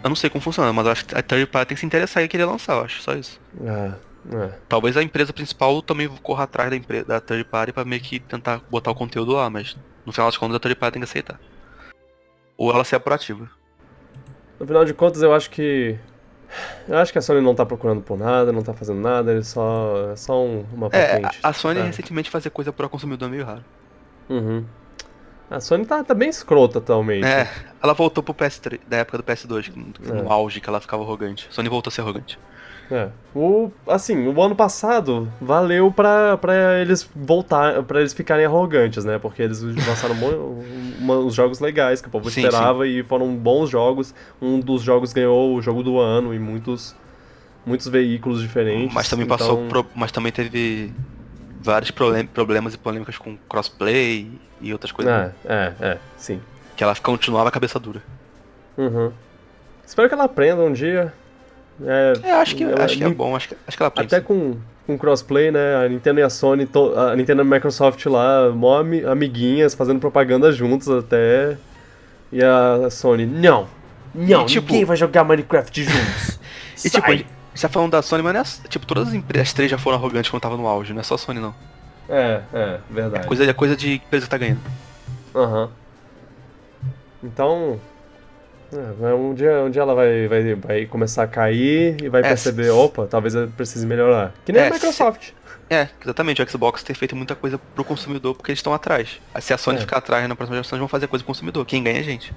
[SPEAKER 2] Eu não sei como funciona, mas eu acho que a third party tem que se interessar e querer lançar, eu acho, só isso.
[SPEAKER 1] Ah, é.
[SPEAKER 2] Talvez a empresa principal também corra atrás da, empresa, da third party pra meio que tentar botar o conteúdo lá, mas no final das contas a third party tem que aceitar. Ou ela ser proativa.
[SPEAKER 1] No final de contas, eu acho que. Eu acho que a Sony não tá procurando por nada, não tá fazendo nada, ele só. É só um- uma
[SPEAKER 2] É,
[SPEAKER 1] patente.
[SPEAKER 2] a, a Sony
[SPEAKER 1] É.
[SPEAKER 2] recentemente fazer coisa pro consumidor é meio raro.
[SPEAKER 1] Uhum. A Sony tá, tá bem escrota atualmente.
[SPEAKER 2] É, ela voltou pro PS3, da época do PS2, que- no
[SPEAKER 1] É.
[SPEAKER 2] auge que ela ficava arrogante. A Sony voltou a ser arrogante.
[SPEAKER 1] É. O, assim, o ano passado valeu pra, pra eles voltar, para eles ficarem arrogantes, né? Porque eles lançaram uns jogos legais que o povo
[SPEAKER 2] Sim,
[SPEAKER 1] esperava e foram bons jogos. Um dos jogos ganhou o jogo do ano e muitos muitos veículos diferentes.
[SPEAKER 2] Mas também passou,
[SPEAKER 1] então-
[SPEAKER 2] pro- mas também teve vários problem- problemas e polêmicas com crossplay e outras coisas.
[SPEAKER 1] É, é, é, sim.
[SPEAKER 2] Que ela continuava cabeça dura.
[SPEAKER 1] Uhum. Espero que ela aprenda um dia. É,
[SPEAKER 2] É, acho que,
[SPEAKER 1] ela-
[SPEAKER 2] acho que é bom, acho que, acho que ela aprende.
[SPEAKER 1] Até com, com crossplay, né? A Nintendo e a Sony, to- a Nintendo e a Microsoft lá, mó ami- amiguinhas, fazendo propaganda juntos até. E a Sony, não! Não,
[SPEAKER 2] E, tipo-
[SPEAKER 1] ninguém vai jogar Minecraft <laughs> juntos!
[SPEAKER 2] E tipo,
[SPEAKER 1] Sai!
[SPEAKER 2] gente tá falando da Sony, mas não é, tipo, todas as empresas, as três já foram arrogantes quando tava no auge, não é só a Sony não.
[SPEAKER 1] É, é, verdade.
[SPEAKER 2] Coisa, é coisa de empresa que tá ganhando.
[SPEAKER 1] Aham. Então. É, um, dia, um dia ela vai, vai, vai começar a cair e vai
[SPEAKER 2] É,
[SPEAKER 1] perceber,
[SPEAKER 2] se-
[SPEAKER 1] opa, talvez eu precise melhorar. Que nem
[SPEAKER 2] É,
[SPEAKER 1] a Microsoft.
[SPEAKER 2] É, exatamente. O Xbox ter feito muita coisa pro consumidor porque eles estão atrás. Se a Sony
[SPEAKER 1] É.
[SPEAKER 2] ficar atrás na próxima geração, eles vão fazer coisa pro consumidor. Quem ganha é a gente.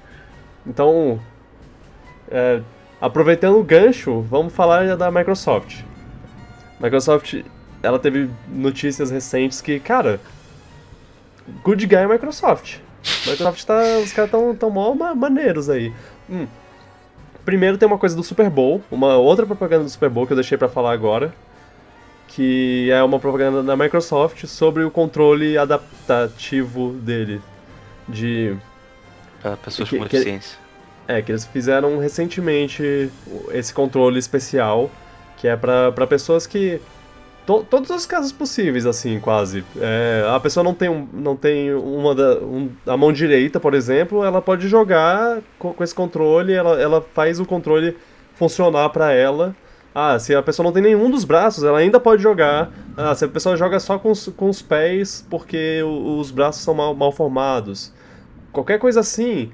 [SPEAKER 1] Então, é, aproveitando o gancho, vamos falar da Microsoft. Microsoft, ela teve notícias recentes que, cara, good guy Microsoft. Microsoft tá, os caras tão, tão mó ma- maneiros aí. Hum. Primeiro tem uma coisa do Super Bowl, uma outra propaganda do Super Bowl que eu deixei pra falar agora, que é uma propaganda da Microsoft sobre o controle adaptativo dele de
[SPEAKER 2] Pra pessoas
[SPEAKER 1] Que-
[SPEAKER 2] com deficiência.
[SPEAKER 1] é, que eles fizeram recentemente esse controle especial, que é pra pessoas que. To- todos os casos possíveis, assim, quase. É, a pessoa não tem, um, não tem uma da, um- a mão direita, por exemplo, ela pode jogar com, com esse controle, ela, ela faz o controle funcionar pra ela. Ah, se a pessoa não tem nenhum dos braços, ela ainda pode jogar. Ah, se a pessoa joga só com os, com os pés porque os braços são mal, mal formados. Qualquer coisa assim,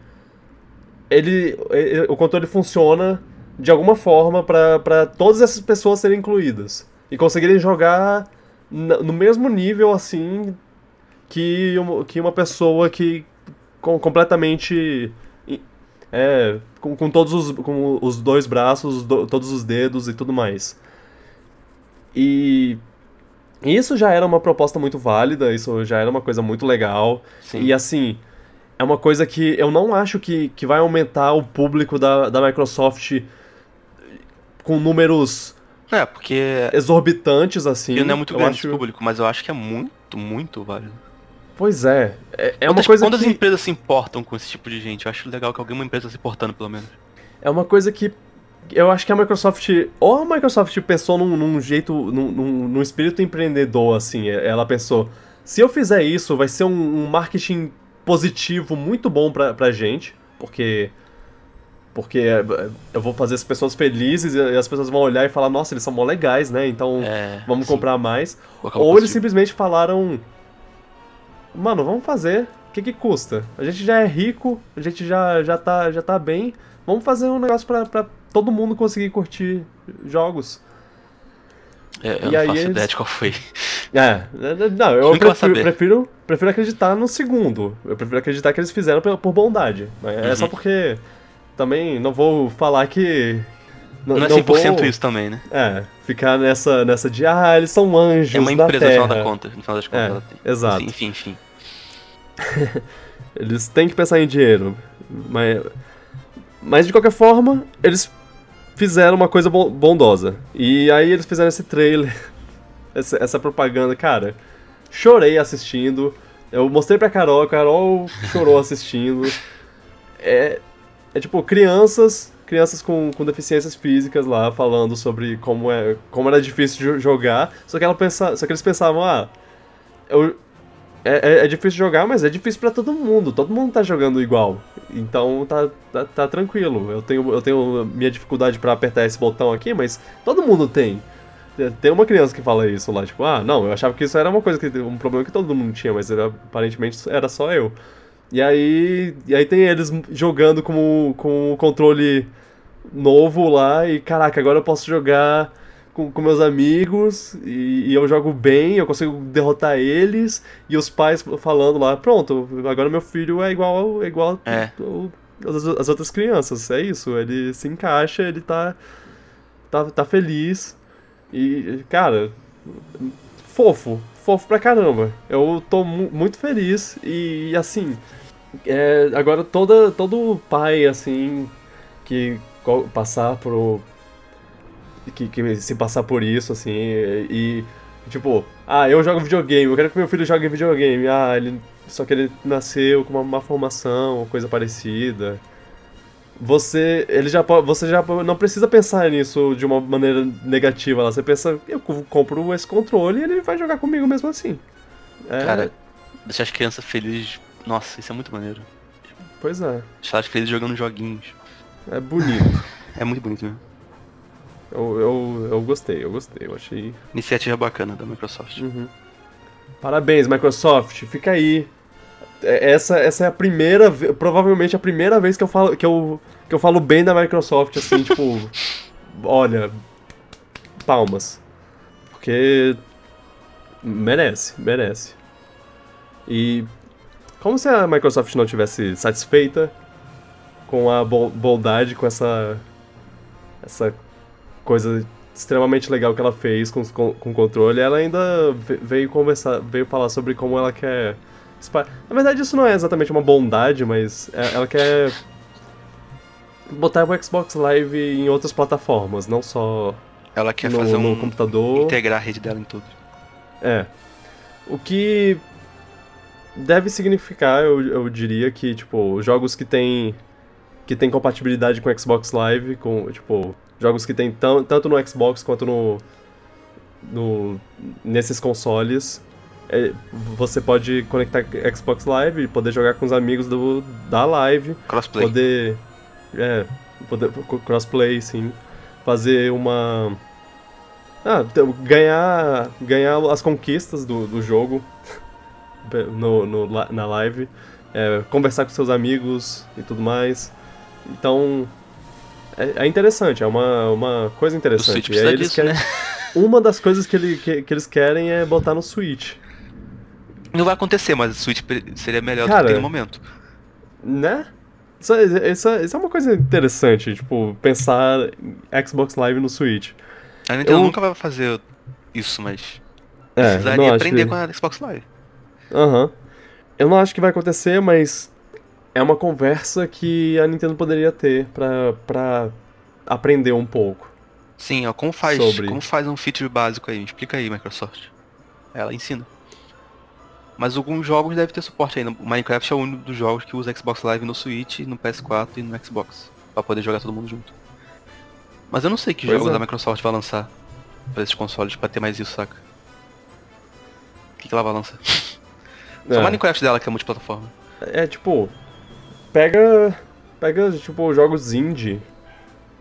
[SPEAKER 1] ele, ele- o controle funciona de alguma forma para todas essas pessoas serem incluídas e conseguirem jogar no mesmo nível assim que uma, que uma pessoa que com, completamente é, com, com todos os, com os dois braços, os do- todos os dedos e tudo mais. E isso já era uma proposta muito válida, isso já era uma coisa muito legal.
[SPEAKER 2] Sim.
[SPEAKER 1] E assim, é uma coisa que eu não acho que, que vai aumentar o público da, da Microsoft com números
[SPEAKER 2] É, porque
[SPEAKER 1] exorbitantes, assim.
[SPEAKER 2] ele não é muito grande
[SPEAKER 1] acho...
[SPEAKER 2] público, mas eu acho que é muito, muito válido.
[SPEAKER 1] Pois é. É, é uma
[SPEAKER 2] Quantas-
[SPEAKER 1] coisa
[SPEAKER 2] Quantas
[SPEAKER 1] que...
[SPEAKER 2] empresas se importam com esse tipo de gente? Eu acho legal que alguma empresa se importando, pelo menos.
[SPEAKER 1] É uma coisa que eu acho que a Microsoft. Ou a Microsoft pensou num, num jeito. Num, num, num espírito empreendedor, assim. Ela pensou: se eu fizer isso, vai ser um, um marketing positivo muito bom pra, pra gente. Porque. Porque é, eu vou fazer as pessoas felizes e as pessoas vão olhar e falar: nossa, eles são mó legais, né? Então
[SPEAKER 2] É,
[SPEAKER 1] vamos
[SPEAKER 2] sim.
[SPEAKER 1] comprar mais. Ou eles simplesmente falaram: Mano, vamos fazer. O que, que custa? A gente já é rico, a gente já, já, tá, já tá bem. Vamos fazer um negócio pra, pra todo mundo conseguir curtir jogos.
[SPEAKER 2] É, eu
[SPEAKER 1] E
[SPEAKER 2] não faço
[SPEAKER 1] eles-
[SPEAKER 2] ideia de qual foi.
[SPEAKER 1] É, não, eu prefiro, prefiro, prefiro acreditar no segundo. Eu prefiro acreditar que eles fizeram por, por bondade. É
[SPEAKER 2] Uhum.
[SPEAKER 1] só porque também não vou falar que.
[SPEAKER 2] Não, é
[SPEAKER 1] não
[SPEAKER 2] 100%
[SPEAKER 1] vou,
[SPEAKER 2] isso também, né?
[SPEAKER 1] É, ficar nessa, nessa de, ah, eles são anjos
[SPEAKER 2] É uma empresa, no final da conta. No final das contas,
[SPEAKER 1] É,
[SPEAKER 2] ela tem.
[SPEAKER 1] exato.
[SPEAKER 2] Enfim, enfim. <laughs>
[SPEAKER 1] Eles têm que pensar em dinheiro. Mas, mas de qualquer forma, eles fizeram uma coisa bo- bondosa. E aí eles fizeram esse trailer, <laughs> essa, essa propaganda. Cara, chorei assistindo. Eu mostrei pra Carol, a Carol chorou assistindo. É, é tipo, crianças. Crianças com, com deficiências físicas lá falando sobre como, é, como era difícil jo- jogar. Só que, ela pensa, só que eles pensavam, ah, eu, é, é- é difícil jogar, mas é difícil pra todo mundo. Todo mundo tá jogando igual. Então tá, tá, tá tranquilo. Eu tenho, eu tenho minha dificuldade pra apertar esse botão aqui, mas todo mundo tem. Tem- Tem uma criança que fala isso lá, tipo, ah, não, eu achava que isso era uma coisa que um problema que todo mundo tinha, mas era- aparentemente era só eu. E aí, e aí tem eles jogando com, o- com o controle novo lá e caraca, agora eu posso jogar com, com meus amigos e, e eu jogo bem, eu consigo derrotar eles e os pais falando lá, pronto, agora meu filho é igual, é igual
[SPEAKER 2] É.
[SPEAKER 1] as, as outras crianças, é isso, ele se encaixa, ele tá, tá, tá feliz e, cara, fofo, fofo pra caramba. Eu tô mu- muito feliz e, assim, é, agora toda, todo pai, assim, que passar por... Que, que se passar por isso, assim, e, tipo, ah, eu jogo videogame, eu quero que meu filho jogue videogame, ah, ele... Só que ele nasceu com uma má formação, ou coisa parecida. Você, ele já, você já não precisa pensar nisso de uma maneira negativa. lá. Você pensa, eu co- compro esse controle e ele vai jogar comigo mesmo assim. É,
[SPEAKER 2] Cara, deixar as crianças felizes. Nossa, isso é muito maneiro.
[SPEAKER 1] pois é,
[SPEAKER 2] Deixar elas felizes jogando joguinhos.
[SPEAKER 1] é bonito. <laughs>
[SPEAKER 2] É muito bonito mesmo.
[SPEAKER 1] eu, eu, eu gostei, eu gostei, eu achei.
[SPEAKER 2] Iniciativa bacana da Microsoft.
[SPEAKER 1] Uhum. Parabéns, Microsoft, fica aí é- essa, essa é a primeira, ve- provavelmente a primeira vez que eu falo que eu, que eu falo bem da Microsoft, assim, tipo, <laughs> olha, palmas. Porque merece, merece. E como se a Microsoft não tivesse satisfeita com a bo- bondade, com essa essa coisa extremamente legal que ela fez com, com, com o controle, ela ainda ve- veio conversar, veio falar sobre como ela quer. Na verdade, isso não é exatamente uma bondade, mas é- ela quer botar o Xbox Live em outras plataformas, não só
[SPEAKER 2] Ela quer
[SPEAKER 1] no,
[SPEAKER 2] fazer
[SPEAKER 1] no
[SPEAKER 2] um.
[SPEAKER 1] computador.
[SPEAKER 2] integrar a rede dela em tudo.
[SPEAKER 1] É. O que deve significar, eu, eu diria que, tipo, jogos que tem que tem compatibilidade com Xbox Live, com, tipo, jogos que tem tan- tanto no Xbox quanto no, no nesses consoles, é, você pode conectar Xbox Live e poder jogar com os amigos do, da live,
[SPEAKER 2] Crossplay.
[SPEAKER 1] poder é poder crossplay sim fazer uma ah, ganhar ganhar as conquistas do, do jogo no, no na live é, conversar com seus amigos e tudo mais então é, é interessante é uma, uma coisa interessante E aí eles
[SPEAKER 2] disso,
[SPEAKER 1] querem-
[SPEAKER 2] né?
[SPEAKER 1] uma das coisas que, ele, que, que eles querem é botar no Switch
[SPEAKER 2] Não vai acontecer, mas o Switch seria melhor do
[SPEAKER 1] Cara,
[SPEAKER 2] que tem no momento.
[SPEAKER 1] Né? Isso, isso, isso é uma coisa interessante, tipo, pensar Xbox Live no Switch.
[SPEAKER 2] A Nintendo
[SPEAKER 1] Eu-
[SPEAKER 2] nunca vai fazer isso, mas
[SPEAKER 1] É,
[SPEAKER 2] precisaria aprender
[SPEAKER 1] que...
[SPEAKER 2] com a Xbox Live.
[SPEAKER 1] Aham. Eu não acho que vai acontecer, mas é uma conversa que a Nintendo poderia ter pra, pra aprender um pouco.
[SPEAKER 2] Sim, ó, como faz,
[SPEAKER 1] Sobre.
[SPEAKER 2] como faz um feature básico aí? Me explica aí, Microsoft. Ela ensina. Mas alguns jogos devem ter suporte ainda. Minecraft é o único dos jogos que usa Xbox Live no Switch, no PS4 e no Xbox. Pra poder jogar todo mundo junto. Mas eu não sei que
[SPEAKER 1] Pois
[SPEAKER 2] jogos
[SPEAKER 1] é.
[SPEAKER 2] a Microsoft vai lançar pra esses consoles pra ter mais isso, saca? O que, que ela vai lançar? <laughs> Só o
[SPEAKER 1] É.
[SPEAKER 2] Minecraft dela que é multiplataforma.
[SPEAKER 1] É tipo, pega, pega tipo jogos indie,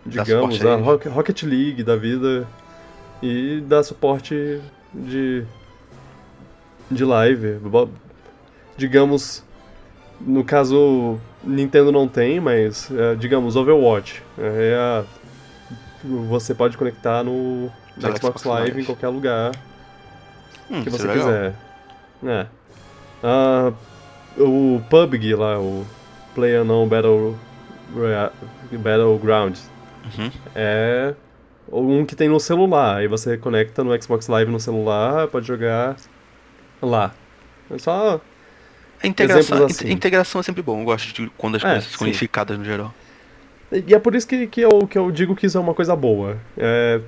[SPEAKER 1] digamos,
[SPEAKER 2] a
[SPEAKER 1] Rocket League da vida e dá suporte de de live. Digamos, no caso Nintendo não tem, mas é, digamos Overwatch, é a- você pode conectar no
[SPEAKER 2] No
[SPEAKER 1] Xbox,
[SPEAKER 2] Xbox
[SPEAKER 1] Live,
[SPEAKER 2] Live.
[SPEAKER 1] em qualquer lugar
[SPEAKER 2] Hum,
[SPEAKER 1] que você
[SPEAKER 2] é
[SPEAKER 1] quiser. É. Ah, o PUBG lá, o PlayerUnknown Battle Roya- Battleground,
[SPEAKER 2] Uhum.
[SPEAKER 1] é um que tem no celular. Aí você conecta no Xbox Live no celular, pode jogar lá. É só.
[SPEAKER 2] A integração,
[SPEAKER 1] assim.
[SPEAKER 2] integração é sempre bom. Eu gosto de quando as
[SPEAKER 1] É,
[SPEAKER 2] coisas ficam
[SPEAKER 1] sim.
[SPEAKER 2] unificadas no geral.
[SPEAKER 1] E é por isso que, que, eu, que eu digo que isso é uma coisa boa. É,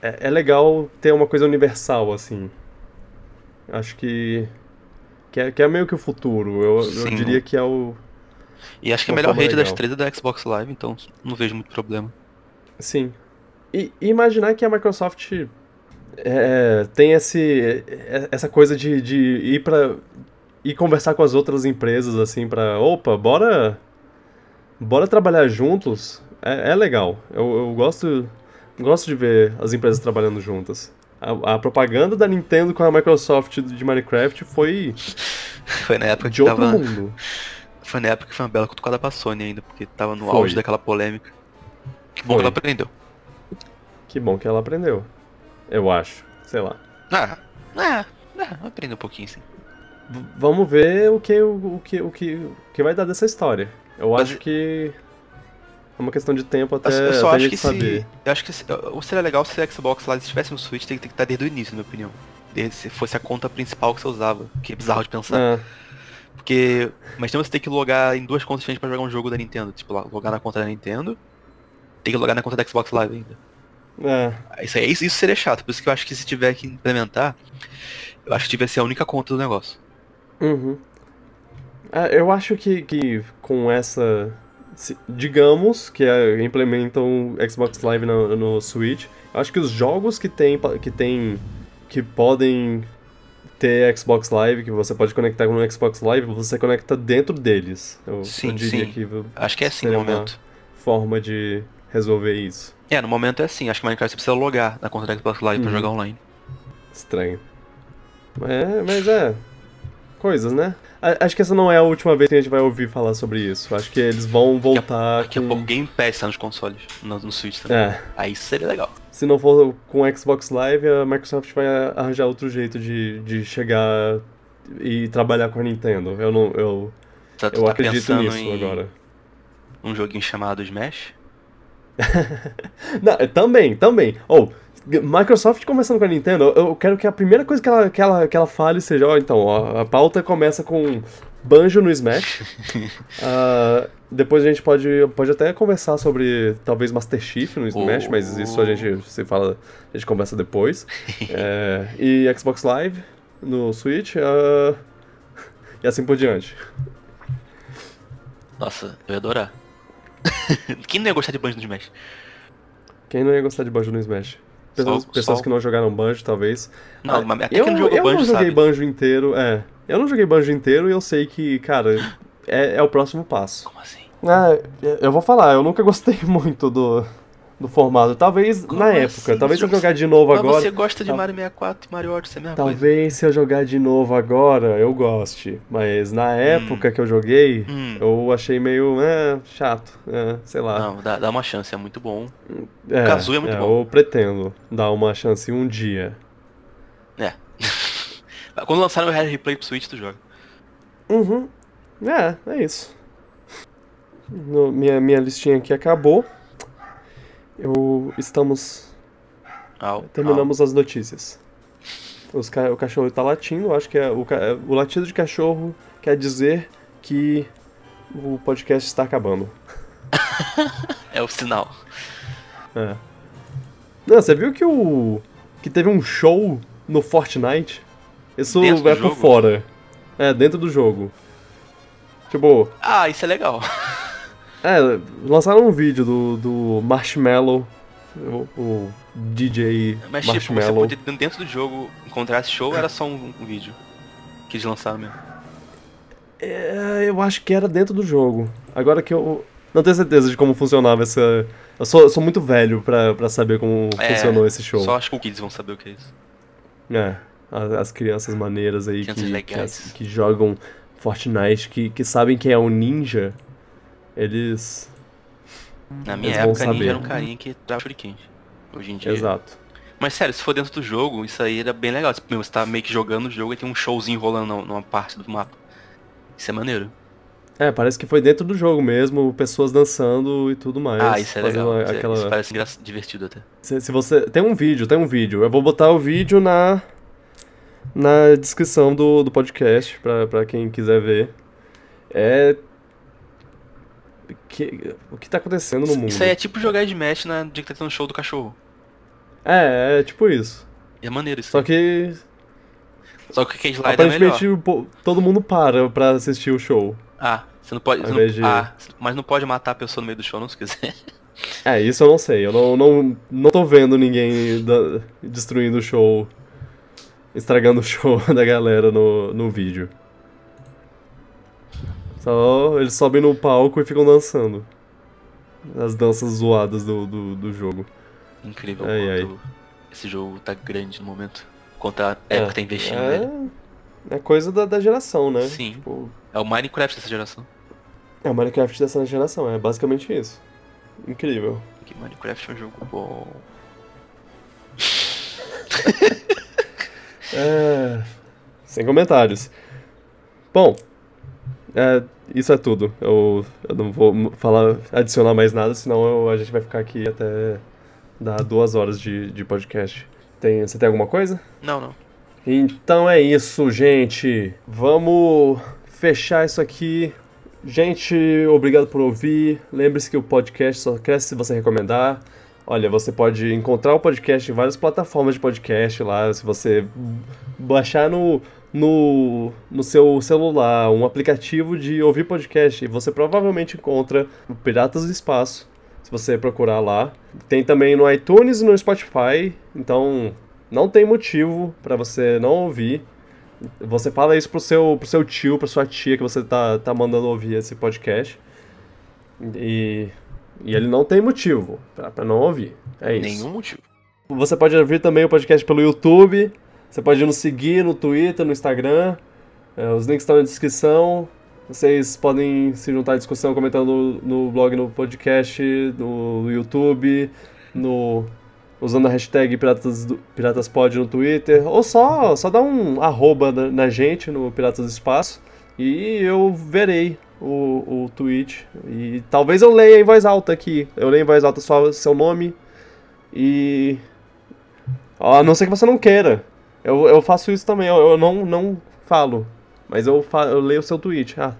[SPEAKER 1] é, é legal ter uma coisa universal, assim. Acho que. Que é, que é meio que o futuro. Eu, eu diria que é o.
[SPEAKER 2] E acho que a
[SPEAKER 1] Uma
[SPEAKER 2] melhor rede das
[SPEAKER 1] legal.
[SPEAKER 2] três é da Xbox Live, então não vejo muito problema.
[SPEAKER 1] Sim. E, e imaginar que a Microsoft é, tem esse, é- essa coisa de, de ir para ir conversar com as outras empresas assim para opa bora bora trabalhar juntos é, é legal eu, eu gosto gosto de ver as empresas trabalhando juntas a, a propaganda da Nintendo com a Microsoft de Minecraft foi <laughs>
[SPEAKER 2] Foi na época que
[SPEAKER 1] de outro
[SPEAKER 2] tava.
[SPEAKER 1] mundo
[SPEAKER 2] Foi na época que foi uma bela cutucada pra Sony ainda, porque tava no
[SPEAKER 1] Foi.
[SPEAKER 2] auge daquela polêmica. Que bom
[SPEAKER 1] Foi.
[SPEAKER 2] que ela aprendeu.
[SPEAKER 1] que bom que ela aprendeu eu acho sei lá
[SPEAKER 2] Ah, ah, ah, aprendeu um pouquinho sim.
[SPEAKER 1] V- Vamos ver o que, o, o que, o, que, o que vai dar dessa história. Eu
[SPEAKER 2] Mas-
[SPEAKER 1] acho que é uma questão de tempo até,
[SPEAKER 2] eu só
[SPEAKER 1] até
[SPEAKER 2] acho que
[SPEAKER 1] saber.
[SPEAKER 2] se. Eu acho que se, ou seria legal se a Xbox Live estivesse no Switch, tem que ter que estar desde o início, na minha opinião. Desde se fosse a conta principal que você usava. Que é bizarro de pensar.
[SPEAKER 1] Ah,
[SPEAKER 2] Porque. Mas então você tem que logar em duas contas diferentes pra jogar um jogo da Nintendo. Tipo, lá, logar na conta da Nintendo. Tem que logar na conta da Xbox Live ainda.
[SPEAKER 1] é,
[SPEAKER 2] Isso, isso, isso seria chato, por isso que eu acho que se tiver que implementar, eu acho que tiver que ser a única conta do negócio.
[SPEAKER 1] uhum. Ah, eu acho que, que com essa. Se- digamos que é, implementam Xbox Live no, no Switch. Acho que os jogos que tem, que tem. que podem ter Xbox Live, que você pode conectar com o Xbox Live, você conecta dentro deles. Eu,
[SPEAKER 2] Sim,
[SPEAKER 1] eu diria
[SPEAKER 2] sim.
[SPEAKER 1] que
[SPEAKER 2] Acho que é assim no momento.
[SPEAKER 1] forma de resolver isso.
[SPEAKER 2] É, no momento é assim, acho que Minecraft você precisa logar na conta da Xbox Live pra
[SPEAKER 1] Uhum.
[SPEAKER 2] jogar online.
[SPEAKER 1] Estranho. É, mas é. Coisas, né? A- Acho que essa não é a última vez que a gente vai ouvir falar sobre isso. Acho que eles vão voltar
[SPEAKER 2] Daqui a
[SPEAKER 1] com...
[SPEAKER 2] pouco Game Pass tá nos consoles, no, no Switch também.
[SPEAKER 1] É,
[SPEAKER 2] Aí seria legal.
[SPEAKER 1] se não for com Xbox Live, a Microsoft vai arranjar outro jeito de, de chegar e trabalhar com a Nintendo. Eu não, eu,
[SPEAKER 2] Tá-
[SPEAKER 1] eu
[SPEAKER 2] tá
[SPEAKER 1] acredito nisso
[SPEAKER 2] em
[SPEAKER 1] agora.
[SPEAKER 2] Um joguinho chamado Smash? <laughs>
[SPEAKER 1] Não, é, também, também. Ou, Microsoft conversando com a Nintendo, eu quero que a primeira coisa que ela, que ela, que ela fale seja, ó, então, ó, a pauta começa com Banjo no Smash. <laughs> Ah, depois a gente pode, pode até conversar sobre talvez Master Chief no Smash,
[SPEAKER 2] Oh.
[SPEAKER 1] mas isso a gente se fala, a gente conversa depois. <laughs> É, e Xbox Live no Switch, ah, e assim por diante.
[SPEAKER 2] Nossa, eu ia adorar. <laughs> Quem não ia gostar de Banjo no Smash?
[SPEAKER 1] Quem não ia gostar de Banjo no Smash? Pessoas,
[SPEAKER 2] Só-
[SPEAKER 1] pessoas
[SPEAKER 2] só-
[SPEAKER 1] que não jogaram Banjo, talvez.
[SPEAKER 2] Não,
[SPEAKER 1] Ah,
[SPEAKER 2] mas até
[SPEAKER 1] eu,
[SPEAKER 2] quem não jogou
[SPEAKER 1] eu
[SPEAKER 2] Banjo
[SPEAKER 1] não joguei
[SPEAKER 2] sabe.
[SPEAKER 1] banjo inteiro, é. Eu não joguei banjo inteiro e eu sei que, cara, <laughs> é, é o próximo passo.
[SPEAKER 2] Como assim?
[SPEAKER 1] Ah, eu vou falar, eu nunca gostei <laughs> muito do, do formato. Talvez
[SPEAKER 2] Como
[SPEAKER 1] na
[SPEAKER 2] assim?
[SPEAKER 1] época, talvez se eu
[SPEAKER 2] Você-
[SPEAKER 1] jogar de novo
[SPEAKER 2] Mas
[SPEAKER 1] agora.
[SPEAKER 2] você gosta de Mario 64 e Mario Odyssey, é a mesma coisa.
[SPEAKER 1] Talvez se eu jogar de novo agora eu goste. Mas na época que eu joguei,
[SPEAKER 2] Hum.
[SPEAKER 1] eu achei meio é, chato. É, sei lá.
[SPEAKER 2] Não, dá, dá uma chance, é muito bom.
[SPEAKER 1] é,
[SPEAKER 2] Kazooie é muito bom.
[SPEAKER 1] Eu pretendo dar uma chance um dia.
[SPEAKER 2] É. <laughs> Quando lançaram o Rare Replay pro Switch, tu joga.
[SPEAKER 1] Uhum. É, é isso. No- minha, minha listinha aqui acabou. Eu estamos.
[SPEAKER 2] Au,
[SPEAKER 1] Terminamos as notícias. Ca- o cachorro tá latindo, acho que é o, ca- o latido de cachorro quer dizer que o podcast está acabando. <laughs>
[SPEAKER 2] É o sinal.
[SPEAKER 1] É. Não, você viu que o. que teve um show no Fortnite? Isso
[SPEAKER 2] Dentro
[SPEAKER 1] vai por
[SPEAKER 2] jogo?
[SPEAKER 1] fora. É, dentro do jogo. Tipo,
[SPEAKER 2] Ah, isso é legal. <laughs>
[SPEAKER 1] É, lançaram um vídeo do, do Marshmallow, o, o DJ
[SPEAKER 2] Mas tipo, você
[SPEAKER 1] Marshmallow.
[SPEAKER 2] podia dentro do jogo encontrar esse show ou era só um, um vídeo? Que eles lançaram mesmo.
[SPEAKER 1] É, eu acho que era dentro do jogo. Agora que eu não tenho certeza de como funcionava essa... Eu sou, sou muito velho pra, pra saber como
[SPEAKER 2] É,
[SPEAKER 1] funcionou esse show.
[SPEAKER 2] Só acho que kids vão saber o que é isso.
[SPEAKER 1] É, as, as crianças maneiras aí
[SPEAKER 2] Crianças
[SPEAKER 1] que, que, que jogam Fortnite, que, que sabem quem é um ninja, eles...
[SPEAKER 2] Na minha
[SPEAKER 1] Eles
[SPEAKER 2] época, ninja era um carinha que dava shuriken. Hoje em dia.
[SPEAKER 1] Exato.
[SPEAKER 2] Mas sério, se for dentro do jogo, isso aí era bem legal. Você tá meio que jogando o jogo e tem um showzinho rolando numa parte do mapa. Isso é maneiro.
[SPEAKER 1] É, parece que foi dentro do jogo mesmo, pessoas dançando e tudo mais.
[SPEAKER 2] ah, isso é legal. Isso, é-
[SPEAKER 1] aquela...
[SPEAKER 2] isso parece divertido até.
[SPEAKER 1] Se, se você. Tem um vídeo, tem um vídeo. Eu vou botar o vídeo na. Na descrição do, do podcast, pra, pra quem quiser ver. É. Que, o que tá acontecendo no mundo?
[SPEAKER 2] Isso aí é tipo jogar de match na dia que tá tendo show do cachorro.
[SPEAKER 1] É, é tipo isso.
[SPEAKER 2] E é maneiro isso.
[SPEAKER 1] Só que.
[SPEAKER 2] Só que o Cage Slide é melhor.
[SPEAKER 1] aparentemente pô, todo mundo para pra assistir o show.
[SPEAKER 2] Ah, você não pode. Você não,
[SPEAKER 1] de-
[SPEAKER 2] Ah, mas não pode matar a pessoa no meio do show, não se quiser.
[SPEAKER 1] É, isso eu não sei. Eu não, não, não tô vendo ninguém da- destruindo o show. Estragando o show <laughs> da galera no, no vídeo. Só eles sobem no palco e ficam dançando. As danças zoadas do, do, do jogo.
[SPEAKER 2] Incrível
[SPEAKER 1] Ai,
[SPEAKER 2] quanto esse jogo tá grande no momento. Quanto a época tá investindo nele.
[SPEAKER 1] é, é coisa da, da geração, né?
[SPEAKER 2] Sim.
[SPEAKER 1] Tipo,
[SPEAKER 2] É o Minecraft dessa geração.
[SPEAKER 1] é o Minecraft dessa geração, é basicamente isso. Incrível.
[SPEAKER 2] Que Minecraft é um jogo bom. <laughs>
[SPEAKER 1] É... Sem comentários. Bom, é, isso é tudo. Eu, eu não vou falar, adicionar mais nada, senão eu- a gente vai ficar aqui até dar duas horas de, de podcast. Tem, você tem alguma coisa?
[SPEAKER 2] Não, não.
[SPEAKER 1] Então é isso, gente. Vamos fechar isso aqui. Gente, obrigado por ouvir. Lembre-se que o podcast só cresce se você recomendar. Olha, você pode encontrar o podcast em várias plataformas de podcast lá. Se você baixar no, no, no seu celular um aplicativo de ouvir podcast, você provavelmente encontra o Piratas do Espaço. Se você procurar lá. Tem também no iTunes e no Spotify. Então, não tem motivo pra você não ouvir. Você fala isso pro seu, pro seu tio, pra sua tia que você tá, tá mandando ouvir esse podcast. E, e ele não tem motivo pra não ouvir. É isso.
[SPEAKER 2] Nenhum motivo.
[SPEAKER 1] Você pode ouvir também o podcast pelo YouTube. Você pode nos seguir no Twitter, no Instagram. É, os links estão na descrição. Vocês podem se juntar à discussão comentando no blog, no podcast, no YouTube, no usando a hashtag Piratas do, PiratasPod no Twitter, ou só, só dá um arroba na, na gente no Piratas do Espaço e eu verei o, o tweet. E talvez eu leia em voz alta aqui. Eu leio em voz alta só seu nome e. A não ser que você não queira. Eu, eu faço isso também, eu, eu não, não falo. Mas eu, fa eu leio o seu tweet. Ah,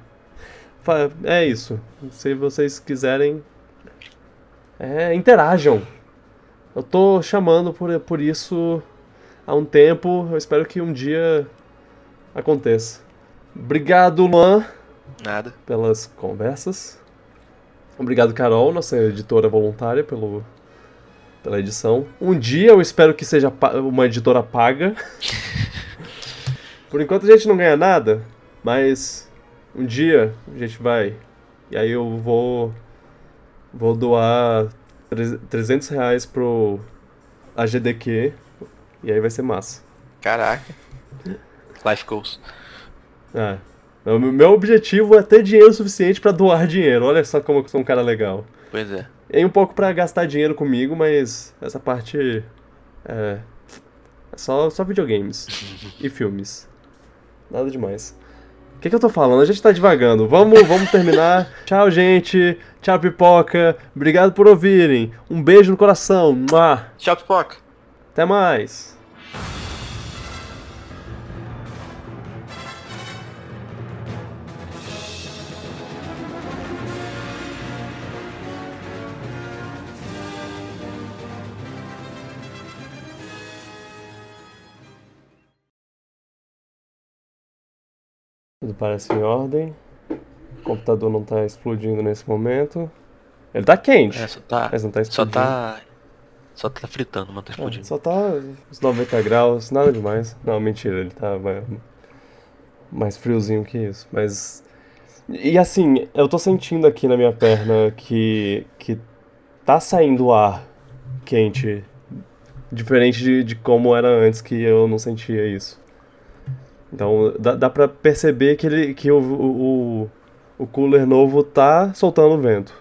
[SPEAKER 1] é isso. Se vocês quiserem. É, interajam. Eu tô chamando por, por isso há um tempo. Eu espero que um dia aconteça. Obrigado, Luan.
[SPEAKER 2] Nada.
[SPEAKER 1] Pelas conversas. Obrigado, Carol, nossa editora voluntária, pelo, pela edição. Um dia eu espero que seja uma editora paga. <laughs> Por enquanto a gente não ganha nada, mas um dia a gente vai. E aí eu vou. Vou doar 300 reais pro AGDQ. E aí vai ser massa.
[SPEAKER 2] Caraca. Life goals.
[SPEAKER 1] É. O meu objetivo é ter dinheiro suficiente para doar dinheiro. Olha só como eu sou um cara legal.
[SPEAKER 2] Pois é.
[SPEAKER 1] E um pouco para gastar dinheiro comigo, mas essa parte é, é só, só videogames <laughs> e filmes. Nada demais. O que, que eu tô falando? A gente tá devagando. Vamos, vamos terminar. <laughs> Tchau, gente. Tchau, pipoca. Obrigado por ouvirem. Um beijo no coração. Mua.
[SPEAKER 2] Tchau, pipoca.
[SPEAKER 1] Até mais. Tudo parece em ordem. O computador não está explodindo nesse momento. Ele está quente.
[SPEAKER 2] É, só tá.
[SPEAKER 1] Mas não tá
[SPEAKER 2] Só
[SPEAKER 1] explodindo.
[SPEAKER 2] tá. Só tá fritando, não tá
[SPEAKER 1] É,
[SPEAKER 2] explodindo.
[SPEAKER 1] só tá uns 90 graus, nada demais. Não, mentira, ele tá mais, mais friozinho que isso. Mas. E assim, eu tô sentindo aqui na minha perna que. que tá saindo ar quente. Diferente de, de como era antes, que eu não sentia isso. Então dá, dá pra perceber que, ele, que o, o, o cooler novo tá soltando vento.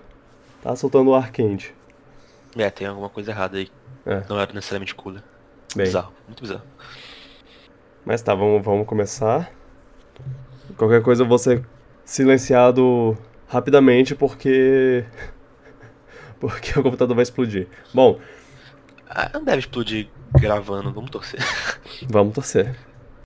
[SPEAKER 1] Tá soltando ar quente.
[SPEAKER 2] É, tem alguma coisa errada aí.
[SPEAKER 1] É.
[SPEAKER 2] Não era necessariamente cooler.
[SPEAKER 1] Bem.
[SPEAKER 2] Bizarro, muito bizarro.
[SPEAKER 1] Mas tá, vamos, vamos começar. Qualquer coisa eu vou ser silenciado rapidamente porque. <laughs> porque o computador vai explodir. Bom,
[SPEAKER 2] Ah, não deve explodir gravando, vamos torcer.
[SPEAKER 1] vamos torcer.